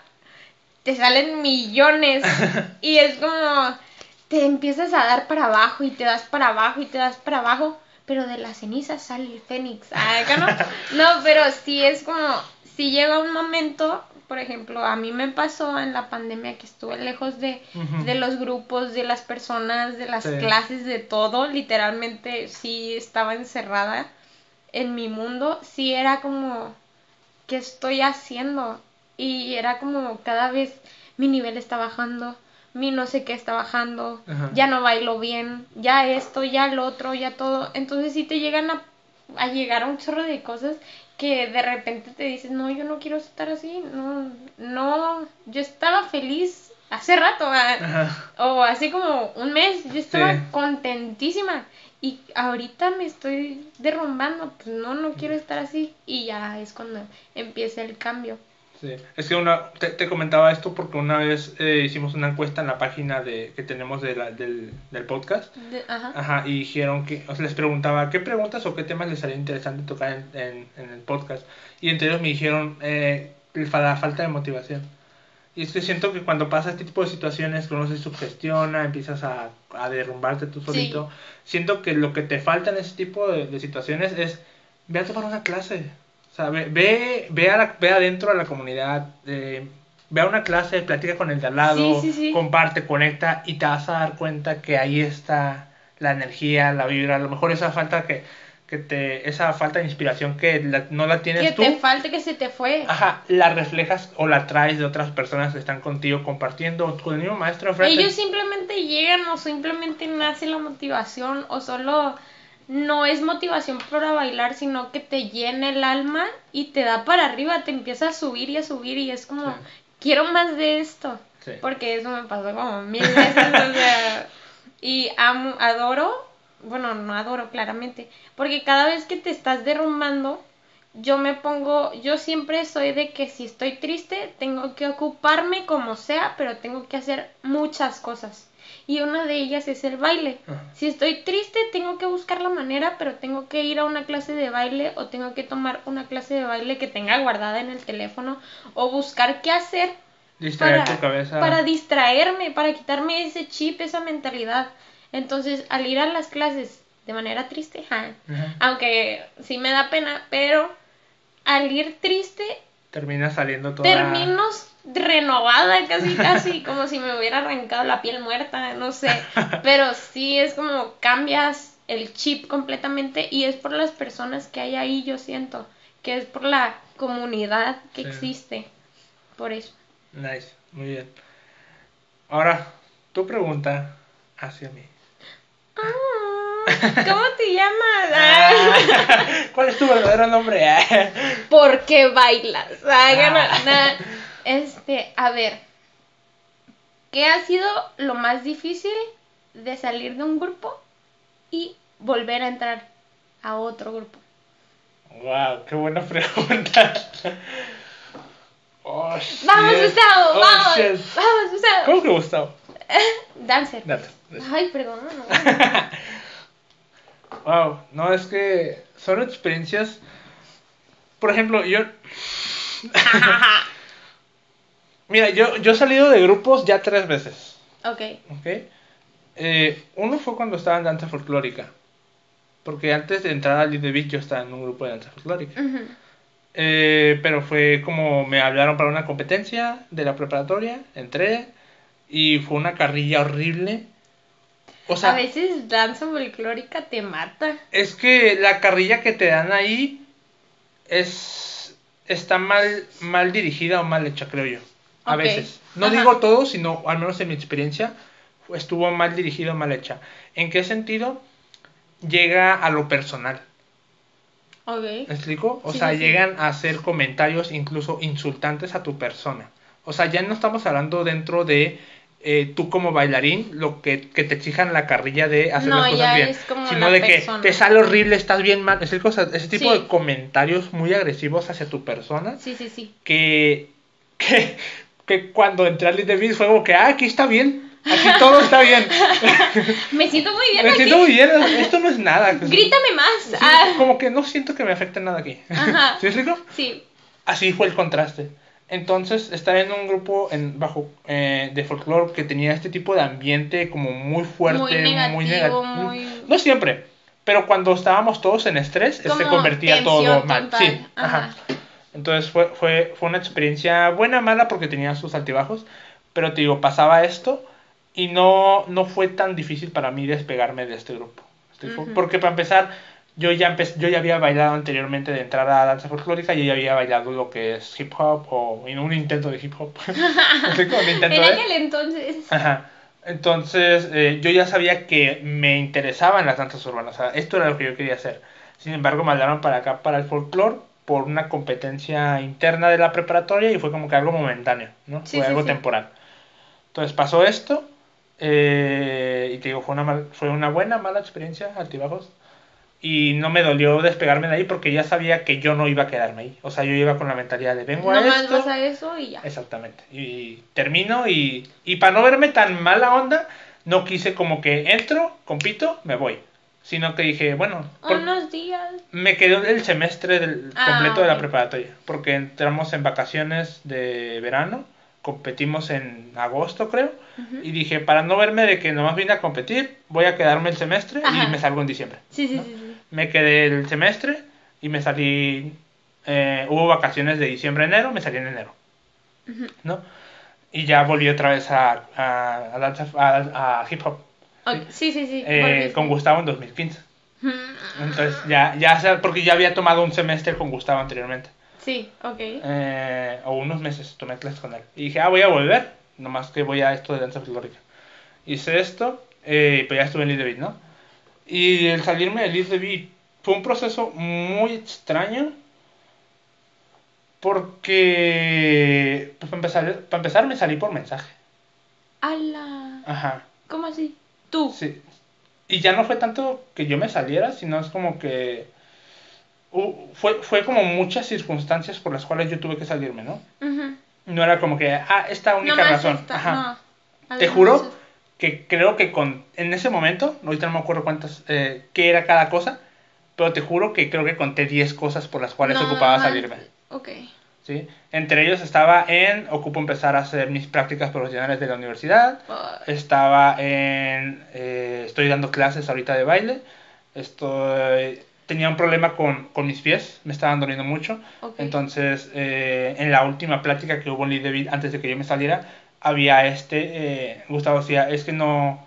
te salen millones (laughs) y es como te empiezas a dar para abajo y te das para abajo y te das para abajo, pero de las cenizas sale el fénix. Ah, acá no. (laughs) No, pero sí es como, si llega un momento, por ejemplo, a mí me pasó en la pandemia que estuve lejos de, de los grupos, de las personas, de las Sí. clases, de todo. Literalmente sí estaba encerrada en mi mundo. Sí era como, ¿qué estoy haciendo? Y era como cada vez mi nivel está bajando, mi no sé qué está bajando, Ajá. ya no bailo bien, ya esto, ya lo otro, ya todo. Entonces sí te llegan a, a llegar a un chorro de cosas que de repente te dices, no, yo no quiero estar así, no, no, yo estaba feliz hace rato, ah, o así como un mes, yo estaba Sí. contentísima y ahorita me estoy derrumbando, pues no, no quiero estar así y ya es cuando empieza el cambio. Sí, es que una, te, te comentaba esto porque una vez eh, hicimos una encuesta en la página de, que tenemos de la- del, del podcast. De- ajá. Ajá, y dijeron que, o sea, les preguntaba qué preguntas o qué temas les haría interesante tocar en, en, en el podcast. Y entre ellos me dijeron eh, la falta de motivación. Y es que siento que cuando pasa este tipo de situaciones, que uno se sugestiona, empiezas a, a derrumbarte tú solito, siento que lo que te falta en ese tipo de, de situaciones es, ve a tomar una clase. O sea, ve, ve, ve, a la- ve adentro a la comunidad, eh, ve a una clase, platica con el de al lado, Sí, sí, sí. comparte, conecta y te vas a dar cuenta que ahí está la energía, la vibra, a lo mejor esa falta que, que te, esa falta de inspiración que la- no la tienes Que tú, te falte que se te fue. ajá, la reflejas o la traes de otras personas que están contigo compartiendo, con el mismo maestro enfrente. Ellos simplemente llegan o simplemente nace la motivación o solo no es motivación para bailar, sino que te llena el alma y te da para arriba, te empieza a subir y a subir y es como, Sí. quiero más de esto. Sí. Porque eso me pasó como mil veces, o sea, y amo, adoro, bueno, no adoro claramente, porque cada vez que te estás derrumbando, yo me pongo, yo siempre soy de que si estoy triste, tengo que ocuparme como sea, pero tengo que hacer muchas cosas. Y una de ellas es el baile. Ajá. Si estoy triste, tengo que buscar la manera, pero tengo que ir a una clase de baile o tengo que tomar una clase de baile que tenga guardada en el teléfono o buscar qué hacer Distraer para, tu cabeza. para distraerme, para quitarme ese chip, esa mentalidad. Entonces, al ir a las clases de manera triste, ja, aunque sí me da pena, pero al ir triste, Termina saliendo toda... termino renovada casi, casi, (laughs) como si me hubiera arrancado la piel muerta, no sé. (laughs) Pero sí es como cambias el chip completamente y es por las personas que hay ahí, yo siento, que es por la comunidad que Sí. existe. Por eso. Nice, muy bien. Ahora, tu pregunta hacia mí. Ah, (laughs) ¿Cómo te llamas? Ah, (laughs) ¿Cuál es tu verdadero nombre? Ah. (laughs) ¿Por qué bailas? Ah. no. Este, a ver. ¿Qué ha sido lo más difícil de salir de un grupo y volver a entrar a otro grupo? Wow, qué buena pregunta. Oh. Vamos, Gustavo, Oh, vamos. shit. Vamos, Gustavo. ¿Cómo que Gustavo? Dancer. Ay, perdón. no. Wow, no, es que son experiencias. Por ejemplo, yo. (laughs) Mira, yo, yo he salido de grupos ya tres veces. ok. ¿Ok? Eh, uno fue cuando estaba en danza folclórica. Porque antes de entrar al Beach yo estaba en un grupo de danza folclórica. Eh, pero fue como me hablaron para una competencia de la preparatoria, entré y fue una carrilla horrible. O sea, a veces danza folclórica te mata. es que la carrilla que te dan ahí es está mal mal dirigida o mal hecha, creo yo. A veces. No ajá. digo todo, sino al menos en mi experiencia estuvo mal dirigida o mal hecha. ¿En qué sentido? Llega a lo personal. Ok. ¿Me explico? O Sí, sea, sí. llegan a hacer comentarios incluso insultantes a tu persona. O sea, ya no estamos hablando dentro de eh, tú como bailarín, lo que, que te exijan la carrilla de hacer No, las cosas bien. sino de que persona. te sale horrible, estás bien mal. Es decir, ese tipo Sí. de comentarios muy agresivos hacia tu persona Sí, sí, sí. que, que, que cuando entré al Little Beast fue como que, ah, aquí está bien. Aquí todo está bien. (laughs) Me siento muy bien Me aquí. siento muy bien. Esto no es nada. Grítame más. Sí, Ah. Como que no siento que me afecte nada aquí. Ajá. (laughs) ¿Sí explico? Sí. Así fue el contraste. Entonces, estaba en un grupo en, bajo eh, de folclore que tenía este tipo de ambiente como muy fuerte, Muy negativo, negativo. muy- No siempre, pero cuando estábamos todos en estrés, se Como convertía todo mal. total. Sí, ajá. Ajá. Entonces fue, fue, fue una experiencia buena, mala, porque tenía sus altibajos, pero te digo, pasaba esto y no, no fue tan difícil para mí despegarme de este grupo. ¿Estoy fu- Ujú. Porque para empezar, yo ya, yo ya había bailado anteriormente de entrar a danza folclórica, yo ya había bailado lo que es hip hop o en un intento de hip hop. (laughs) Intento En aquel entonces. Ajá. Entonces, eh, yo ya sabía que me interesaban las danzas urbanas. O sea, esto era lo que yo quería hacer. Sin embargo, me hablaron para acá, para el folclore, por una competencia interna de la preparatoria y fue como que algo momentáneo, ¿no? Sí, fue sí, algo sí. temporal. Entonces pasó esto eh, y te digo, fue una, mal- fue una buena, mala experiencia, altibajos. Y no me dolió despegarme de ahí porque ya sabía que yo no iba a quedarme ahí. O sea, yo iba con la mentalidad de vengo a esto. vas a eso y ya. Exactamente. Y termino y, y para no verme tan mala onda, no quise como que entro, compito, me voy. Sino que dije, bueno, Unos días. me quedó el semestre del, Ah, completo de la preparatoria. Porque entramos en vacaciones de verano, competimos en agosto creo. Y dije, para no verme de que nomás vine a competir, voy a quedarme el semestre Ajá. y me salgo en diciembre. Sí, sí, ¿no? sí, sí. Me quedé el semestre y me salí. eh, hubo vacaciones de diciembre a enero, me salí en enero. ¿no? Y ya volví otra vez a, a, a danza- a- a hip hop Ok, Sí, sí, sí. eh, con Gustavo en 2015. Mm, Entonces ya, ya, porque ya había tomado un semestre con Gustavo anteriormente. Sí, ok. Eh, o unos meses tomé clases con él. Y dije, ah, voy a volver, nomás que voy a esto de danza folclórica. Hice esto, eh, pues ya estuve en Beat, ¿no? Y el salirme de the Beat fue un proceso muy extraño. Porque, pues para empezar, para empezar me salí por mensaje. ¡Hala! Ajá. ¿Cómo así? Tú. Sí. Y ya no fue tanto que yo me saliera, sino es como que fue, fue como muchas circunstancias por las cuales yo tuve que salirme, ¿no? Ujú. No era como que, ah, esta única razón. esta- Ajá. no. Te juro que creo que con en ese momento, ahorita no me acuerdo cuántas, eh, qué era cada cosa, pero te juro que creo que conté 10 cosas por las cuales no ocupaba man- salirme. Ok. ¿sí? Entre ellos estaba en, ocupo empezar a hacer mis prácticas profesionales de la universidad, estaba en eh, estoy dando clases ahorita de baile estoy tenía un problema con, con mis pies me estaban doliendo mucho ok. entonces eh, en la última plática que hubo en the Beat, antes de que yo me saliera había este eh, Gustavo decía es que no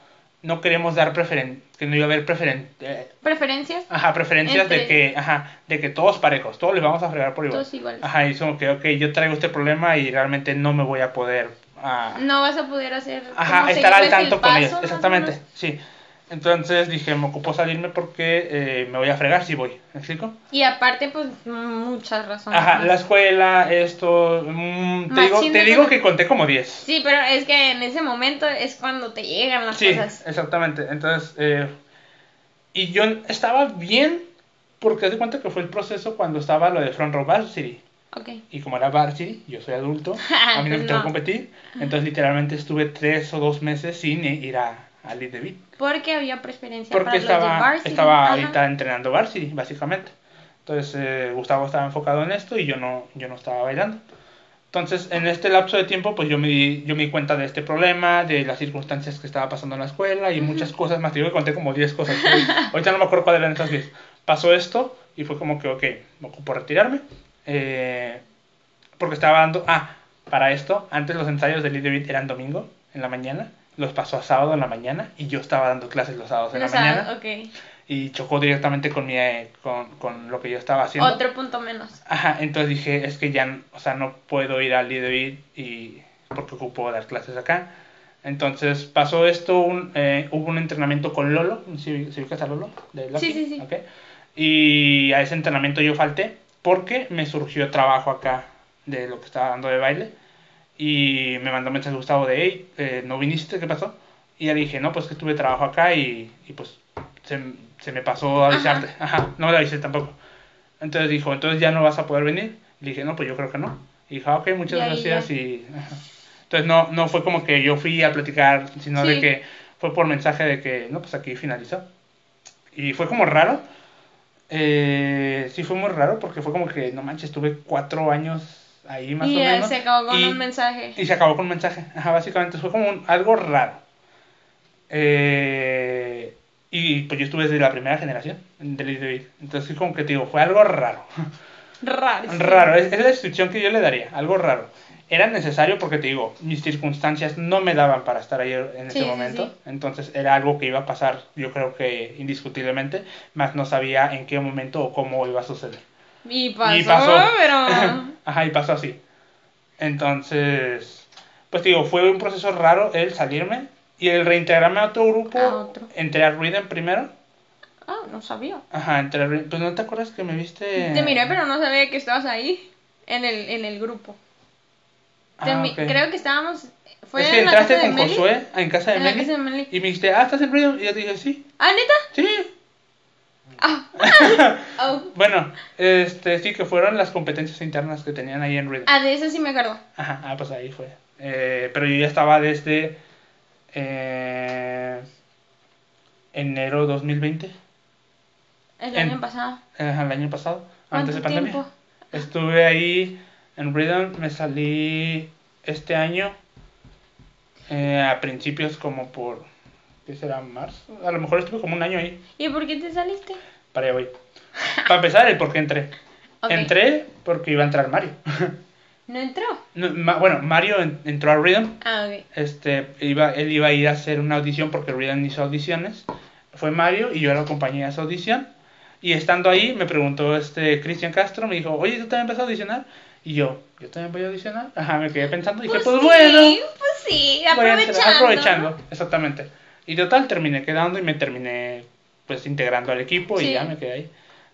no queremos dar preferen que no iba a haber preferen eh, ¿Preferencias? ajá preferencias de que ajá de que todos parejos todos les vamos a fregar por igual Todos iguales. ajá y como que ok yo traigo este problema y realmente no me voy a poder ah, No vas a poder hacer. Ajá, estar al tanto con ellos, exactamente, sí. Entonces dije, me ocupo salirme porque eh, me voy a fregar si voy, ¿me explico? Y aparte, pues, muchas razones. Ajá, la escuela, esto, mm, te digo, te digo que conté como 10. Sí, pero es que en ese momento es cuando te llegan las Sí, cosas. exactamente. Entonces, eh, y yo estaba bien porque de cuenta que fue el proceso cuando estaba lo de Front Row Varsity. Ok. Y como era Varsity, yo soy adulto, (laughs) a mí no me Pues tengo que competir. Entonces, literalmente estuve tres o dos meses sin ir a, a the Beat. Porque había preferencia Porque para los de estaba, varsity. estaba ahorita entrenando varsity, básicamente. Entonces eh, Gustavo estaba enfocado en esto y yo no, yo no estaba bailando. Entonces en este lapso de tiempo pues yo me, di, yo me di cuenta de este problema, de las circunstancias que estaba pasando en la escuela y muchas cosas más. Yo que conté como 10 cosas. (laughs) ahorita no me acuerdo cuáles eran esas 10. Pasó esto y fue como que, ok, me ocupo retirarme. eh, porque estaba dando... Ah, para esto, antes los ensayos de the Beat eran domingo en la mañana. Los pasó a sábado en la mañana y yo estaba dando clases los sábados en la sea, mañana ok. y chocó directamente con, mi, eh, con, con lo que yo estaba haciendo. Otro punto menos. Ajá, entonces dije, es que ya, o sea, no puedo ir al Beat y porque ocupo dar clases acá. Entonces pasó esto, un, eh, hubo un entrenamiento con Lolo, ¿sí, sí ubicas a Lolo? De Lucky? Sí, sí, sí. Ok. Y a ese entrenamiento yo falté porque me surgió trabajo acá de lo que estaba dando de baile. Y me mandó mensaje Gustavo de, hey, eh, ¿no viniste? ¿Qué pasó? Y ya le dije, no, pues que tuve trabajo acá y, y pues se, se me pasó a avisarte. Ajá. no le avisé tampoco. Entonces dijo, entonces ya no vas a poder venir. Le dije, no, pues yo creo que no. Y dijo, ok, muchas Y gracias. Y, ajá. Entonces no, no fue como que yo fui a platicar, sino de Sí. que fue por mensaje de que, no, pues aquí finalizó. Y fue como raro. Eh, sí fue muy raro porque fue como que, no manches, estuve cuatro años ahí más y o menos. se acabó con y, un mensaje. y se acabó con un mensaje. Ajá, básicamente fue como un- algo raro. Eh, Y pues yo estuve desde la primera generación de Lead David. Entonces, como que te digo, fue algo raro. Raro. Raro, es, es la descripción que yo le daría, algo raro. Era necesario porque te digo, mis circunstancias no me daban para estar ahí en Sí, ese sí, momento. sí. Entonces era algo que iba a pasar, yo creo que indiscutiblemente, más no sabía en qué momento o cómo iba a suceder. Y pasó, Y pasó. pero... (laughs) Ajá, y pasó así. Entonces, pues digo, fue un proceso raro el salirme y el reintegrarme a otro grupo. A otro. Entré a Rhythm primero. Ah, no sabía. Ajá, entré a Rhythm. Pues no te acuerdas que me viste. Te miré, pero no sabía que estabas ahí, en el, en el grupo. Te Ah, mi-. Creo que estábamos... Fue es que en la entraste casa de con Meli. Josué en casa de En la Meli. casa de Meli. Y me dijiste, ah, ¿estás en Rhythm? Y yo te dije, sí. ¿Ah, neta? Sí. (laughs) Oh. (laughs) Bueno, este, sí, que fueron las competencias internas que tenían ahí en Rhythm. Ah, de eso sí me acuerdo. Ajá, ah, pues ahí fue. Eh, pero yo ya estaba desde eh, enero 2020, El En- año pasado. eh, el año pasado, antes de ¿Cuánto pandemia. tiempo? Estuve ahí en Rhythm, me salí este año eh, a principios como por, ¿qué será? Marzo. A lo mejor estuve como un año ahí, ¿Y por qué te saliste? para allá voy. Para empezar, el por qué entré. Ok. Entré porque iba a entrar Mario. ¿No entró? No, Ma- bueno, Mario en- entró a Rhythm Ah, ok. este iba él iba a ir a hacer una audición porque Rhythm hizo audiciones fue Mario y yo lo acompañé a esa audición y estando ahí me preguntó este Cristian Castro me dijo oye tú también vas a audicionar y yo yo también voy a audicionar ajá me quedé pensando y dije pues sí, bueno Pues sí, voy a entrar, aprovechando. aprovechando exactamente y total terminé quedando y me terminé pues integrando al equipo y Sí. ya me quedé ahí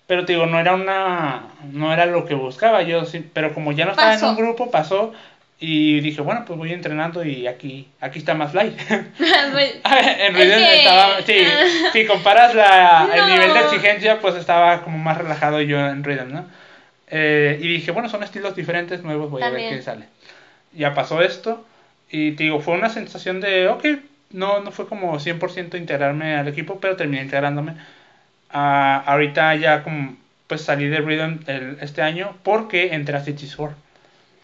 pero te digo no era una no era lo que buscaba yo sí, pero como ya no estaba Pasó. en un grupo pasó y dije bueno pues voy entrenando y aquí aquí está más light (laughs) Pues, (laughs) en Es Rhythm que- estaba, sí, (laughs) si comparas la, el No. nivel de exigencia, pues estaba como más relajado yo en Rhythm, ¿no? Eh, y dije, bueno, son estilos diferentes, nuevos, voy a ver También. qué sale. Ya pasó esto, y te digo, fue una sensación de, ok, no, no fue como 100% integrarme al equipo, pero terminé integrándome. Ah, ahorita ya como, pues salí de Rhythm el- este año porque entré a Cities 4.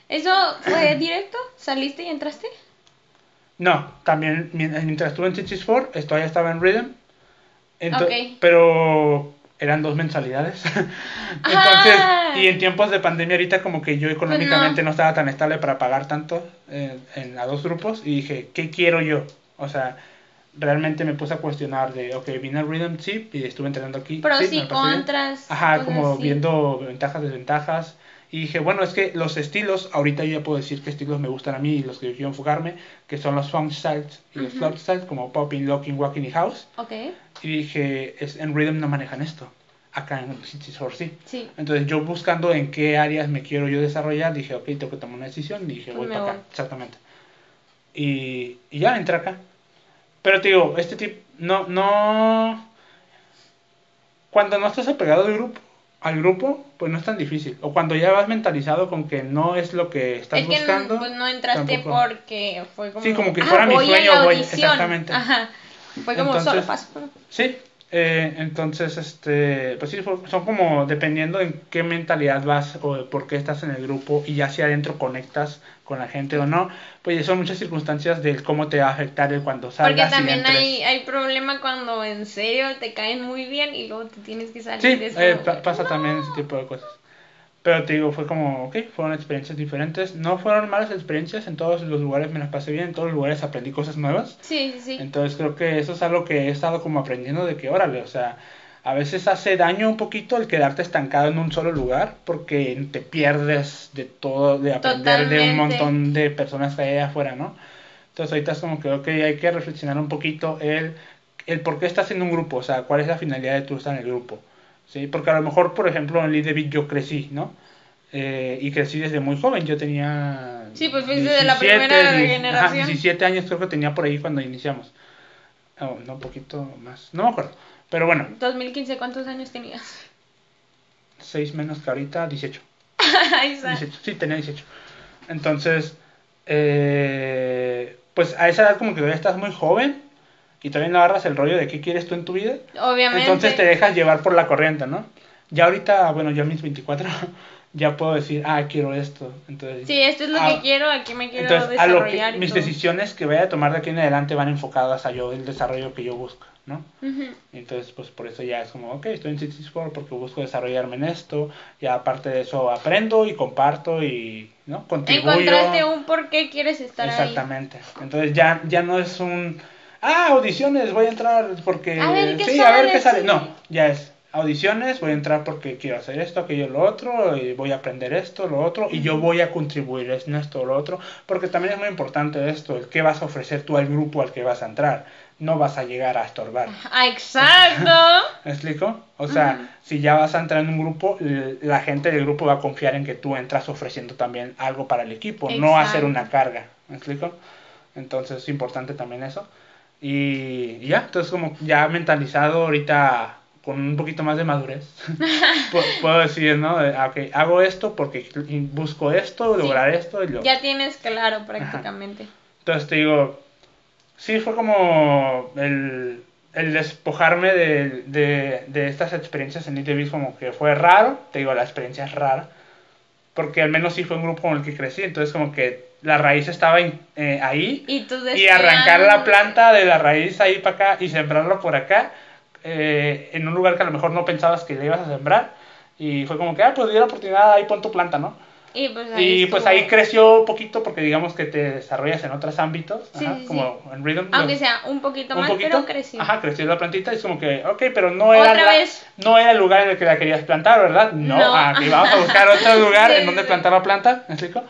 ¿Eso fue (clears throat) directo? ¿Saliste y entraste? No, también mien- mientras estuve en Cities 4, esto ya estaba en Rhythm. Ento- Ok. Pero eran dos mensualidades. (laughs) Entonces, y en tiempos de pandemia ahorita como que yo económicamente Pues no. estaba tan estable para pagar tanto eh, en, a dos grupos y dije, ¿qué quiero yo? O sea, realmente me puse a cuestionar de, ok, vine al Rhythm, sí, y estuve entrenando aquí. Pros sí, y contras. Ajá, como así. viendo ventajas, desventajas. Y dije, bueno, es que los estilos, ahorita yo ya puedo decir qué estilos me gustan a mí y los que yo quiero enfocarme, que son los funk styles y los Ujú. float styles, como popping, locking, walking y house. Ok, Y dije, es, en Rhythm no manejan esto. Acá en City Source sí. sí. Entonces yo buscando en qué áreas me quiero yo desarrollar, dije, ok, tengo que tomar una decisión. Y dije, Pues voy me para acá, voy. exactamente. Y, y ya entré acá. Pero te digo, este tipo, no, no... Cuando no estás apegado al grupo, al grupo, pues no es tan difícil. O cuando ya vas mentalizado con que no es lo que estás es que buscando. pues no entraste tampoco. porque fue como... Sí, como que "Ah, fuera mi sueño, voy- audición". exactamente. Ajá. Fue como Entonces- solo paso. Sí, eh, entonces, este, pues sí, son como dependiendo en qué mentalidad vas o por qué estás en el grupo y ya si adentro conectas con la gente o no, pues son muchas circunstancias del cómo te va a afectar el cuando Porque salgas y también entres. hay, hay problema cuando en serio te caen muy bien y luego te tienes que salir. Sí, es eh, como, pa- pasa también ese tipo de cosas. Pero te digo, fue como, ok, fueron experiencias diferentes. No fueron malas experiencias, en todos los lugares me las pasé bien, en todos los lugares aprendí cosas nuevas. Sí, sí, sí. Entonces creo que eso es algo que he estado como aprendiendo de que, órale, o sea, a veces hace daño un poquito el quedarte estancado en un solo lugar porque te pierdes de todo, de aprender de un montón de personas que hay afuera, ¿no? Entonces ahorita es como que, ok, hay que reflexionar un poquito el, el por qué estás en un grupo, o sea, cuál es la finalidad de tú estar en el grupo, ¿sí? Porque a lo mejor, por ejemplo, en Beat yo crecí, ¿no? Eh, y crecí desde muy joven, yo tenía... Sí, pues fuiste de la primera die- generación. 17 años creo que tenía por ahí cuando iniciamos. Oh, no, un poquito más, no me acuerdo. Pero bueno, 2015, ¿cuántos años tenías? 6 menos que ahorita, 18. (laughs) Ahí está. 18, sí, tenía 18. Entonces, eh, pues a esa edad como que todavía estás muy joven y no agarras el rollo de qué quieres tú en tu vida. Obviamente. Entonces te dejas llevar por la corriente, ¿no? Ya ahorita, bueno, yo a mis 24, (laughs) ya puedo decir, ah, quiero esto. Entonces, Sí, esto es lo ah, que quiero, aquí me quiero entonces, a lo que, desarrollar. mis todo. decisiones que vaya a tomar de aquí en adelante van enfocadas a yo, el desarrollo que yo busco, ¿no? Ujú. Entonces, pues por eso ya es como, ok, estoy en City Sport porque busco desarrollarme en esto. Y aparte de eso, aprendo y comparto y, ¿no? Contribuyo. Encontraste un por qué quieres estar Exactamente. Entonces ya, ya no es un, ah, audiciones, voy a entrar porque... A ver qué sí, a ver sale, qué sale. sí. No, ya es audiciones, voy a entrar porque quiero hacer esto, aquello, lo otro, y voy a aprender esto, lo otro, y yo voy a contribuir en esto, lo otro, porque también es muy importante esto, el qué vas a ofrecer tú al grupo al que vas a entrar. No vas a llegar a estorbar. Ah, exacto. (laughs) ¿Me explico? O sea, si ya vas a entrar en un grupo, la gente del grupo va a confiar en que tú entras ofreciendo también algo para el equipo, no hacer una carga. ¿Me explico? Entonces es importante también eso. Y, y ya, entonces como ya mentalizado ahorita con un poquito más de madurez, (laughs) pu- puedo decir, ¿no? Ah, ok, hago esto porque busco esto, Sí. lograr esto y lo... Ya tienes claro prácticamente. Entonces te digo, sí fue como el, el despojarme de, de, de estas experiencias en ITV como que fue raro, te digo, la experiencia es rara, porque al menos sí fue un grupo con el que crecí, entonces como que la raíz estaba eh, ahí Y arrancar la planta de la raíz ahí para acá y sembrarla por acá, eh, en un lugar que a lo mejor no pensabas que le ibas a sembrar, y fue como que, ah, pues di la oportunidad, ahí pon tu planta, ¿no? Y pues ahí, Y pues ahí creció un poquito porque digamos que te desarrollas en otros ámbitos, Sí, ajá, sí, como en Rhythm. Aunque lo- sea un poquito un más, poquito, pero creció. Ajá, creció la plantita y es como que, ok, pero no era, Otra la- vez. no era el lugar en el que la querías plantar, ¿verdad? No, No. que vamos a buscar otro (laughs) lugar en donde plantar la planta, ¿me explico?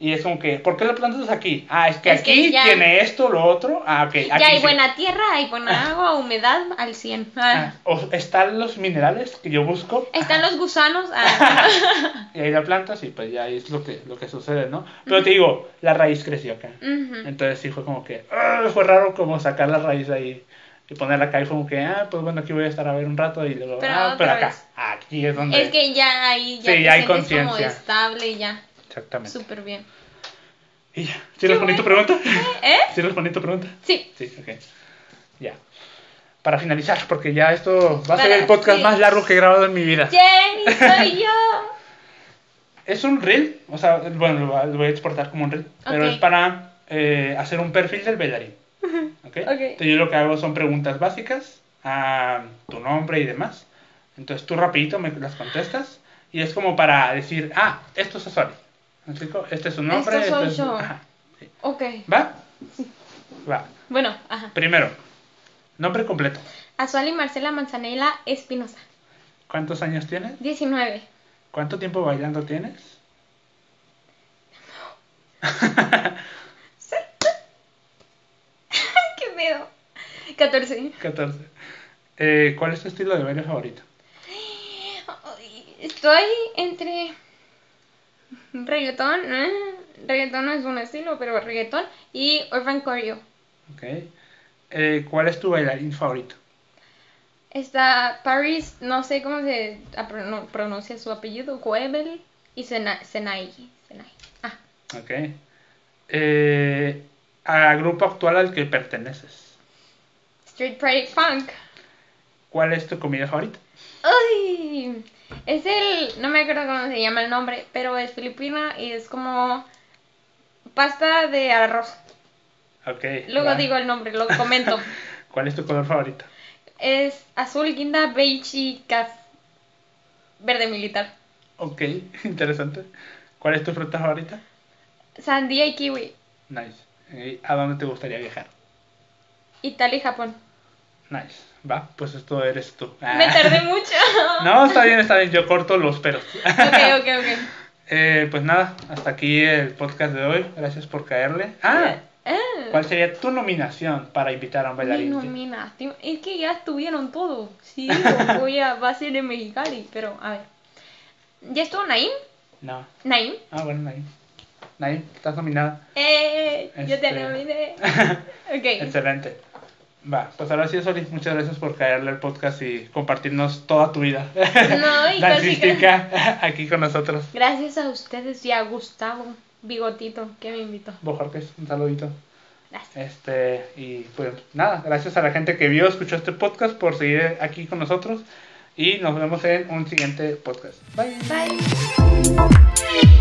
Y es como que, ¿por qué la plantas aquí? Ah, es que Es que aquí ya- tiene esto, lo otro, ah, ok. Aquí Ya hay sí. buena tierra, hay buena agua, humedad al 100. Ah, Ah. o están los minerales que yo busco. Están los gusanos. ah. (laughs) Y ahí la plantas y pues ya es lo que, lo que sucede, ¿no? Pero te digo, la raíz creció acá. Entonces sí fue como que ah, fue raro como sacar la raíz ahí y ponerla acá y fue como que, ah, pues bueno, aquí voy a estar a ver un rato y luego, Pero ah, pero acá, vez. aquí es donde... Es que ya ahí ya Sí, te ya hay sientes como conciencia. estable ya. Exactamente. Súper bien. Y ya, ¿sí respondí tu bueno. pregunta? ¿Eh? ¿Sí respondí tu pregunta? Sí. Sí, ok. Ya. Para finalizar, porque ya esto va a ser Para- el podcast sí. más largo que he grabado en mi vida. Jenny, soy yo. (laughs) Es un reel, o sea, bueno, lo voy a- lo voy a exportar como un reel, pero Ok. es para eh, hacer un perfil del bailarín. ¿ok? Entonces yo lo que hago son preguntas básicas, a tu nombre y demás. Entonces tú rapidito me las contestas y es como para decir, ah, esto es Azori. Este es su nombre. Esto soy es- yo. ajá. Ok. ¿Va? (laughs) Va. Bueno, ajá. Primero, nombre completo. Azuali Marcela Manzanela Espinosa. ¿Cuántos años tienes? 19. ¿Cuánto tiempo bailando tienes? (laughs) ¿Qué pedo? 14. 14. Eh, ¿Cuál es tu estilo de baile favorito? (gasps) Estoy entre reggaetón, eh, reggaetón no es un estilo, pero reggaetón y urban choreo. Ok. Eh, ¿Cuál es tu bailarín favorito? Está Paris, no sé cómo se a prono- pronuncia su apellido, Goebel y Sena- Senai. Senai. Ah, Ok. Eh, ¿A grupo actual al que perteneces? Street Pride Funk. ¿Cuál es tu comida favorita? Uy, es el, no me acuerdo cómo se llama el nombre, pero es filipina y es como pasta de arroz. Ok. Luego va. digo el nombre, lo comento. (laughs) ¿Cuál es tu color favorito? es azul, guinda, beige y caf verde militar. Ok, (laughs) interesante. ¿Cuál es tu fruta favorita? Sandía y kiwi. Nice. ¿A dónde te gustaría viajar? Italia y Japón. Nice. Va, pues esto eres tú. (laughs) Me tardé mucho. (laughs) No, está bien, está bien. Yo corto los peros. (laughs) ok, ok, ok. Eh, pues nada, hasta aquí el podcast de hoy. Gracias por caerle. Ah, Ah, ¿cuál sería tu nominación para invitar a un mi bailarín? nominación. Es que ya estuvieron todos. Sí, voy a, va a ser en Mexicali, pero a ver. ¿Ya estuvo Naim? No. Naim. Ah, bueno, Naim. Naim, estás nominada. Eh, yo te Este. nominé. Ok. Excelente. Va, pues ahora sí, Soli, muchas gracias por caerle al podcast y compartirnos toda tu vida. No, y (laughs) casi Dancística aquí con nosotros. Gracias a ustedes y a Gustavo Bigotito que me invitó. Bojorques, un saludito. Gracias. Este, y pues nada, gracias a la gente que vio, escuchó este podcast por seguir aquí con nosotros. Y nos vemos en un siguiente podcast. Bye. Bye.